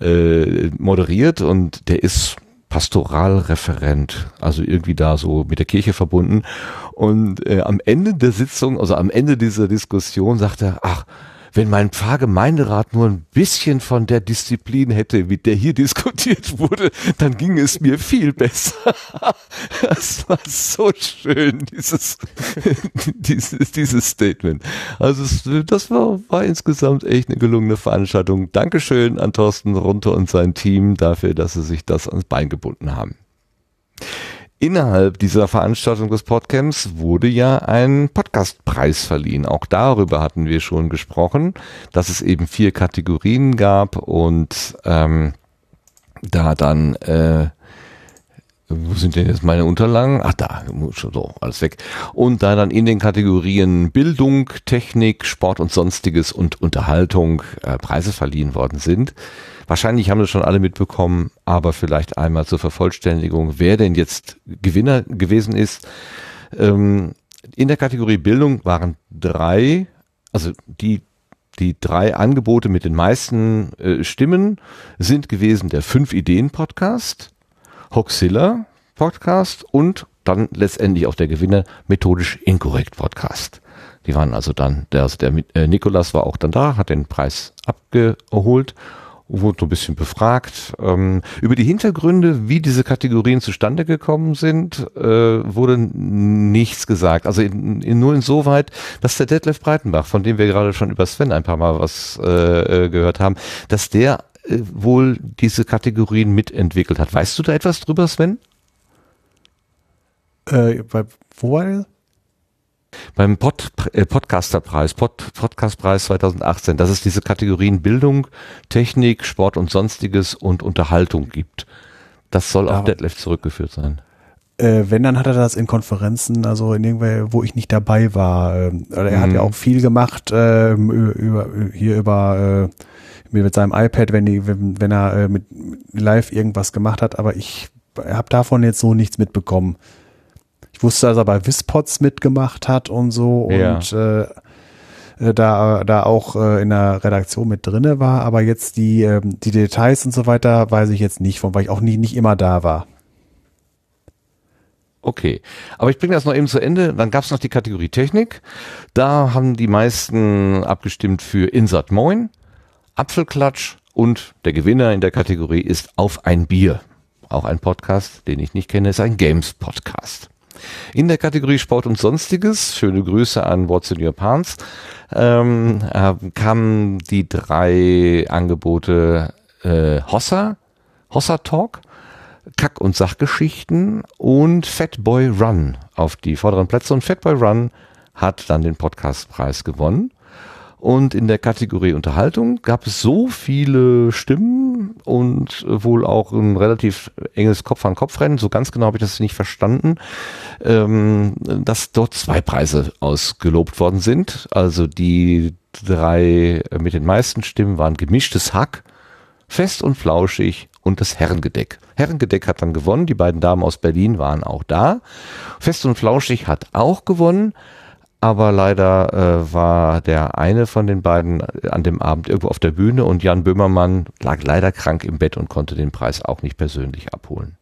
äh, moderiert und der ist Pastoralreferent, also irgendwie da so mit der Kirche verbunden. Und äh, am Ende der Sitzung, also am Ende dieser Diskussion, sagt er, ach, wenn mein Pfarrgemeinderat nur ein bisschen von der Disziplin hätte, mit der hier diskutiert wurde, dann ging es mir viel besser. Das war so schön, dieses, dieses, dieses Statement. Also es, das war, war insgesamt echt eine gelungene Veranstaltung. Dankeschön an Thorsten Runter und sein Team dafür, dass sie sich das ans Bein gebunden haben. Innerhalb dieser Veranstaltung des Podcamps wurde ja ein Podcastpreis verliehen. Auch darüber hatten wir schon gesprochen, dass es eben vier Kategorien gab und ähm, da dann äh, wo sind denn jetzt meine Unterlagen? Ach da, so, alles weg. Und da dann in den Kategorien Bildung, Technik, Sport und Sonstiges und Unterhaltung äh, Preise verliehen worden sind, Wahrscheinlich haben das schon alle mitbekommen, aber vielleicht einmal zur Vervollständigung, wer denn jetzt Gewinner gewesen ist. Ähm, in der Kategorie Bildung waren drei, also die die drei Angebote mit den meisten äh, Stimmen sind gewesen der Fünf Ideen Podcast, Hoxilla Podcast und dann letztendlich auch der Gewinner Methodisch Inkorrekt Podcast. Die waren also dann, der, also der äh, Nikolas war auch dann da, hat den Preis abgeholt wurde so ein bisschen befragt. Ähm, über die Hintergründe, wie diese Kategorien zustande gekommen sind, äh, wurde nichts gesagt. Also in, in, nur insoweit, dass der Detlef Breitenbach, von dem wir gerade schon über Sven ein paar Mal was äh, äh gehört haben, dass der äh, wohl diese Kategorien mitentwickelt hat. Weißt du da etwas drüber, Sven?
Äh, wo war er?
Beim Pod, äh, Podcasterpreis, Pod, Podcastpreis 2018, dass es diese Kategorien Bildung, Technik, Sport und Sonstiges und Unterhaltung gibt. Das soll auf Detlef zurückgeführt sein.
Äh, wenn, dann hat er das in Konferenzen, also in irgendwer, wo ich nicht dabei war. Ähm, er mhm. hat ja auch viel gemacht äh, über, hier über äh, mit seinem iPad, wenn, die, wenn, wenn er äh, mit live irgendwas gemacht hat, aber ich habe davon jetzt so nichts mitbekommen. Ich wusste, dass er bei Wispots mitgemacht hat und so
ja.
und äh, äh, da, da auch äh, in der Redaktion mit drinne war, aber jetzt die, äh, die Details und so weiter weiß ich jetzt nicht von, weil ich auch nie, nicht immer da war.
Okay, aber ich bringe das noch eben zu Ende. Dann gab es noch die Kategorie Technik. Da haben die meisten abgestimmt für Insert Moin, Apfelklatsch und der Gewinner in der Kategorie ist Auf ein Bier. Auch ein Podcast, den ich nicht kenne, ist ein Games-Podcast. In der Kategorie Sport und Sonstiges, schöne Grüße an What's in Your Pants, ähm, äh, kamen die drei Angebote äh, Hossa, Hossa Talk, Kack- und Sachgeschichten und Fatboy Run auf die vorderen Plätze. Und Fatboy Run hat dann den Podcastpreis gewonnen. Und in der Kategorie Unterhaltung gab es so viele Stimmen und wohl auch ein relativ enges Kopf-an-Kopf-Rennen. So ganz genau habe ich das nicht verstanden, ähm, dass dort zwei Preise ausgelobt worden sind. Also die drei mit den meisten Stimmen waren gemischtes Hack, fest und flauschig und das Herrengedeck. Herrengedeck hat dann gewonnen. Die beiden Damen aus Berlin waren auch da. Fest und flauschig hat auch gewonnen aber leider äh, war der eine von den beiden an dem Abend irgendwo auf der Bühne und Jan Böhmermann lag leider krank im Bett und konnte den Preis auch nicht persönlich abholen.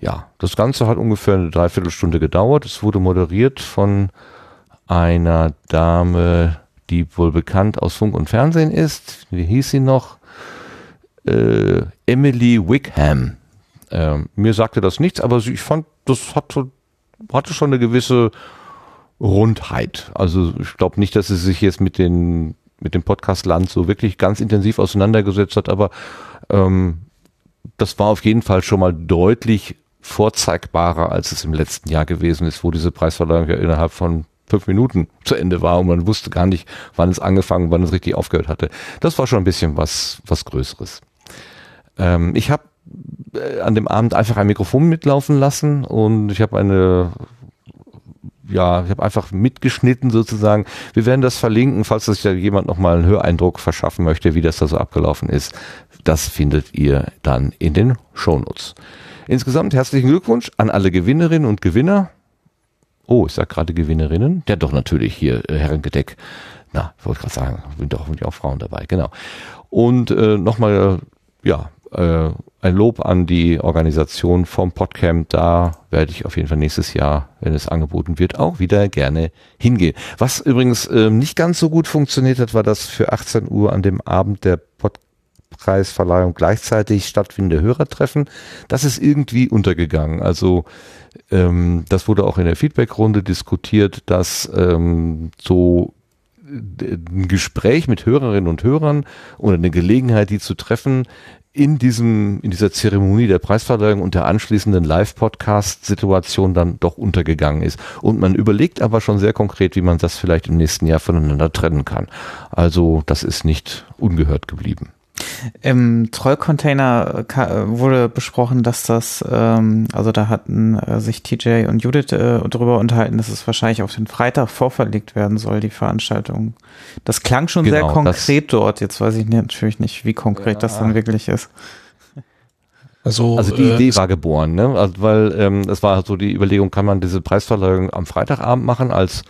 Ja, das Ganze hat ungefähr eine Dreiviertelstunde gedauert. Es wurde moderiert von einer Dame, die wohl bekannt aus Funk und Fernsehen ist. Wie hieß sie noch? Äh, Emily Wickham Ähm, mir sagte das nichts, aber ich fand, das hat so, hatte schon eine gewisse Rundheit. Also ich glaube nicht, dass sie sich jetzt mit den mit dem Podcast Land so wirklich ganz intensiv auseinandergesetzt hat, aber ähm, das war auf jeden Fall schon mal deutlich vorzeigbarer, als es im letzten Jahr gewesen ist, wo diese Preisverleihung ja innerhalb von fünf Minuten zu Ende war und man wusste gar nicht, wann es angefangen, wann es richtig aufgehört hatte. Das war schon ein bisschen was, was Größeres. Ähm, ich habe äh, an dem Abend einfach ein Mikrofon mitlaufen lassen und ich habe eine ja, ich habe einfach mitgeschnitten sozusagen. Wir werden das verlinken, falls sich da jemand nochmal einen Höreindruck verschaffen möchte, wie das da so abgelaufen ist. Das findet ihr dann in den Shownotes. Insgesamt herzlichen Glückwunsch an alle Gewinnerinnen und Gewinner. Oh, ich sag gerade Gewinnerinnen. Ja, doch natürlich hier äh, Herrengedeck. Na, ich wollte gerade sagen, sind doch auch Frauen dabei, genau. Und äh, nochmal, ja, äh, ein Lob an die Organisation vom Podcamp. Da werde ich auf jeden Fall nächstes Jahr, wenn es angeboten wird, auch wieder gerne hingehen. Was übrigens äh, nicht ganz so gut funktioniert hat, war das für 18 Uhr an dem Abend der Podcastpreisverleihung gleichzeitig stattfindende Hörertreffen. Das ist irgendwie untergegangen. Also ähm, das wurde auch in der Feedbackrunde diskutiert, dass ähm, so ein Gespräch mit Hörerinnen und Hörern oder eine Gelegenheit, die zu treffen, in diesem, in dieser Zeremonie der Preisverleihung und der anschließenden Live-Podcast-Situation dann doch untergegangen ist. Und man überlegt aber schon sehr konkret, wie man das vielleicht im nächsten Jahr voneinander trennen kann. Also das ist nicht ungehört geblieben.
Im Trollcontainer wurde besprochen, dass das, ähm, also da hatten äh, sich TJ und Judith äh, drüber unterhalten, dass es wahrscheinlich auf den Freitag vorverlegt werden soll, die Veranstaltung. Das klang schon genau, sehr konkret dort. Jetzt weiß ich natürlich nicht, wie konkret ja. das dann wirklich ist.
Also, also die äh, Idee war geboren, ne? Also, weil ähm, es war so die Überlegung, kann man diese Preisverleihung am Freitagabend machen als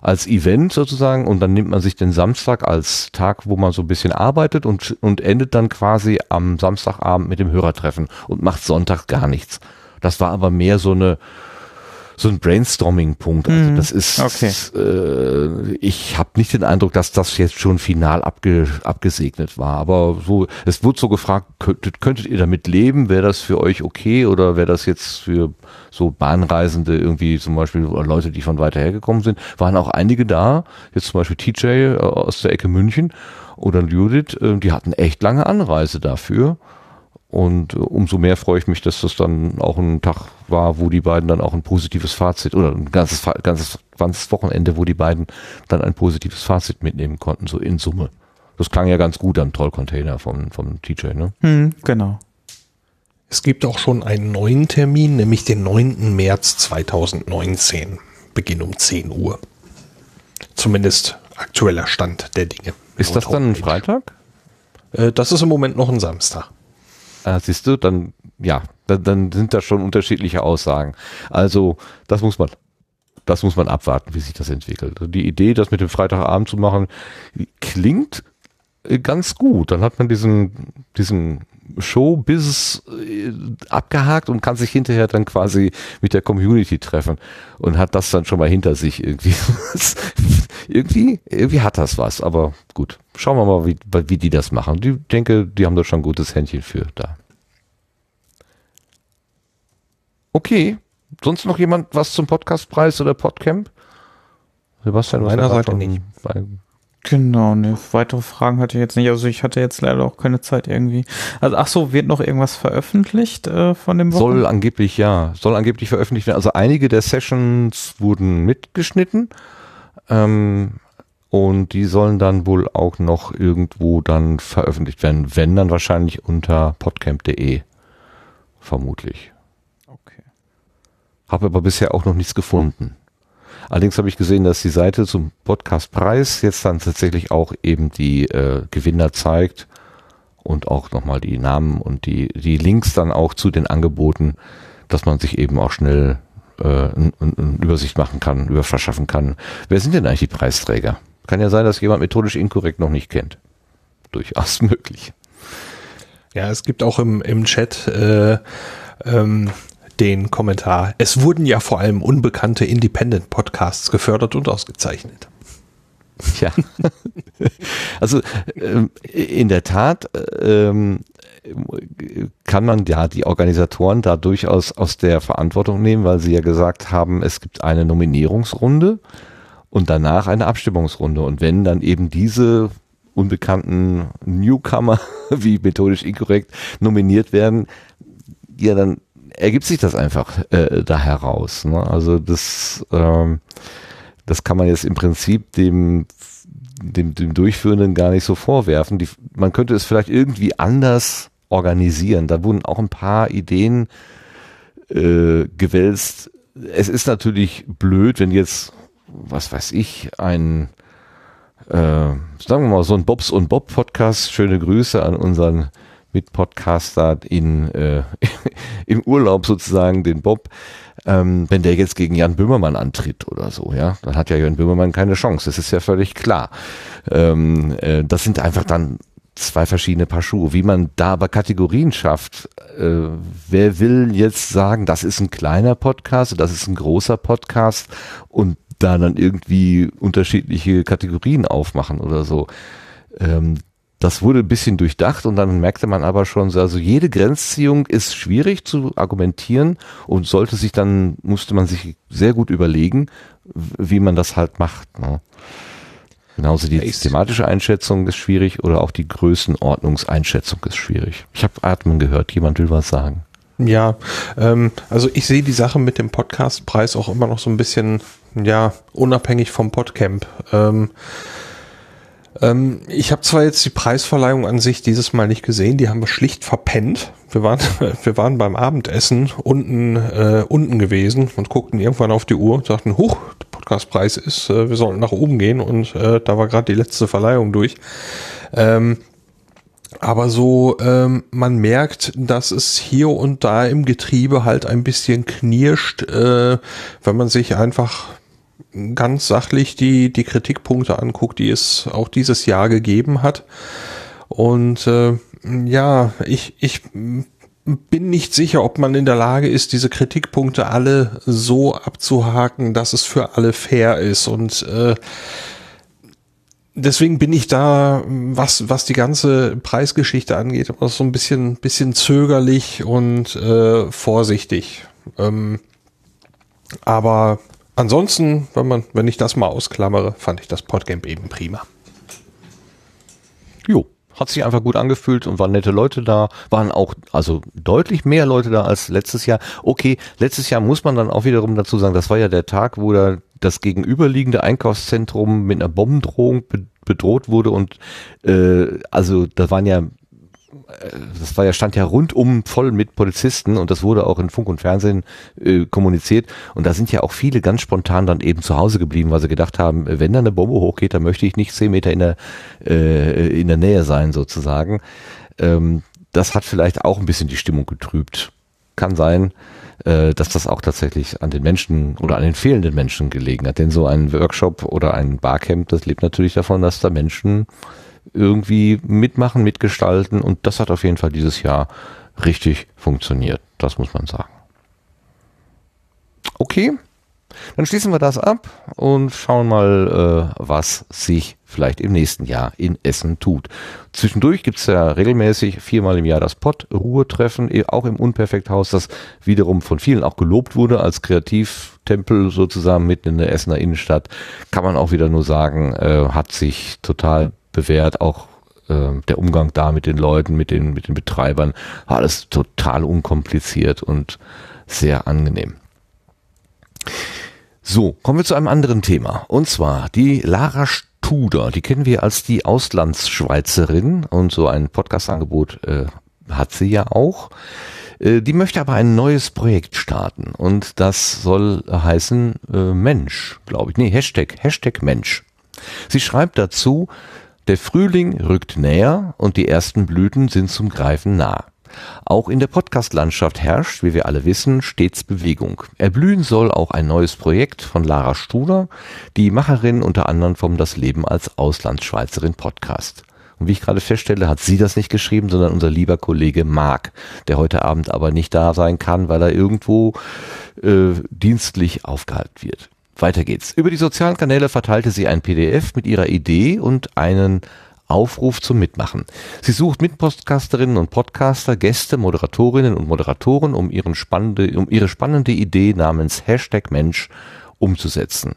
als Event sozusagen und dann nimmt man sich den Samstag als Tag, wo man so ein bisschen arbeitet und, und endet dann quasi am Samstagabend mit dem Hörertreffen und macht Sonntag gar nichts. Das war aber mehr so eine, so ein Brainstorming-Punkt. Also mhm. das ist, okay. äh, ich habe nicht den Eindruck, dass das jetzt schon final abge, abgesegnet war. Aber so, es wurde so gefragt, könntet, könntet ihr damit leben? Wäre das für euch okay oder wäre das jetzt für so Bahnreisende irgendwie zum Beispiel oder Leute, die von weiter hergekommen sind? Waren auch einige da, jetzt zum Beispiel TJ äh, aus der Ecke München oder Judith, äh, die hatten echt lange Anreise dafür. Und äh, umso mehr freue ich mich, dass das dann auch ein Tag war, wo die beiden dann auch ein positives Fazit oder ein ganzes, ganzes, ganzes Wochenende, wo die beiden dann ein positives Fazit mitnehmen konnten, so in Summe. Das klang ja ganz gut am Trollcontainer vom, vom TJ, ne?
Hm, genau.
Es gibt auch schon einen neuen Termin, nämlich den 9. März 2019. Beginn um 10 Uhr. Zumindest aktueller Stand der Dinge.
Ist das dann ein Freitag?
Äh, das ist im Moment noch ein Samstag.
Ah, siehst du, dann, ja, dann, dann sind da schon unterschiedliche Aussagen. Also, das muss man, das muss man abwarten, wie sich das entwickelt. Die Idee, das mit dem Freitagabend zu machen, klingt äh, ganz gut. Dann hat man diesen, diesen Showbiz äh, abgehakt und kann sich hinterher dann quasi mit der Community treffen und hat das dann schon mal hinter sich irgendwie. irgendwie, irgendwie hat das was, aber gut. Schauen wir mal, wie, wie die das machen. Ich denke, die haben da schon ein gutes Händchen für da. Okay. Sonst noch jemand was zum Podcastpreis oder Podcamp?
Sebastian, meiner Seite nicht.
Genau, ne, weitere Fragen hatte ich jetzt nicht. Also ich hatte jetzt leider auch keine Zeit irgendwie. Also ach so, wird noch irgendwas veröffentlicht äh, von dem
Wochen? Soll angeblich ja, soll angeblich veröffentlicht werden. Also einige der Sessions wurden mitgeschnitten. Ähm, und die sollen dann wohl auch noch irgendwo dann veröffentlicht werden, wenn dann wahrscheinlich unter podcamp.de vermutlich.
Okay.
Habe aber bisher auch noch nichts gefunden. Allerdings habe ich gesehen, dass die Seite zum Podcastpreis jetzt dann tatsächlich auch eben die äh, Gewinner zeigt und auch nochmal die Namen und die, die Links dann auch zu den Angeboten, dass man sich eben auch schnell äh, eine Übersicht machen kann, über verschaffen kann. Wer sind denn eigentlich die Preisträger? Kann ja sein, dass jemand methodisch inkorrekt noch nicht kennt. Durchaus möglich.
Ja, es gibt auch im, im Chat äh, ähm, den Kommentar. Es wurden ja vor allem unbekannte Independent Podcasts gefördert und ausgezeichnet.
Ja, also ähm, in der Tat ähm, kann man ja die Organisatoren da durchaus aus der Verantwortung nehmen, weil sie ja gesagt haben, es gibt eine Nominierungsrunde und danach eine Abstimmungsrunde. Und wenn dann eben diese unbekannten Newcomer, wie methodisch inkorrekt, nominiert werden, ja, dann ergibt sich das einfach äh, da heraus. Ne? Also das, ähm, das kann man jetzt im Prinzip dem, dem, dem Durchführenden gar nicht so vorwerfen. Die, man könnte es vielleicht irgendwie anders organisieren. Da wurden auch ein paar Ideen äh, gewälzt. Es ist natürlich blöd, wenn jetzt, was weiß ich, ein äh, sagen wir mal, so ein Bobs und Bob Podcast. Schöne Grüße an unseren Mitpodcaster in, äh, im Urlaub sozusagen, den Bob. Ähm, wenn der jetzt gegen Jan Böhmermann antritt oder so, ja, dann hat ja Jan Böhmermann keine Chance. Das ist ja völlig klar. Ähm, äh, das sind einfach dann zwei verschiedene Paar Schuhe. Wie man da aber Kategorien schafft, äh, wer will jetzt sagen, das ist ein kleiner Podcast, das ist ein großer Podcast und da dann irgendwie unterschiedliche Kategorien aufmachen oder so. Ähm, das wurde ein bisschen durchdacht und dann merkte man aber schon, also jede Grenzziehung ist schwierig zu argumentieren und sollte sich dann, musste man sich sehr gut überlegen, wie man das halt macht. Ne? Genauso die thematische Einschätzung ist schwierig oder auch die Größenordnungseinschätzung ist schwierig. Ich habe Atmen gehört, jemand will was sagen.
Ja, ähm, also ich sehe die Sache mit dem Podcastpreis auch immer noch so ein bisschen, ja, unabhängig vom Podcamp. Ähm, ähm, ich habe zwar jetzt die Preisverleihung an sich dieses Mal nicht gesehen, die haben wir schlicht verpennt. Wir waren, wir waren beim Abendessen unten, äh, unten gewesen und guckten irgendwann auf die Uhr und sagten, huch, der Podcastpreis ist, äh, wir sollten nach oben gehen und äh, da war gerade die letzte Verleihung durch. Ähm, aber so, ähm, man merkt, dass es hier und da im Getriebe halt ein bisschen knirscht, äh, wenn man sich einfach ganz sachlich die, die Kritikpunkte anguckt, die es auch dieses Jahr gegeben hat. Und äh, ja, ich, ich bin nicht sicher, ob man in der Lage ist, diese Kritikpunkte alle so abzuhaken, dass es für alle fair ist. Und äh, deswegen bin ich da, was, was die ganze Preisgeschichte angeht, aber so ein bisschen, bisschen zögerlich und äh, vorsichtig. Ähm, aber ansonsten, wenn man, wenn ich das mal ausklammere, fand ich das Podcamp eben prima.
Jo, hat sich einfach gut angefühlt und waren nette Leute da, waren auch also deutlich mehr Leute da als letztes Jahr. Okay, letztes Jahr muss man dann auch wiederum dazu sagen, das war ja der Tag, wo da das gegenüberliegende Einkaufszentrum mit einer Bombendrohung bedroht wurde und äh, also da waren ja das war ja, stand ja rundum voll mit Polizisten und das wurde auch in Funk und Fernsehen äh, kommuniziert. Und da sind ja auch viele ganz spontan dann eben zu Hause geblieben, weil sie gedacht haben, wenn da eine Bombe hochgeht, dann möchte ich nicht zehn Meter in der, äh, in der Nähe sein, sozusagen. Ähm, das hat vielleicht auch ein bisschen die Stimmung getrübt. Kann sein, äh, dass das auch tatsächlich an den Menschen oder an den fehlenden Menschen gelegen hat. Denn so ein Workshop oder ein Barcamp, das lebt natürlich davon, dass da Menschen irgendwie mitmachen, mitgestalten und das hat auf jeden Fall dieses Jahr richtig funktioniert. Das muss man sagen. Okay, dann schließen wir das ab und schauen mal, äh, was sich vielleicht im nächsten Jahr in Essen tut. Zwischendurch gibt's ja regelmäßig viermal im Jahr das Pott-Ruhetreffen, eh, auch im Unperfekthaus, das wiederum von vielen auch gelobt wurde als Kreativtempel sozusagen mitten in der Essener Innenstadt. Kann man auch wieder nur sagen, äh, hat sich total bewährt, auch äh, der Umgang da mit den Leuten, mit den, mit den Betreibern, alles total unkompliziert und sehr angenehm. So, kommen wir zu einem anderen Thema. Und zwar die Lara Studer. Die kennen wir als die Auslandsschweizerin und so ein Podcast-Angebot äh, hat sie ja auch. Äh, die möchte aber ein neues Projekt starten und das soll heißen äh, Mensch, glaube ich. Nee, Hashtag, Hashtag Mensch. Sie schreibt dazu, der Frühling rückt näher und die ersten Blüten sind zum Greifen nah. Auch in der Podcast-Landschaft herrscht, wie wir alle wissen, stets Bewegung. Erblühen soll auch ein neues Projekt von Lara Studer, die Macherin unter anderem vom Das Leben als Auslandsschweizerin Podcast. Und wie ich gerade feststelle, hat sie das nicht geschrieben, sondern unser lieber Kollege Marc, der heute Abend aber nicht da sein kann, weil er irgendwo äh, dienstlich aufgehalten wird. Weiter geht's. Über die sozialen Kanäle verteilte sie ein PDF mit ihrer Idee und einen Aufruf zum Mitmachen. Sie sucht Mitpodcasterinnen und Podcaster, Gäste, Moderatorinnen und Moderatoren, um, ihren spannende, um ihre spannende Idee namens Hashtag Mensch umzusetzen.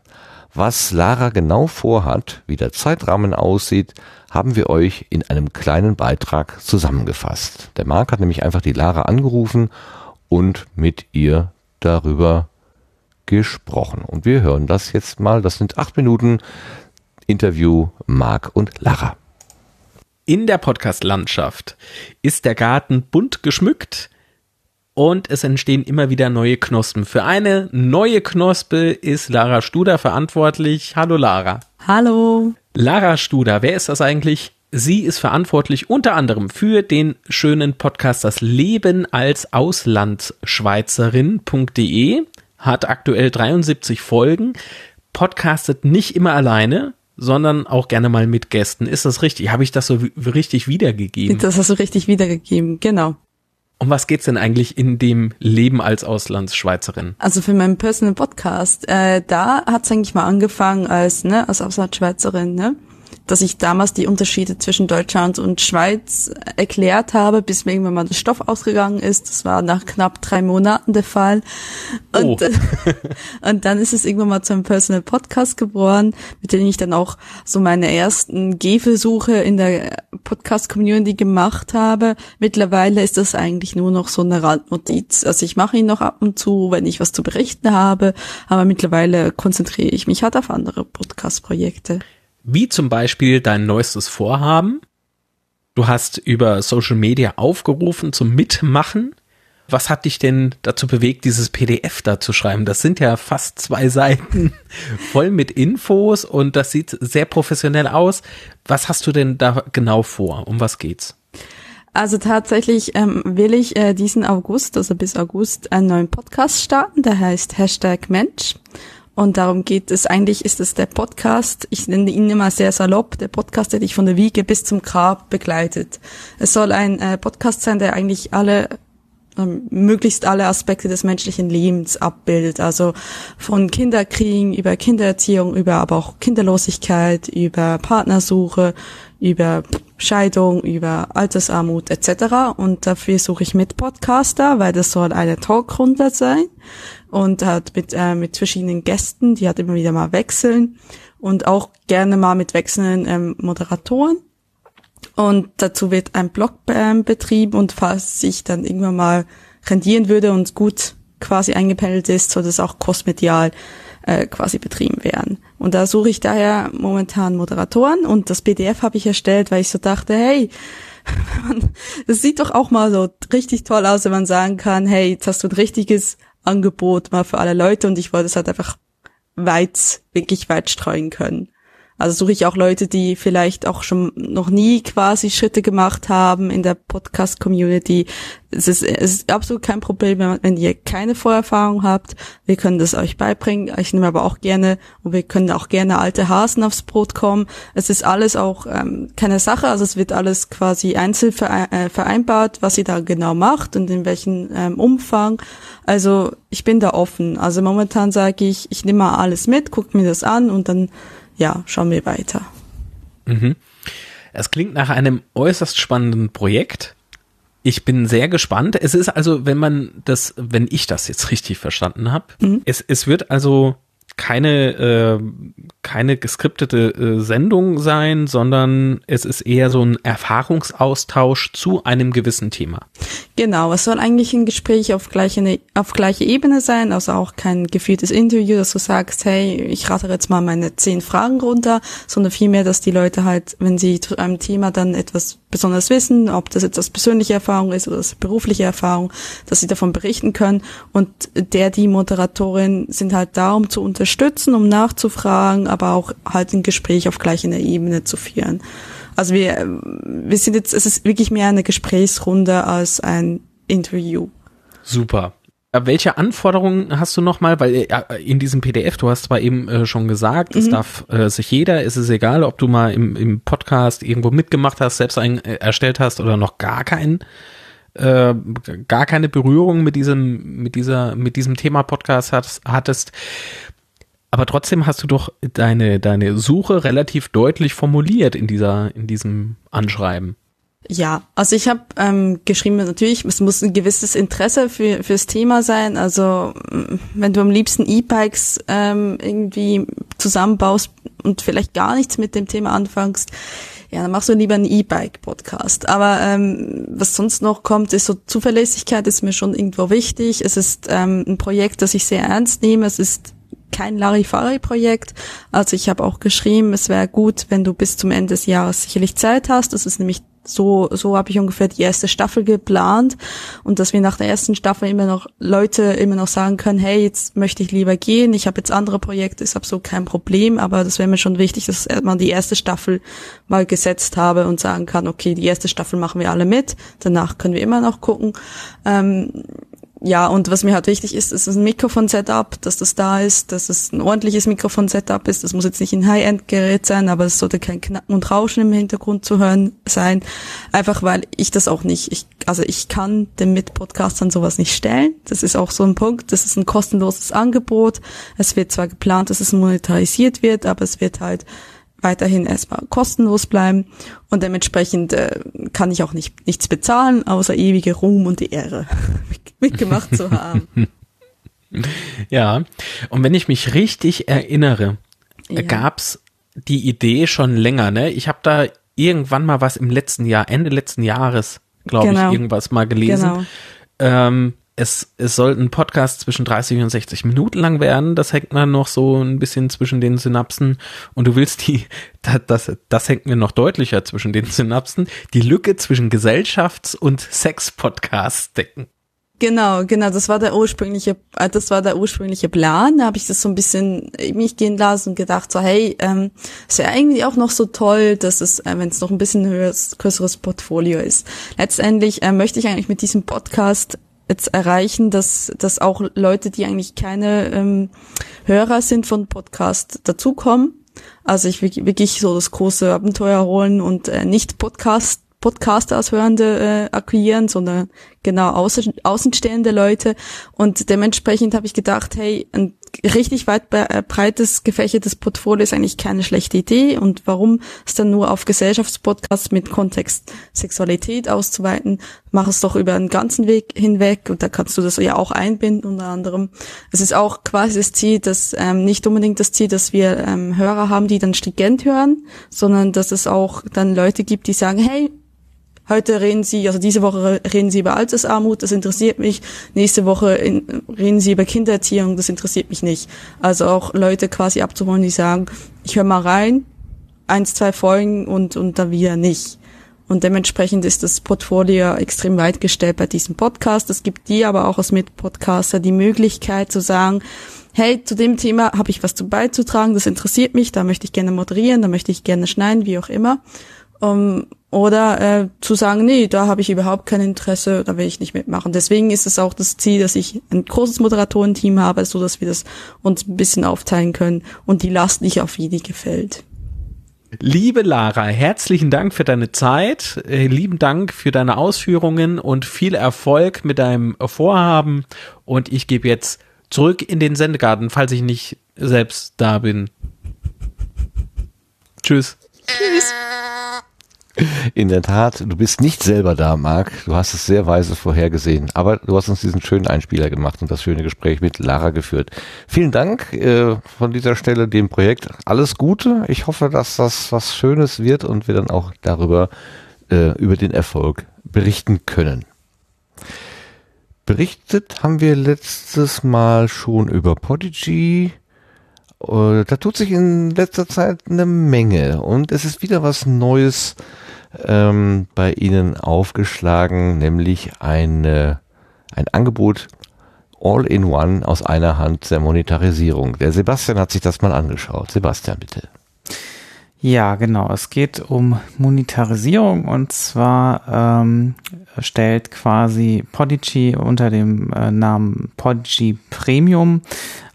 Was Lara genau vorhat, wie der Zeitrahmen aussieht, haben wir euch in einem kleinen Beitrag zusammengefasst. Der Marc hat nämlich einfach die Lara angerufen und mit ihr darüber gesprochen. Und wir hören das jetzt mal. Das sind acht Minuten Interview Marc und Lara.
In der Podcast-Landschaft ist der Garten bunt geschmückt und es entstehen immer wieder neue Knospen. Für eine neue Knospe ist Lara Studer verantwortlich. Hallo Lara.
Hallo.
Lara Studer, wer ist das eigentlich? Sie ist verantwortlich unter anderem für den schönen Podcast Das Leben als Auslandsschweizerin.de, hat aktuell 73 Folgen, podcastet nicht immer alleine, sondern auch gerne mal mit Gästen. Ist das richtig? Habe ich das so richtig wiedergegeben?
Das hast du richtig wiedergegeben, genau.
Um was geht's denn eigentlich in dem Leben als Auslandsschweizerin?
Also für meinen Personal Podcast, äh, da hat's eigentlich mal angefangen als ne als Auslandsschweizerin, ne? Dass ich damals die Unterschiede zwischen Deutschland und Schweiz erklärt habe, bis mir irgendwann mal der Stoff ausgegangen ist. Das war nach knapp drei Monaten der Fall. Und,
Oh.
und dann ist es irgendwann mal zu einem Personal Podcast geworden, mit dem ich dann auch so meine ersten Gehversuche in der Podcast-Community gemacht habe. Mittlerweile ist das eigentlich nur noch so eine Randnotiz. Also ich mache ihn noch ab und zu, wenn ich was zu berichten habe, aber mittlerweile konzentriere ich mich halt auf andere Podcast-Projekte.
Wie zum Beispiel dein neuestes Vorhaben. Du hast über Social Media aufgerufen zum Mitmachen. Was hat dich denn dazu bewegt, dieses PDF da zu schreiben? Das sind ja fast zwei Seiten voll mit Infos und das sieht sehr professionell aus. Was hast du denn da genau vor? Um was geht's?
Also tatsächlich ähm, will ich äh, diesen August, also bis August, einen neuen Podcast starten, der heißt Hashtag Mensch. Und darum geht es, eigentlich ist es der Podcast, ich nenne ihn immer sehr salopp, der Podcast, der dich von der Wiege bis zum Grab begleitet. Es soll ein äh, Podcast sein, der eigentlich alle ähm, möglichst alle Aspekte des menschlichen Lebens abbildet. Also von Kinderkriegen über Kindererziehung, über aber auch Kinderlosigkeit, über Partnersuche, über Scheidung, über Altersarmut etc. Und dafür suche ich mit Podcaster, weil das soll eine Talkrunde sein und halt mit, äh, mit verschiedenen Gästen, die halt immer wieder mal wechseln und auch gerne mal mit wechselnden ähm, Moderatoren. Und dazu wird ein Blog ähm, betrieben und falls sich dann irgendwann mal rendieren würde und gut quasi eingependelt ist, soll das auch kosmedial äh, quasi betrieben werden. Und da suche ich daher momentan Moderatoren und das PDF habe ich erstellt, weil ich so dachte, hey, das sieht doch auch mal so richtig toll aus, wenn man sagen kann, hey, jetzt hast du ein richtiges Angebot mal für alle Leute und ich wollte es halt einfach weit, wirklich weit streuen können. Also suche ich auch Leute, die vielleicht auch schon noch nie quasi Schritte gemacht haben in der Podcast-Community. Es ist, es ist absolut kein Problem, wenn, ihr keine Vorerfahrung habt. Wir können das euch beibringen. Ich nehme aber auch gerne, und wir können auch gerne alte Hasen aufs Brot kommen. Es ist alles auch ähm, keine Sache, also es wird alles quasi einzeln äh, vereinbart, was ihr da genau macht und in welchem ähm, Umfang. Also ich bin da offen. Also momentan sage ich, ich nehme mal alles mit, guckt mir das an und dann ja, schauen wir weiter.
Mhm. Es klingt nach einem äußerst spannenden Projekt. Ich bin sehr gespannt. Es ist also, wenn man das, wenn ich das jetzt richtig verstanden habe,
Mhm.
es, es wird also keine, äh, keine geskriptete äh, Sendung sein, sondern es ist eher so ein Erfahrungsaustausch zu einem gewissen Thema.
Genau, es soll eigentlich ein Gespräch auf gleiche, auf gleiche Ebene sein, also auch kein geführtes Interview, dass du sagst, hey, ich rate jetzt mal meine zehn Fragen runter, sondern vielmehr, dass die Leute halt, wenn sie zu einem Thema dann etwas besonders wissen, ob das jetzt das persönliche Erfahrung ist oder das berufliche Erfahrung, dass sie davon berichten können und der, die Moderatorin sind halt da, um zu unterstützen, um nachzufragen, aber auch halt ein Gespräch auf gleicher Ebene zu führen. Also wir, äh, wir sind jetzt, es ist wirklich mehr eine Gesprächsrunde als ein Interview.
Super. Äh, Welche Anforderungen hast du nochmal? Weil äh, in diesem PDF, du hast zwar eben äh, schon gesagt, es
Mhm.
darf äh, sich jeder, es ist egal, ob du mal im, im Podcast irgendwo mitgemacht hast, selbst einen äh, erstellt hast oder noch gar keinen, äh, gar keine Berührung mit diesem, mit dieser, mit diesem Thema Podcast hat, hattest. Aber trotzdem hast du doch deine, deine Suche relativ deutlich formuliert in dieser, in diesem Anschreiben.
Ja, also ich habe ähm, geschrieben, natürlich, es muss ein gewisses Interesse für fürs Thema sein. Also mm, wenn du am liebsten E-Bikes ähm, irgendwie zusammenbaust und vielleicht gar nichts mit dem Thema anfängst, ja, dann machst du lieber einen E-Bike-Podcast. Aber ähm, was sonst noch kommt, ist so Zuverlässigkeit ist mir schon irgendwo wichtig. Es ist ähm, ein Projekt, das ich sehr ernst nehme. Es ist kein Larifari-Projekt. Also ich habe auch geschrieben, es wäre gut, wenn du bis zum Ende des Jahres sicherlich Zeit hast. Das ist nämlich so, so habe ich ungefähr die erste Staffel geplant und dass wir nach der ersten Staffel immer noch Leute immer noch sagen können, hey, jetzt möchte ich lieber gehen, ich habe jetzt andere Projekte, ist absolut kein Problem, aber das wäre mir schon wichtig, dass man die erste Staffel mal gesetzt habe und sagen kann, okay, die erste Staffel machen wir alle mit, danach können wir immer noch gucken. Ähm, ja, und was mir halt wichtig ist, ist ein Mikrofon-Setup, dass das da ist, dass es ein ordentliches Mikrofon-Setup ist. Das muss jetzt nicht ein High-End-Gerät sein, aber es sollte kein Knacken und Rauschen im Hintergrund zu hören sein. Einfach weil ich das auch nicht, ich, also ich kann den Mit-Podcastern sowas nicht stellen. Das ist auch so ein Punkt. Das ist ein kostenloses Angebot. Es wird zwar geplant, dass es monetarisiert wird, aber es wird halt weiterhin erstmal kostenlos bleiben und dementsprechend äh, kann ich auch nicht nichts bezahlen, außer ewige Ruhm und die Ehre mitgemacht zu haben.
Ja, und wenn ich mich richtig erinnere, ja. gab's die Idee schon länger, ne? Ich habe da irgendwann mal was im letzten Jahr, Ende letzten Jahres, glaube genau. ich, irgendwas mal gelesen. Genau. Ähm, es, es soll ein Podcast zwischen 30 und 60 Minuten lang werden. Das hängt dann noch so ein bisschen zwischen den Synapsen. Und du willst die, das, das hängt mir noch deutlicher zwischen den Synapsen, die Lücke zwischen Gesellschafts- und Sex-Podcasts decken.
Genau, genau, das war der ursprüngliche, äh, das war der ursprüngliche Plan. Da habe ich das so ein bisschen mich gehen lassen und gedacht, so hey, ähm, ist ja eigentlich auch noch so toll, dass es, äh, wenn es noch ein bisschen höheres, größeres Portfolio ist. Letztendlich äh, möchte ich eigentlich mit diesem Podcast jetzt erreichen, dass, dass auch Leute, die eigentlich keine ähm, Hörer sind von Podcast, dazukommen. Also ich wirklich so das große Abenteuer holen und äh, nicht Podcast Podcaster als Hörende äh, akquirieren, sondern genau außen, außenstehende Leute. Und dementsprechend habe ich gedacht, hey, ein richtig weit äh, breites, gefächertes Portfolio ist eigentlich keine schlechte Idee. Und warum es dann nur auf Gesellschaftspodcasts mit Kontext Sexualität auszuweiten, mach es doch über einen ganzen Weg hinweg und da kannst du das ja auch einbinden unter anderem. Es ist auch quasi das Ziel, dass ähm, nicht unbedingt das Ziel, dass wir ähm, Hörer haben, die dann stringent hören, sondern dass es auch dann Leute gibt, die sagen, hey, Heute reden Sie, also diese Woche reden Sie über Altersarmut, das interessiert mich. Nächste Woche in, reden Sie über Kindererziehung, das interessiert mich nicht. Also auch Leute quasi abzuholen, die sagen, ich höre mal rein, eins, zwei Folgen und, und dann wieder nicht. Und dementsprechend ist das Portfolio extrem weit gestellt bei diesem Podcast. Es gibt dir aber auch als Mitpodcaster die Möglichkeit zu sagen, hey, zu dem Thema habe ich was zu beizutragen, das interessiert mich, da möchte ich gerne moderieren, da möchte ich gerne schneiden, wie auch immer. Um, oder äh, zu sagen, nee, da habe ich überhaupt kein Interesse, da will ich nicht mitmachen. Deswegen ist es auch das Ziel, dass ich ein großes Moderatorenteam habe, so dass wir das uns ein bisschen aufteilen können und die Last nicht auf jede gefällt.
Liebe Lara, herzlichen Dank für deine Zeit, äh, lieben Dank für deine Ausführungen und viel Erfolg mit deinem Vorhaben. Und ich gebe jetzt zurück in den Sendegarten, falls ich nicht selbst da bin. Tschüss. Tschüss.
In der Tat, du bist nicht selber da, Marc. Du hast es sehr weise vorhergesehen. Aber du hast uns diesen schönen Einspieler gemacht und das schöne Gespräch mit Lara geführt. Vielen Dank äh, von dieser Stelle dem Projekt. Alles Gute. Ich hoffe, dass das was Schönes wird und wir dann auch darüber, äh, über den Erfolg berichten können. Berichtet haben wir letztes Mal schon über Podigy. Äh, da tut sich in letzter Zeit eine Menge und es ist wieder was Neues ähm, bei Ihnen aufgeschlagen, nämlich eine, ein Angebot All-in-One aus einer Hand der Monetarisierung. Der Sebastian hat sich das mal angeschaut. Sebastian, bitte.
Ja, genau. Es geht um Monetarisierung und zwar ähm, stellt quasi Podigy unter dem äh, Namen Podigy Premium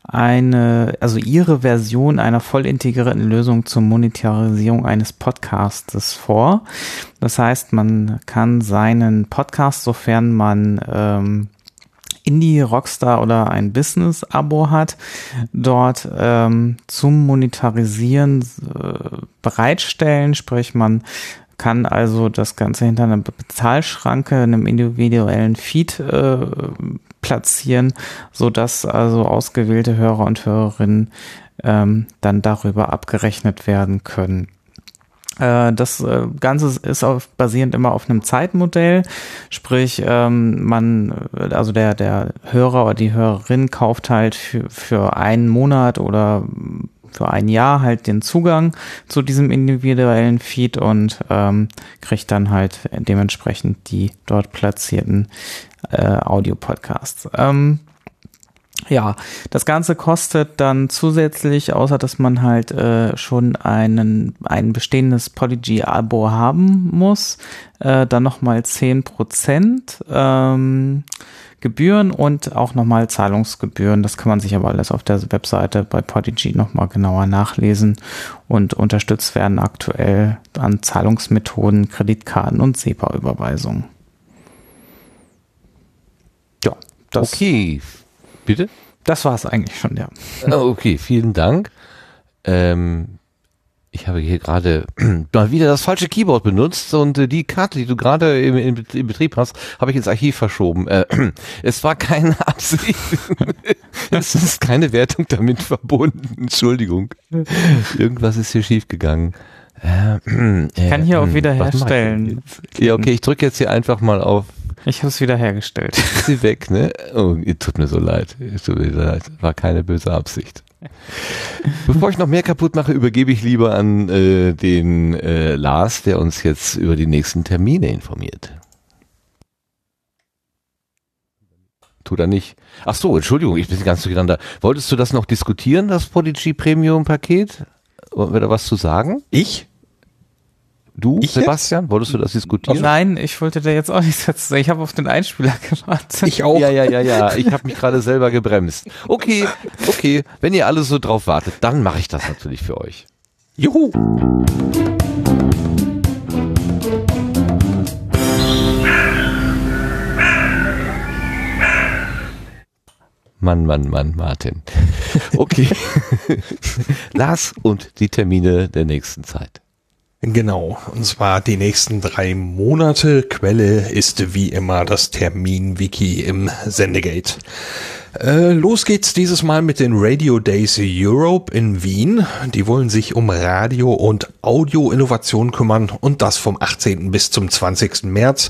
eine, also ihre Version einer voll integrierten Lösung zur Monetarisierung eines Podcastes vor. Das heißt, man kann seinen Podcast, sofern man ähm, Indie-Rockstar oder ein Business-Abo hat, dort ähm, zum Monetarisieren äh, bereitstellen. Sprich, man kann also das Ganze hinter einer Bezahlschranke, einem individuellen Feed äh, platzieren, so dass also ausgewählte Hörer und Hörerinnen ähm, dann darüber abgerechnet werden können. Äh, das äh, Ganze ist auf, basierend immer auf einem Zeitmodell, sprich ähm, man, also der der Hörer oder die Hörerin kauft halt für, für einen Monat oder für ein Jahr halt den Zugang zu diesem individuellen Feed und ähm, kriegt dann halt dementsprechend die dort platzierten äh, Audio-Podcasts. Ähm, ja, das Ganze kostet dann zusätzlich, außer dass man halt äh, schon einen, ein bestehendes Polygy-Abo haben muss, äh, dann nochmal 10% ähm, Gebühren und auch nochmal Zahlungsgebühren. Das kann man sich aber alles auf der Webseite bei Podigy nochmal genauer nachlesen und unterstützt werden aktuell an Zahlungsmethoden, Kreditkarten und SEPA-Überweisungen. Ja, das.
Okay, bitte?
Das war es eigentlich schon, ja.
Ah, Okay, vielen Dank. Ähm, ich habe hier gerade mal wieder das falsche Keyboard benutzt und äh, die Karte, die du gerade im, im, im Betrieb hast, habe ich ins Archiv verschoben. Äh, es war keine Absicht. es ist keine Wertung damit verbunden. Entschuldigung. Irgendwas ist hier schiefgegangen. Äh,
Ich kann hier
äh,
auch
ich denn jetzt? Ja, okay, ich drücke jetzt hier einfach mal auf
Ich habe es wiederhergestellt.
ist sie weg, ne? Oh, ihr tut mir so leid. Es tut mir so leid. War keine böse Absicht. Bevor ich noch mehr kaputt mache, übergebe ich lieber an äh, den äh, Lars, der uns jetzt über die nächsten Termine informiert. Tut er nicht. Ach so, Entschuldigung, ich bin ganz durcheinander. Wolltest du das noch diskutieren, das Podigy Premium Paket? Wollen wir da was zu sagen?
Ich?
Du,
Ich
Sebastian, wolltest du das diskutieren?
Nein, ich wollte da jetzt auch nichts dazu sagen. Ich habe auf den Einspieler gewartet.
Ich auch.
Ja, ja, ja, ja. Ich habe mich gerade selber gebremst. Okay, okay. Wenn ihr alle so drauf wartet, dann mache ich das natürlich für euch.
Juhu.
Mann, Mann, Mann, Martin. Okay. Lars und die Termine der nächsten Zeit.
Genau, und zwar die nächsten drei Monate. Quelle ist wie immer das Termin-Wiki im Sendegate. Äh, los geht's dieses Mal mit den Radio Days Europe in Wien. Die wollen sich um Radio- und Audio-Innovation kümmern und das vom 18. bis zum 20. März.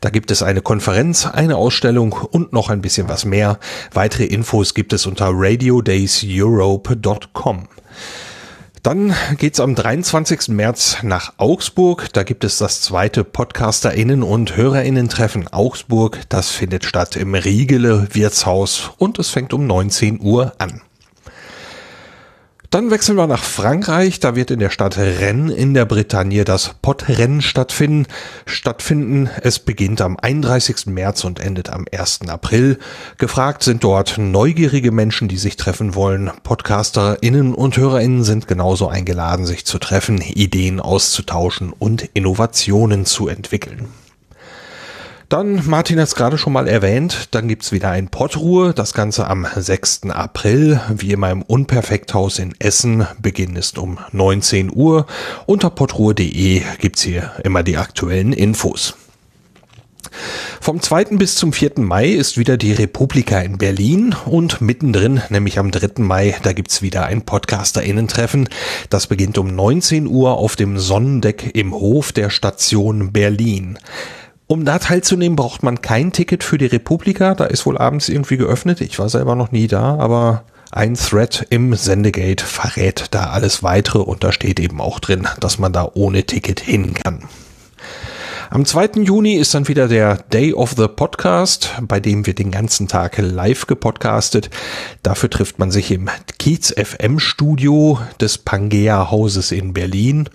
Da gibt es eine Konferenz, eine Ausstellung und noch ein bisschen was mehr. Weitere Infos gibt es unter radiodayseurope.com. Dann geht's am 23. März nach Augsburg. Da gibt es das zweite PodcasterInnen- und HörerInnen-Treffen Augsburg. Das findet statt im Riegele Wirtshaus und es fängt um 19 Uhr an. Dann wechseln wir nach Frankreich. Da wird in der Stadt Rennes in der Bretagne das Podrennen stattfinden. stattfinden. Es beginnt am 31. März und endet am 1. April. Gefragt sind dort neugierige Menschen, die sich treffen wollen. PodcasterInnen und HörerInnen sind genauso eingeladen, sich zu treffen, Ideen auszutauschen und Innovationen zu entwickeln. Dann, Martin hat es gerade schon mal erwähnt, dann gibt's wieder ein Pottruhe, das Ganze am 6. April, wie immer im Unperfekthaus in Essen. Beginn ist um 19 Uhr. Unter pottruhe.de gibt's hier immer die aktuellen Infos. Vom 2. bis zum 4. Mai ist wieder die Republika in Berlin und mittendrin, nämlich am 3. Mai, da gibt's wieder ein PodcasterInnen-Treffen. Das beginnt um 19 Uhr auf dem Sonnendeck im Hof der Station Berlin. Um da teilzunehmen, braucht man kein Ticket für die Republika. Da ist wohl abends irgendwie geöffnet. Ich war selber noch nie da, aber ein Thread im Sendegate verrät da alles weitere und da steht eben auch drin, dass man da ohne Ticket hin kann. Am 2. Juni ist dann wieder der Day of the Podcast, bei dem wir den ganzen Tag live gepodcastet. Dafür trifft man sich im Kiez FM Studio des Pangea Hauses in Berlin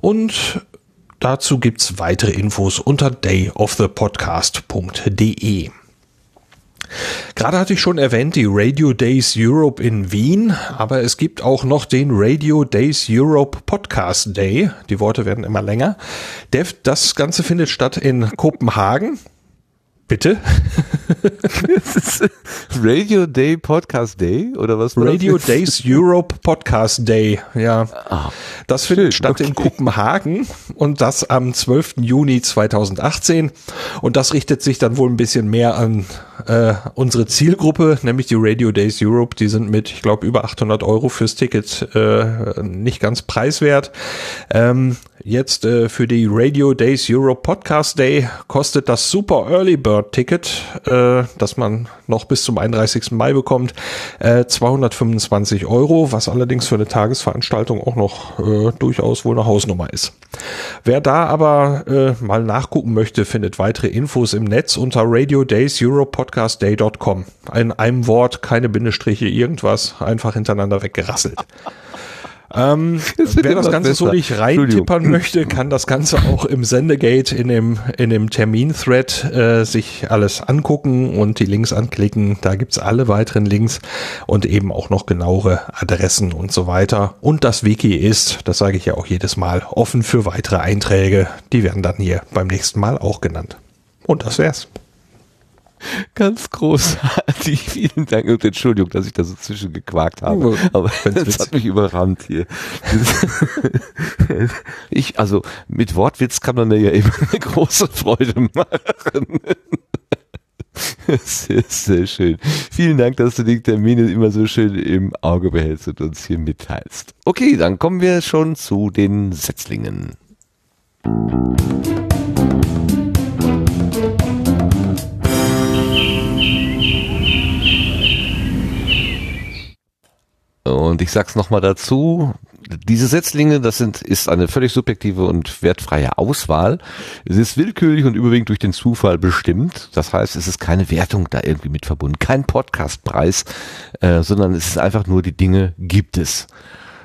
und dazu gibt's weitere Infos unter dayofthepodcast.de. Gerade hatte ich schon erwähnt, die Radio Days Europe in Wien, aber es gibt auch noch den Radio Days Europe Podcast Day. Die Worte werden immer länger. Das Ganze findet statt in Kopenhagen. Bitte?
Radio Day Podcast Day oder was?
Radio? Days Europe Podcast Day, ja.
Ah,
Das findet
schön,
statt in
okay.
Kopenhagen und das am 12. Juni 2018. Und das richtet sich dann wohl ein bisschen mehr an äh, unsere Zielgruppe, nämlich die Radio Days Europe. Die sind mit, ich glaube, über 800 Euro fürs Ticket äh, nicht ganz preiswert. Ähm, jetzt äh, für die Radio Days Europe Podcast Day kostet das Super Early Bird Ticket, äh, das man noch bis zum 31. Mai bekommt, äh, 225 Euro, was allerdings für eine Tagesveranstaltung auch noch äh, durchaus wohl eine Hausnummer ist. Wer da aber äh, mal nachgucken möchte, findet weitere Infos im Netz unter radiodayseuropodcastday.com. In einem Wort, keine Bindestriche, irgendwas, einfach hintereinander weggerasselt. Ähm,
Das
wer das Ganze so
besser.
nicht reintippern möchte, kann das Ganze auch im Sendegate in dem, in dem Termin-Thread äh, sich alles angucken und die Links anklicken. Da gibt's alle weiteren Links und eben auch noch genauere Adressen und so weiter. Und das Wiki ist, das sage ich ja auch jedes Mal, offen für weitere Einträge. Die werden dann hier beim nächsten Mal auch genannt. Und das wär's.
Ganz großartig. Vielen Dank und Entschuldigung, dass ich da so zwischengequakt habe. Aber das hat mich überrannt hier. Ich, also mit Wortwitz kann man mir ja immer eine große Freude machen. Sehr, sehr schön. Vielen Dank, dass du die Termine immer so schön im Auge behältst und uns hier mitteilst. Okay, dann kommen wir schon zu den Setzlingen. Und ich sag's nochmal dazu, diese Setzlinge, das sind, ist eine völlig subjektive und wertfreie Auswahl. Es ist willkürlich und überwiegend durch den Zufall bestimmt. Das heißt, es ist keine Wertung da irgendwie mit verbunden, kein Podcastpreis, äh, sondern es ist einfach nur, die Dinge gibt es.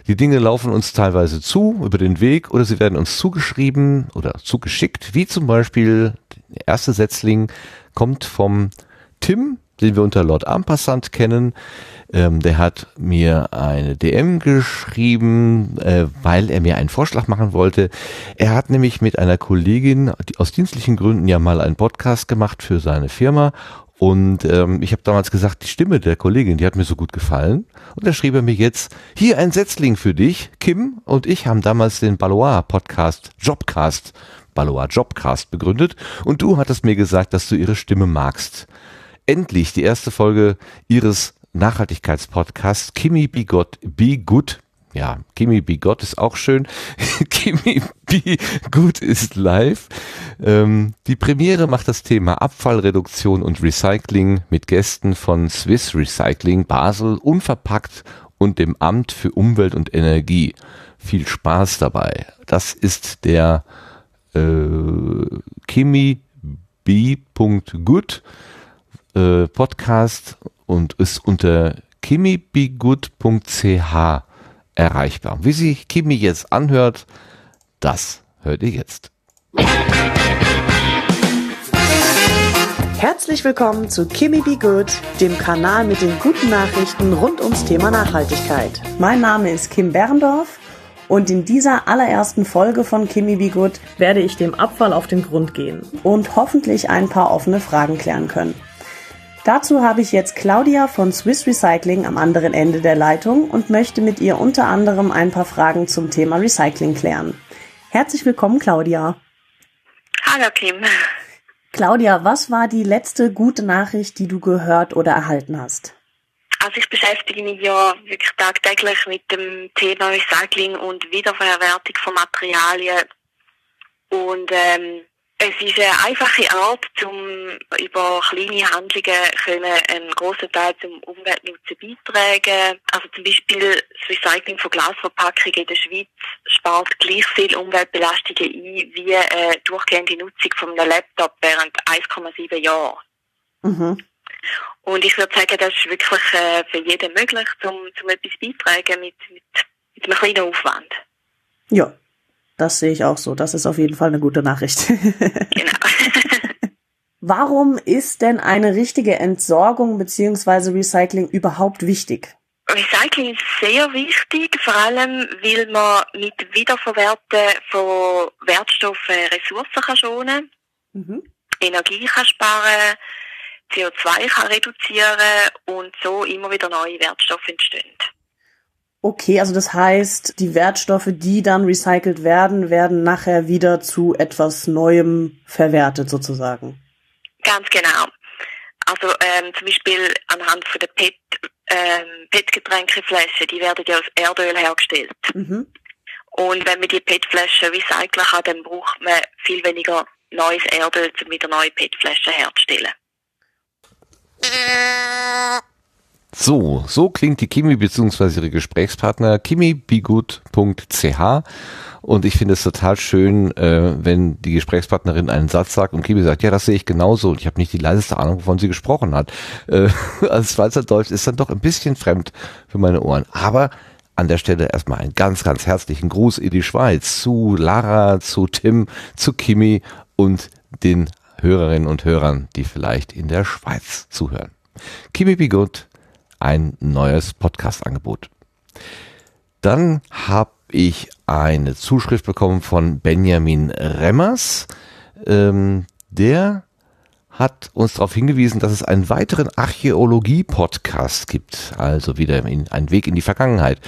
Die Dinge laufen uns teilweise zu über den Weg oder sie werden uns zugeschrieben oder zugeschickt, wie zum Beispiel der erste Setzling kommt vom Tim, den wir unter Lord Ampassant kennen. Ähm, der hat mir eine DM geschrieben, äh, weil er mir einen Vorschlag machen wollte. Er hat nämlich mit einer Kollegin aus dienstlichen Gründen ja mal einen Podcast gemacht für seine Firma und ähm, ich habe damals gesagt, die Stimme der Kollegin, die hat mir so gut gefallen. Und da schrieb er mir jetzt, hier ein Setzling für dich. Kim und ich haben damals den Balois Podcast, Jobcast, Balois Jobcast begründet. Und du hattest mir gesagt, dass du ihre Stimme magst. Endlich die erste Folge ihres Nachhaltigkeitspodcasts Kimi Be God, Be Good. Ja, Kimi Be God ist auch schön. Kimi Be Good ist live. Ähm, die Premiere macht das Thema Abfallreduktion und Recycling mit Gästen von Swiss Recycling Basel, Unverpackt und dem Amt für Umwelt und Energie. Viel Spaß dabei. Das ist der äh, Kimi B. Good äh, Podcast und ist unter kimibegood.ch erreichbar. Wie sich Kimi jetzt anhört, das hört ihr jetzt.
Herzlich willkommen zu Kimmy Be Good, dem Kanal mit den guten Nachrichten rund ums Thema Nachhaltigkeit. Mein Name ist Kim Berndorf und in dieser allerersten Folge von Kimmy Be Good werde ich dem Abfall auf den Grund gehen und hoffentlich ein paar offene Fragen klären können. Dazu habe ich jetzt Claudia von Swiss Recycling am anderen Ende der Leitung und möchte mit ihr unter anderem ein paar Fragen zum Thema Recycling klären. Herzlich willkommen, Claudia.
Hallo Kim.
Claudia, was war die letzte gute Nachricht, die du gehört oder erhalten hast?
Also ich beschäftige mich ja wirklich tagtäglich mit dem Thema Recycling und Wiederverwertung von Materialien. Und ähm, es ist eine einfache Art, um über kleine Handlungen können einen grossen Teil zum Umweltnutzen beitragen. Also zum Beispiel das Recycling von Glasverpackungen in der Schweiz spart gleich viel Umweltbelastungen ein wie eine durchgehende Nutzung von einem Laptop während 1,7 Jahren.
Mhm.
Und ich würde sagen, das ist wirklich äh, für jeden möglich, um, um etwas beitragen mit, mit, mit einem kleinen Aufwand.
Ja, das sehe ich auch so. Das ist auf jeden Fall eine gute Nachricht.
Genau.
Warum ist denn eine richtige Entsorgung beziehungsweise Recycling überhaupt wichtig?
Recycling ist sehr wichtig, vor allem weil man mit Wiederverwerten von Wertstoffen Ressourcen kann schonen
Mhm.
Energie kann sparen, CO2 kann reduzieren und so immer wieder neue Wertstoffe entstehen.
Okay, also das heißt, die Wertstoffe, die dann recycelt werden, werden nachher wieder zu etwas Neuem verwertet sozusagen.
Ganz genau. Also ähm, zum Beispiel anhand von der PET, ähm, PET-Getränkeflaschen, die werden ja aus Erdöl hergestellt.
Mhm.
Und wenn man die PET-Flaschen recyceln kann, dann braucht man viel weniger neues Erdöl, um wieder neue PET-Flaschen herzustellen.
So, so klingt die Kimi bzw. ihre Gesprächspartner kimibigut.ch und ich finde es total schön, äh, wenn die Gesprächspartnerin einen Satz sagt und Kimi sagt, ja, das sehe ich genauso und ich habe nicht die leiseste Ahnung, wovon sie gesprochen hat. Äh, als Schweizerdeutsch ist dann doch ein bisschen fremd für meine Ohren. Aber an der Stelle erstmal einen ganz, ganz herzlichen Gruß in die Schweiz zu Lara, zu Tim, zu Kimi und den Hörerinnen und Hörern, die vielleicht in der Schweiz zuhören. Kimi Good, ein neues Podcast-Angebot. Dann habe ich eine Zuschrift bekommen von Benjamin Remmers. Ähm, der hat uns darauf hingewiesen, dass es einen weiteren Archäologie-Podcast gibt, also wieder in, ein Weg in die Vergangenheit.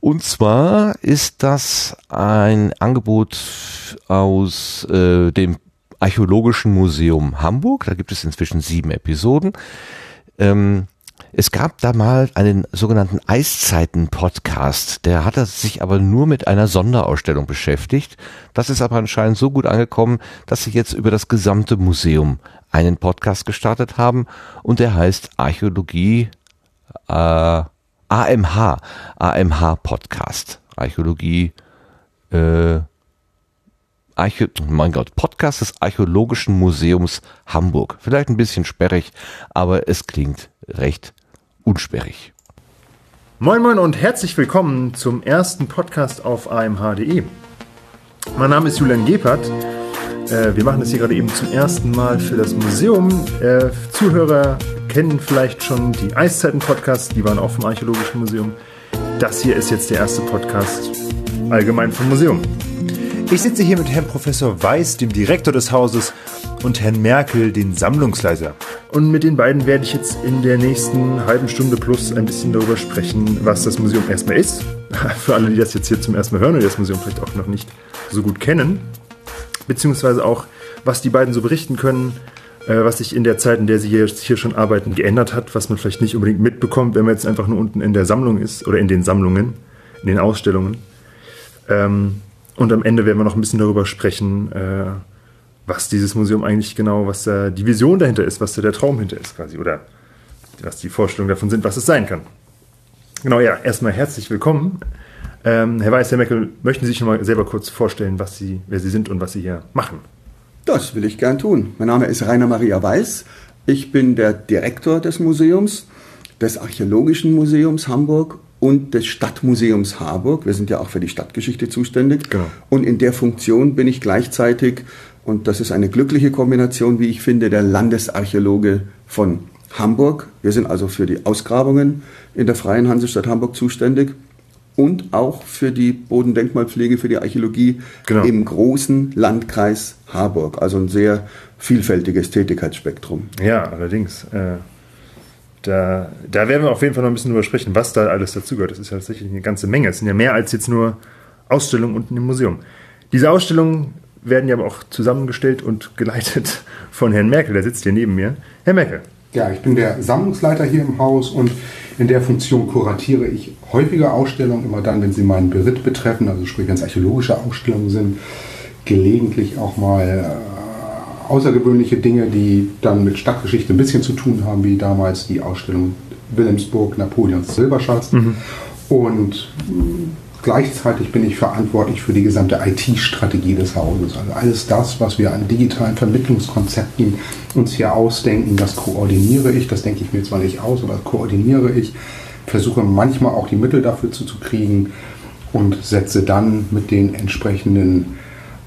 Und zwar ist das ein Angebot aus äh, dem Archäologischen Museum Hamburg. Da gibt es inzwischen sieben Episoden. Ähm, es gab da mal einen sogenannten Eiszeiten-Podcast. Der hatte sich aber nur mit einer Sonderausstellung beschäftigt. Das ist aber anscheinend so gut angekommen, dass sie jetzt über das gesamte Museum einen Podcast gestartet haben und der heißt Archäologie äh, AMH, AMH Podcast. Archäologie, äh, Archä mein Gott, Podcast des Archäologischen Museums Hamburg. Vielleicht ein bisschen sperrig, aber es klingt recht unsperrig.
Moin Moin und herzlich willkommen zum ersten Podcast auf amh.de. Mein Name ist Julian Gebhardt. Äh, wir machen das hier gerade eben zum ersten Mal für das Museum. Äh, Zuhörer kennen vielleicht schon die Eiszeiten-Podcasts, die waren auch vom Archäologischen Museum. Das hier ist jetzt der erste Podcast allgemein vom Museum. Ich sitze hier mit Herrn Professor Weiß, dem Direktor des Hauses, und Herrn Merkel, den Sammlungsleiter. Und mit den beiden werde ich jetzt in der nächsten halben Stunde plus ein bisschen darüber sprechen, was das Museum erstmal ist. Für alle, die das jetzt hier zum ersten Mal hören und das Museum vielleicht auch noch nicht so gut kennen. Beziehungsweise auch, was die beiden so berichten können, äh, was sich in der Zeit, in der sie hier, hier schon arbeiten, geändert hat, was man vielleicht nicht unbedingt mitbekommt, wenn man jetzt einfach nur unten in der Sammlung ist oder in den Sammlungen, in den Ausstellungen. Ähm, und am Ende werden wir noch ein bisschen darüber sprechen, äh, was dieses Museum eigentlich genau, was da die Vision dahinter ist, was da der Traum hinter ist quasi oder was die Vorstellungen davon sind, was es sein kann. Genau, ja, erstmal herzlich willkommen. Ähm, Herr Weiß, Herr Meckel, möchten Sie sich noch mal selber kurz vorstellen, was Sie, wer Sie sind und was Sie hier machen?
Das will ich gern tun. Mein Name ist Rainer Maria Weiß. Ich bin der Direktor des Museums, des Archäologischen Museums Hamburg und des Stadtmuseums Harburg. Wir sind ja auch für die Stadtgeschichte zuständig.
Genau.
Und in der Funktion bin ich gleichzeitig, und das ist eine glückliche Kombination, wie ich finde, der Landesarchäologe von Hamburg. Wir sind also für die Ausgrabungen in der Freien Hansestadt Hamburg zuständig und auch für die Bodendenkmalpflege, für die Archäologie
Genau.
im großen Landkreis Harburg. Also ein sehr vielfältiges Tätigkeitsspektrum.
Ja, allerdings. Äh, da, da werden wir auf jeden Fall noch ein bisschen drüber sprechen, was da alles dazugehört. Das ist ja tatsächlich eine ganze Menge. Es sind ja mehr als jetzt nur Ausstellungen unten im Museum. Diese Ausstellungen werden ja aber auch zusammengestellt und geleitet von Herrn Merkel. Der sitzt hier neben mir. Herr Merkel.
Ja, ich bin der Sammlungsleiter hier im Haus und in der Funktion kuratiere ich häufige Ausstellungen, immer dann, wenn sie meinen Beritt betreffen, also sprich, wenn es archäologische Ausstellungen sind, gelegentlich auch mal äh, außergewöhnliche Dinge, die dann mit Stadtgeschichte ein bisschen zu tun haben, wie damals die Ausstellung Wilhelmsburg, Napoleons Silberschatz. Und mh, gleichzeitig bin ich verantwortlich für die gesamte IT-Strategie des Hauses. Also alles das, was wir an digitalen Vermittlungskonzepten uns hier ausdenken, das koordiniere ich. Das denke ich mir zwar nicht aus, aber das koordiniere ich. Versuche manchmal auch die Mittel dafür zu, zu kriegen und setze dann mit den entsprechenden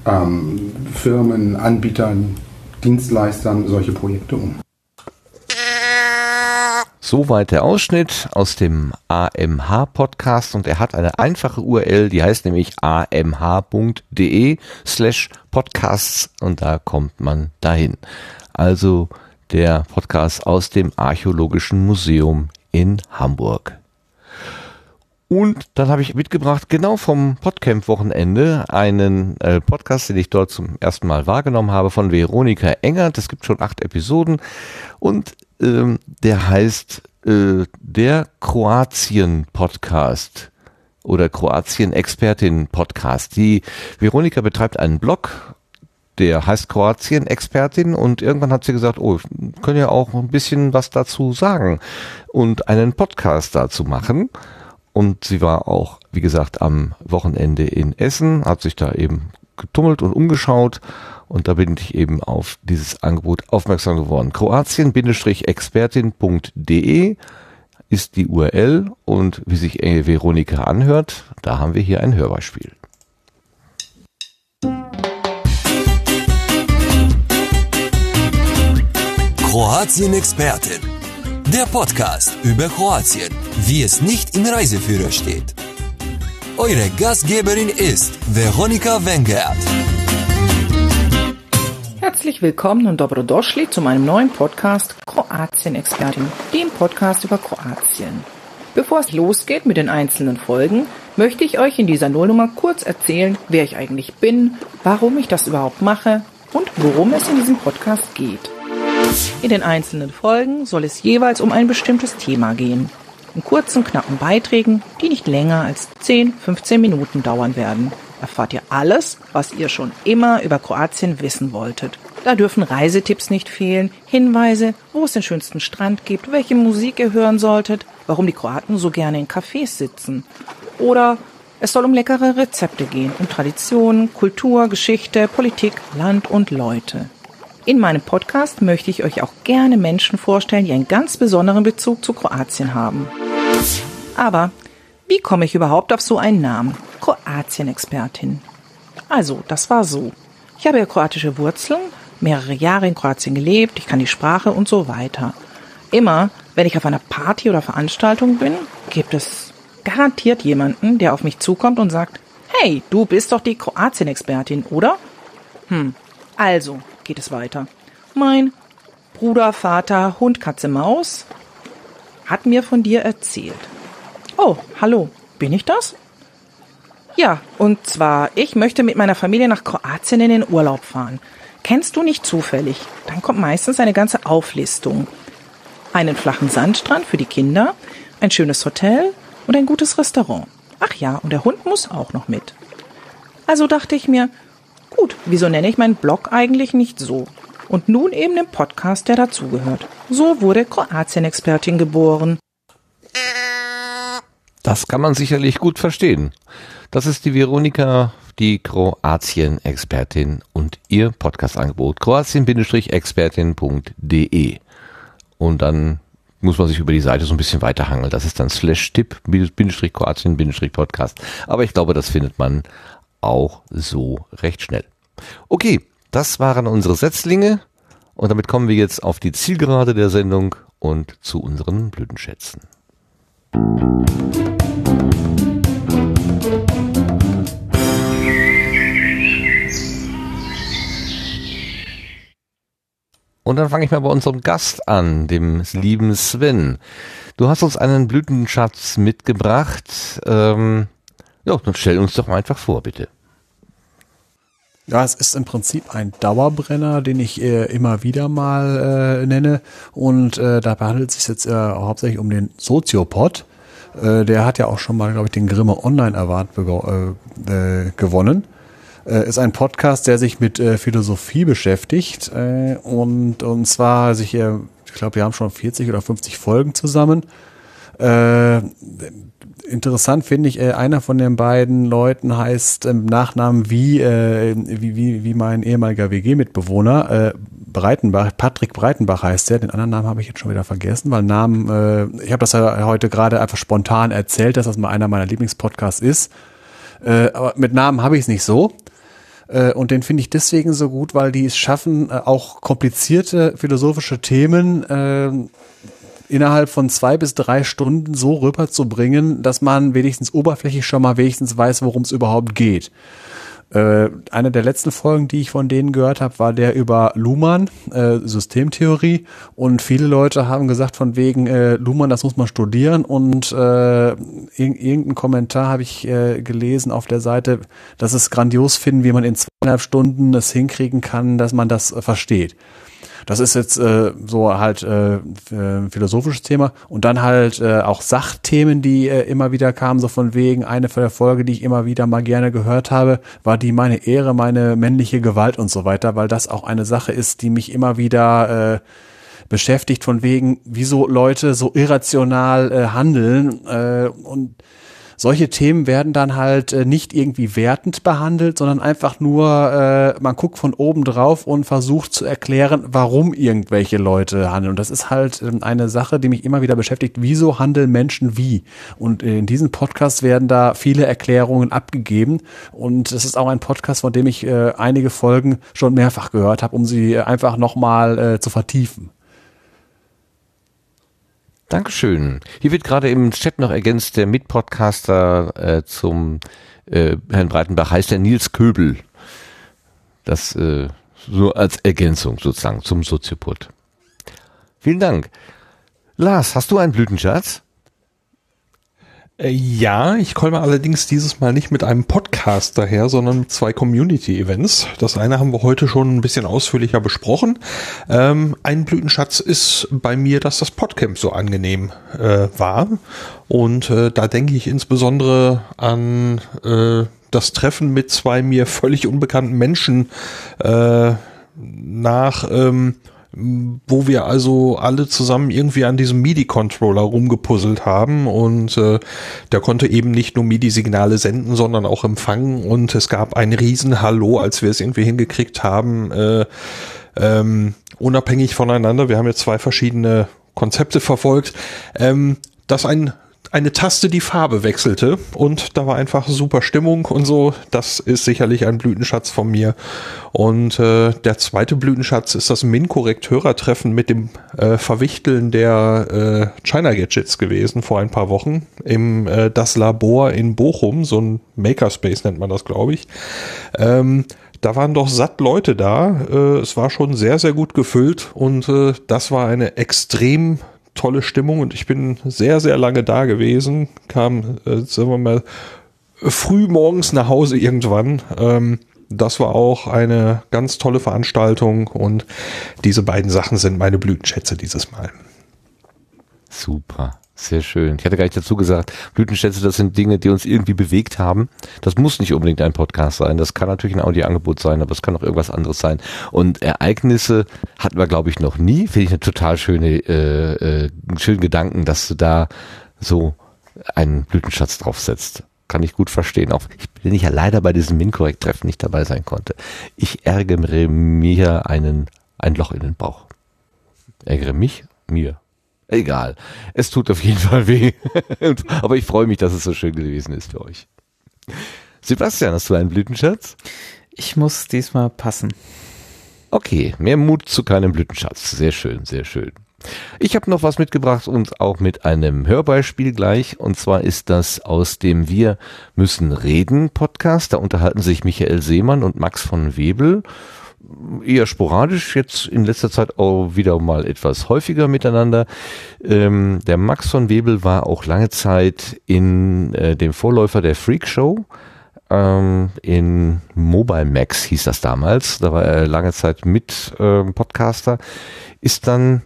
ähm, Firmen, Anbietern, Dienstleistern solche Projekte um.
So, Soweit der Ausschnitt aus dem AMH-Podcast und er hat eine einfache URL, die heißt nämlich amh.de slash podcasts und da kommt man dahin. Also der Podcast aus dem Archäologischen Museum in Hamburg. Und dann habe ich mitgebracht, genau vom Podcamp-Wochenende, einen äh, Podcast, den ich dort zum ersten Mal wahrgenommen habe, von Veronika Engert. Es gibt schon acht Episoden und ähm, der heißt äh, der Kroatien-Podcast oder Kroatien-Expertin-Podcast. Die Veronika betreibt einen Blog, der heißt Kroatien-Expertin und irgendwann hat sie gesagt, oh, ich können ja auch ein bisschen was dazu sagen und einen Podcast dazu machen. Und sie war auch, wie gesagt, am Wochenende in Essen, hat sich da eben getummelt und umgeschaut. Und da bin ich eben auf dieses Angebot aufmerksam geworden. Kroatien-expertin.de ist die URL und wie sich Veronika anhört, da haben wir hier ein Hörbeispiel.
Kroatien-Expertin. Der Podcast über Kroatien, wie es nicht im Reiseführer steht. Eure Gastgeberin ist Veronika Wengert.
Herzlich willkommen und dobrodošli zu meinem neuen Podcast Kroatien-Expertin, dem Podcast über Kroatien. Bevor es losgeht mit den einzelnen Folgen, möchte ich euch in dieser Nullnummer kurz erzählen, wer ich eigentlich bin, warum ich das überhaupt mache und worum es in diesem Podcast geht. In den einzelnen Folgen soll es jeweils um ein bestimmtes Thema gehen. In kurzen, knappen Beiträgen, die nicht länger als 10, 15 Minuten dauern werden, erfahrt ihr alles, was ihr schon immer über Kroatien wissen wolltet. Da dürfen Reisetipps nicht fehlen, Hinweise, wo es den schönsten Strand gibt, welche Musik ihr hören solltet, warum die Kroaten so gerne in Cafés sitzen. Oder es soll um leckere Rezepte gehen, um Traditionen, Kultur, Geschichte, Politik, Land und Leute. In meinem Podcast möchte ich euch auch gerne Menschen vorstellen, die einen ganz besonderen Bezug zu Kroatien haben. Aber wie komme ich überhaupt auf so einen Namen? Kroatien-Expertin. Also, das war so. Ich habe ja kroatische Wurzeln, mehrere Jahre in Kroatien gelebt, ich kann die Sprache und so weiter. Immer, wenn ich auf einer Party oder Veranstaltung bin, gibt es garantiert jemanden, der auf mich zukommt und sagt, hey, du bist doch die Kroatien-Expertin, oder? Hm, also, geht es weiter. Mein Bruder, Vater, Hund, Katze, Maus hat mir von dir erzählt. Oh, hallo, bin ich das? Ja, und zwar, ich möchte mit meiner Familie nach Kroatien in den Urlaub fahren. Kennst du nicht zufällig? Dann kommt meistens eine ganze Auflistung. Einen flachen Sandstrand für die Kinder, ein schönes Hotel und ein gutes Restaurant. Ach ja, und der Hund muss auch noch mit. Also dachte ich mir, Gut, wieso nenne ich meinen Blog eigentlich nicht so? Und nun eben den Podcast, der dazugehört. So wurde Kroatien-Expertin geboren.
Das kann man sicherlich gut verstehen. Das ist die Veronika, die Kroatien-Expertin und ihr Podcast-Angebot kroatien-expertin.de. Und dann muss man sich über die Seite so ein bisschen weiterhangeln. Das ist dann slash tipp kroatien-podcast. Aber ich glaube, das findet man auch so recht schnell. Okay, das waren unsere Setzlinge und damit kommen wir jetzt auf die Zielgerade der Sendung und zu unseren Blütenschätzen. Und dann fange ich mal bei unserem Gast an, dem lieben Sven. Du hast uns einen Blütenschatz mitgebracht. Ähm, ja, dann stell uns doch mal einfach vor, bitte.
Ja, es ist im Prinzip ein Dauerbrenner, den ich äh, immer wieder mal äh, nenne. Und äh, dabei handelt es sich jetzt äh, hauptsächlich um den Soziopod. Äh, der hat ja auch schon mal, glaube ich, den Grimme Online Award äh, äh, gewonnen. Äh, ist ein Podcast, der sich mit äh, Philosophie beschäftigt. Äh, und, und zwar sich, äh, ich glaube, wir haben schon 40 oder 50 Folgen zusammen. Äh, interessant finde ich, äh, einer von den beiden Leuten heißt im Nachnamen wie, äh, wie, wie, wie mein ehemaliger WG-Mitbewohner, äh, Breitenbach, Patrick Breitenbach heißt der, den anderen Namen habe ich jetzt schon wieder vergessen, weil Namen, äh, ich habe das ja heute gerade einfach spontan erzählt, dass das mal einer meiner Lieblingspodcasts ist. Äh, aber mit Namen habe ich es nicht so. Äh, und den finde ich deswegen so gut, weil die es schaffen, äh, auch komplizierte philosophische Themen äh, innerhalb von zwei bis drei Stunden so rüberzubringen, dass man wenigstens oberflächlich schon mal wenigstens weiß, worum es überhaupt geht. Äh, eine der letzten Folgen, die ich von denen gehört habe, war der über Luhmann, äh, Systemtheorie. Und viele Leute haben gesagt, von wegen äh, Luhmann, das muss man studieren. Und äh, ir irgendeinen Kommentar habe ich äh, gelesen auf der Seite, dass es grandios finden, wie man in zweieinhalb Stunden es hinkriegen kann, dass man das äh, versteht. Das ist jetzt äh, so halt äh, äh, philosophisches Thema. Und dann halt äh, auch Sachthemen, die äh, immer wieder kamen, so von wegen eine der Folge, die ich immer wieder mal gerne gehört habe, war die meine Ehre, meine männliche Gewalt und so weiter, weil das auch eine Sache ist, die mich immer wieder äh, beschäftigt von wegen, wieso Leute so irrational äh, handeln äh, und solche Themen werden dann halt äh, nicht irgendwie wertend behandelt, sondern einfach nur, äh, man guckt von oben drauf und versucht zu erklären, warum irgendwelche Leute handeln. Und das ist halt äh, eine Sache, die mich immer wieder beschäftigt. Wieso handeln Menschen wie? Und in diesem Podcast werden da viele Erklärungen abgegeben. Und es ist auch ein Podcast, von dem ich äh, einige Folgen schon mehrfach gehört habe, um sie einfach nochmal äh, zu vertiefen.
Dankeschön. Hier wird gerade im Chat noch ergänzt, der Mitpodcaster äh, zum äh, Herrn Breitenbach heißt der Nils Köbel. Das äh, so als Ergänzung sozusagen zum Soziopod. Vielen Dank. Lars, hast du einen Blütenschatz?
Äh, Ja, ich komme allerdings dieses Mal nicht mit einem Podcast daher, sondern mit zwei Community-Events. Das eine haben wir heute schon ein bisschen ausführlicher besprochen. Ähm, ein Blütenschatz ist bei mir, dass das Podcamp so angenehm äh, war. Und äh, da denke ich insbesondere an äh, das Treffen mit zwei mir völlig unbekannten Menschen äh, nach... Ähm, wo wir also alle zusammen irgendwie an diesem MIDI-Controller rumgepuzzelt haben und äh, der konnte eben nicht nur MIDI-Signale senden, sondern auch empfangen und es gab ein riesen Hallo, als wir es irgendwie hingekriegt haben, äh, ähm, unabhängig voneinander. Wir haben jetzt zwei verschiedene Konzepte verfolgt, ähm, dass ein eine Taste die Farbe wechselte und da war einfach super Stimmung und so. Das ist sicherlich ein Blütenschatz von mir. Und äh, der zweite Blütenschatz ist das Min-Korrekt-Hörertreffen mit dem äh, Verwichteln der äh, China Gadgets gewesen vor ein paar Wochen im äh, Das Labor in Bochum, so ein Makerspace nennt man das, glaube ich. Ähm, da waren doch satt Leute da. Äh, es war schon sehr, sehr gut gefüllt und äh, das war eine extrem tolle Stimmung und ich bin sehr, sehr lange da gewesen, kam, äh, sagen wir mal, früh morgens nach Hause irgendwann. Ähm, das war auch eine ganz tolle Veranstaltung und diese beiden Sachen sind meine Blütenschätze dieses Mal.
Super. Sehr schön. Ich hatte gar nicht dazu gesagt, Blütenschätze, das sind Dinge, die uns irgendwie bewegt haben. Das muss nicht unbedingt ein Podcast sein. Das kann natürlich ein Audioangebot sein, aber es kann auch irgendwas anderes sein. Und Ereignisse hatten wir, glaube ich, noch nie. Finde ich eine total schöne, äh, äh, schönen Gedanken, dass du da so einen Blütenschatz draufsetzt. Kann ich gut verstehen. Auch ich ja leider bei diesem Minkorrekt-Treffen nicht dabei sein konnte. Ich ärgere mir einen, ein Loch in den Bauch. Ärgere mich? Mir. Egal. Es tut auf jeden Fall weh. Aber ich freue mich, dass es so schön gewesen ist für euch. Sebastian, hast du einen Blütenschatz?
Ich muss diesmal passen.
Okay, mehr Mut zu keinem Blütenschatz. Sehr schön, sehr schön. Ich habe noch was mitgebracht und auch mit einem Hörbeispiel gleich. Und zwar ist das aus dem Wir müssen reden Podcast. Da unterhalten sich Michael Seemann und Max von Webel eher sporadisch, jetzt in letzter Zeit auch wieder mal etwas häufiger miteinander. Ähm, der Max von Webel war auch lange Zeit in äh, dem Vorläufer der Freak Show. Ähm, in Mobile Max hieß das damals. Da war er lange Zeit mit ähm, Podcaster. Ist dann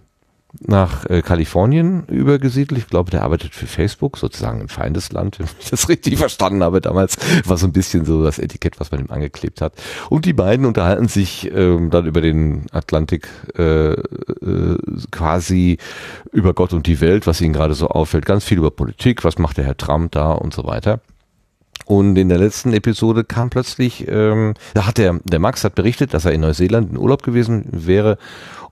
nach äh, Kalifornien übergesiedelt. Ich glaube, der arbeitet für Facebook, sozusagen ein Feindesland, wenn ich das richtig verstanden habe damals. War so ein bisschen so das Etikett, was man ihm angeklebt hat. Und die beiden unterhalten sich ähm, dann über den Atlantik äh, äh, quasi über Gott und die Welt, was ihnen gerade so auffällt. Ganz viel über Politik, was macht der Herr Trump da und so weiter. Und in der letzten Episode kam plötzlich, ähm, da hat der, der Max hat berichtet, dass er in Neuseeland in Urlaub gewesen wäre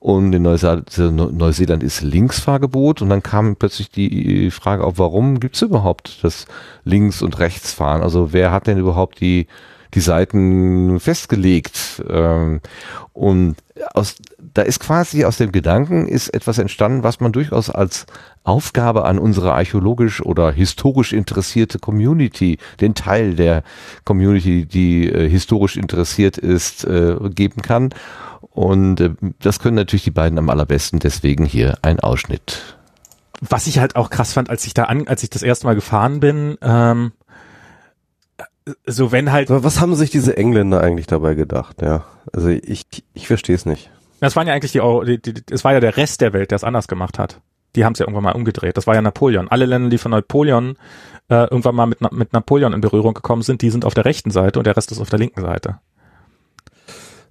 und in Neuseeland ist Linksfahrgebot und dann kam plötzlich die Frage auf, warum gibt es überhaupt das Links- und Rechtsfahren? Also wer hat denn überhaupt die, die Seiten festgelegt. Ähm, und aus, da ist quasi aus dem Gedanken ist etwas entstanden, was man durchaus als Aufgabe an unsere archäologisch oder historisch interessierte Community, den Teil der Community, die äh, historisch interessiert ist, äh, geben kann. Und äh, das können natürlich die beiden am allerbesten, deswegen hier ein Ausschnitt.
Was ich halt auch krass fand, als ich da an, als ich das erste Mal gefahren bin, ähm, so wenn halt.
Was haben sich diese Engländer eigentlich dabei gedacht? Ja, also ich ich verstehe es nicht.
Das waren ja eigentlich die, die, die, es war ja der Rest der Welt, der es anders gemacht hat. Die haben es ja irgendwann mal umgedreht. Das war ja Napoleon. Alle Länder, die von Napoleon äh, irgendwann mal mit, mit Napoleon in Berührung gekommen sind, die sind auf der rechten Seite und der Rest ist auf der linken Seite.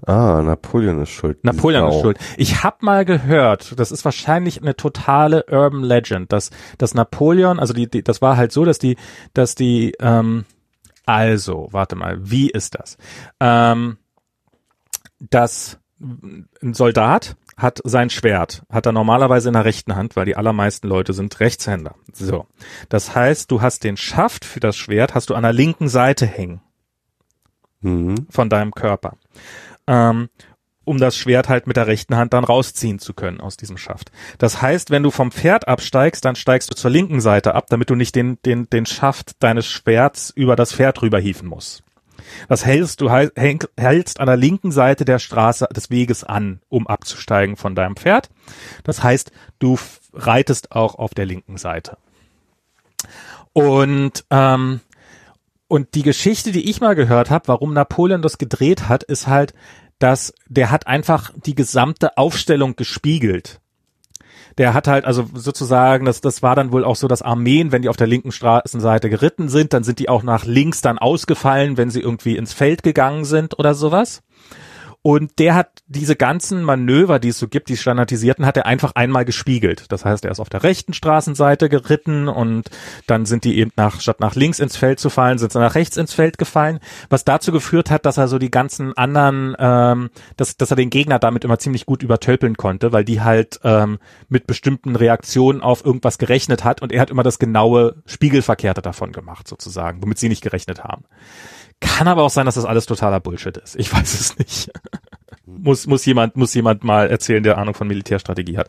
Ah, Napoleon ist schuld.
Napoleon ist schuld. Ich habe mal gehört, das ist wahrscheinlich eine totale Urban Legend, dass, dass Napoleon, also die, die, das war halt so, dass die, dass die, ähm, also, warte mal, wie ist das? Ähm, dass ein Soldat hat sein Schwert, hat er normalerweise in der rechten Hand, weil die allermeisten Leute sind Rechtshänder. So. Das heißt, du hast den Schaft für das Schwert, hast du an der linken Seite hängen.
Mhm.
Von deinem Körper ähm, um das Schwert halt mit der rechten Hand dann rausziehen zu können aus diesem Schaft. Das heißt, wenn du vom Pferd absteigst, dann steigst du zur linken Seite ab, damit du nicht den, den, den Schaft deines Schwerts über das Pferd rüberhieven musst. Das hältst du hältst an der linken Seite der Straße des Weges an, um abzusteigen von deinem Pferd. Das heißt, du reitest auch auf der linken Seite. Und ähm, und die Geschichte, die ich mal gehört habe, warum Napoleon das gedreht hat, ist halt, dass der hat einfach die gesamte Aufstellung gespiegelt. Der hat halt also sozusagen, das, das war dann wohl auch so, dass Armeen, wenn die auf der linken Straßenseite geritten sind, dann sind die auch nach links dann ausgefallen, wenn sie irgendwie ins Feld gegangen sind oder sowas. Und der hat diese ganzen Manöver, die es so gibt, die standardisierten, hat er einfach einmal gespiegelt. Das heißt, er ist auf der rechten Straßenseite geritten und dann sind die eben nach, statt nach links ins Feld zu fallen, sind sie nach rechts ins Feld gefallen, was dazu geführt hat, dass er so die ganzen anderen, ähm, dass, dass er den Gegner damit immer ziemlich gut übertölpeln konnte, weil die halt ähm, mit bestimmten Reaktionen auf irgendwas gerechnet hat und er hat immer das genaue Spiegelverkehrte davon gemacht, sozusagen, womit sie nicht gerechnet haben. Kann aber auch sein, dass das alles totaler Bullshit ist. Ich weiß es nicht. muss, muss jemand, muss jemand mal erzählen, der Ahnung von Militärstrategie hat.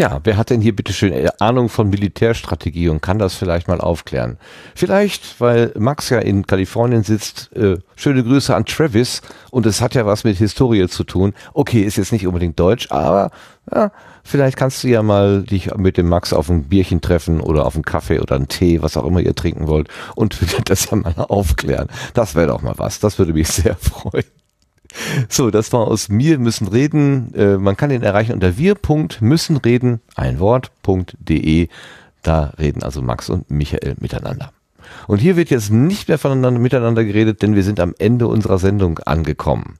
Ja, wer hat denn hier bitte schön Ahnung von Militärstrategie und kann das vielleicht mal aufklären? Vielleicht, weil Max ja in Kalifornien sitzt, äh, schöne Grüße an Travis und es hat ja was mit Historie zu tun. Okay, ist jetzt nicht unbedingt deutsch, aber ja, vielleicht kannst du ja mal dich mit dem Max auf ein Bierchen treffen oder auf einen Kaffee oder einen Tee, was auch immer ihr trinken wollt und das ja mal aufklären. Das wäre doch mal was. Das würde mich sehr freuen. So, das war aus mir müssen reden. Äh, man kann ihn erreichen unter wir.müssenreden, ein Wort.de. Da reden also Max und Michael miteinander. Und hier wird jetzt nicht mehr voneinander miteinander geredet, denn wir sind am Ende unserer Sendung angekommen.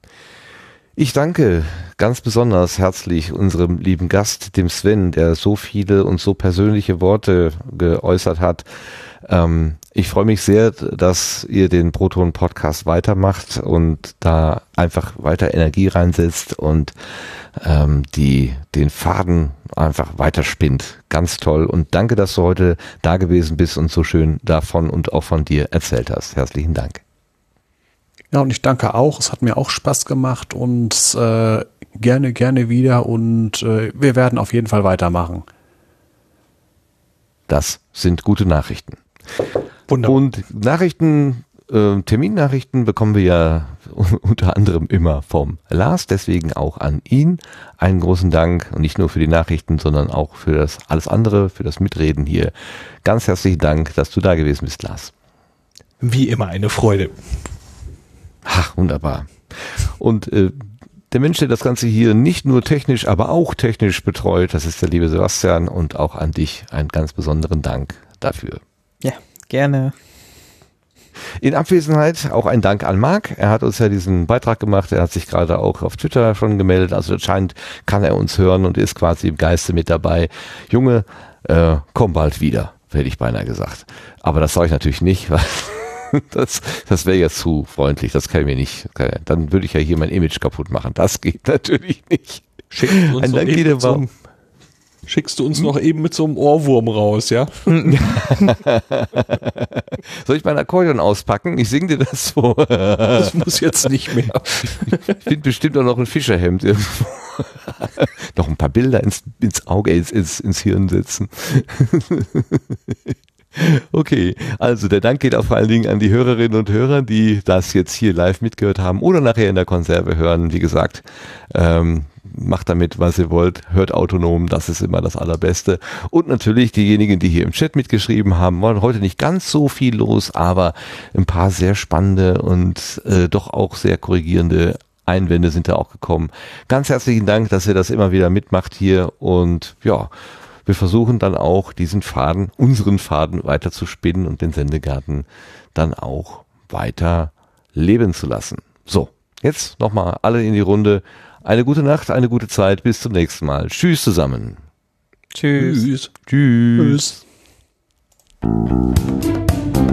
Ich danke ganz besonders herzlich unserem lieben Gast, dem Sven, der so viele und so persönliche Worte geäußert hat. Ähm, ich freue mich sehr, dass ihr den Proton Podcast weitermacht und da einfach weiter Energie reinsetzt und ähm, die den Faden einfach weiterspinnt. Ganz toll und danke, dass du heute da gewesen bist und so schön davon und auch von dir erzählt hast. Herzlichen Dank.
Ja, und ich danke auch. Es hat mir auch Spaß gemacht und äh, gerne, gerne wieder und äh, wir werden auf jeden Fall weitermachen.
Das sind gute Nachrichten. Wunderbar. Und Nachrichten, äh, Terminnachrichten bekommen wir ja unter anderem immer vom Lars, deswegen auch an ihn einen großen Dank und nicht nur für die Nachrichten, sondern auch für das alles andere, für das Mitreden hier. Ganz herzlichen Dank, dass du da gewesen bist, Lars.
Wie immer eine Freude.
Ach, wunderbar. Und äh, der Mensch, der das Ganze hier nicht nur technisch, aber auch technisch betreut, das ist der liebe Sebastian und auch an dich einen ganz besonderen Dank dafür.
Gerne.
In Abwesenheit auch ein Dank an Marc. Er hat uns ja diesen Beitrag gemacht. Er hat sich gerade auch auf Twitter schon gemeldet. Also anscheinend kann er uns hören und ist quasi im Geiste mit dabei. Junge, äh, komm bald wieder, hätte ich beinahe gesagt. Aber das sage ich natürlich nicht, weil das, das wäre ja zu freundlich. Das kann ich mir nicht. Dann würde ich ja hier mein Image kaputt machen. Das geht natürlich nicht.
Schickt uns
ein Dank
so,
jede
so, schickst du uns noch eben mit so einem Ohrwurm raus, ja?
Soll ich mein Akkordeon auspacken? Ich sing dir das vor.
Das muss jetzt nicht mehr.
Ich finde bestimmt auch noch ein Fischerhemd irgendwo. noch ein paar Bilder ins, ins Auge, ins, ins, ins Hirn setzen. Okay, also der Dank geht auch vor allen Dingen an die Hörerinnen und Hörer, die das jetzt hier live mitgehört haben oder nachher in der Konserve hören. Wie gesagt, ähm, macht damit, was ihr wollt, hört autonom, das ist immer das Allerbeste. Und natürlich diejenigen, die hier im Chat mitgeschrieben haben, waren heute nicht ganz so viel los, aber ein paar sehr spannende und äh, doch auch sehr korrigierende Einwände sind da auch gekommen. Ganz herzlichen Dank, dass ihr das immer wieder mitmacht hier und ja, wir versuchen dann auch diesen Faden, unseren Faden weiter zu spinnen und den Sendegarten dann auch weiter leben zu lassen. So, jetzt nochmal alle in die Runde. Eine gute Nacht, eine gute Zeit, bis zum nächsten Mal. Tschüss zusammen.
Tschüss.
Tschüss. Tschüss.
Tschüss.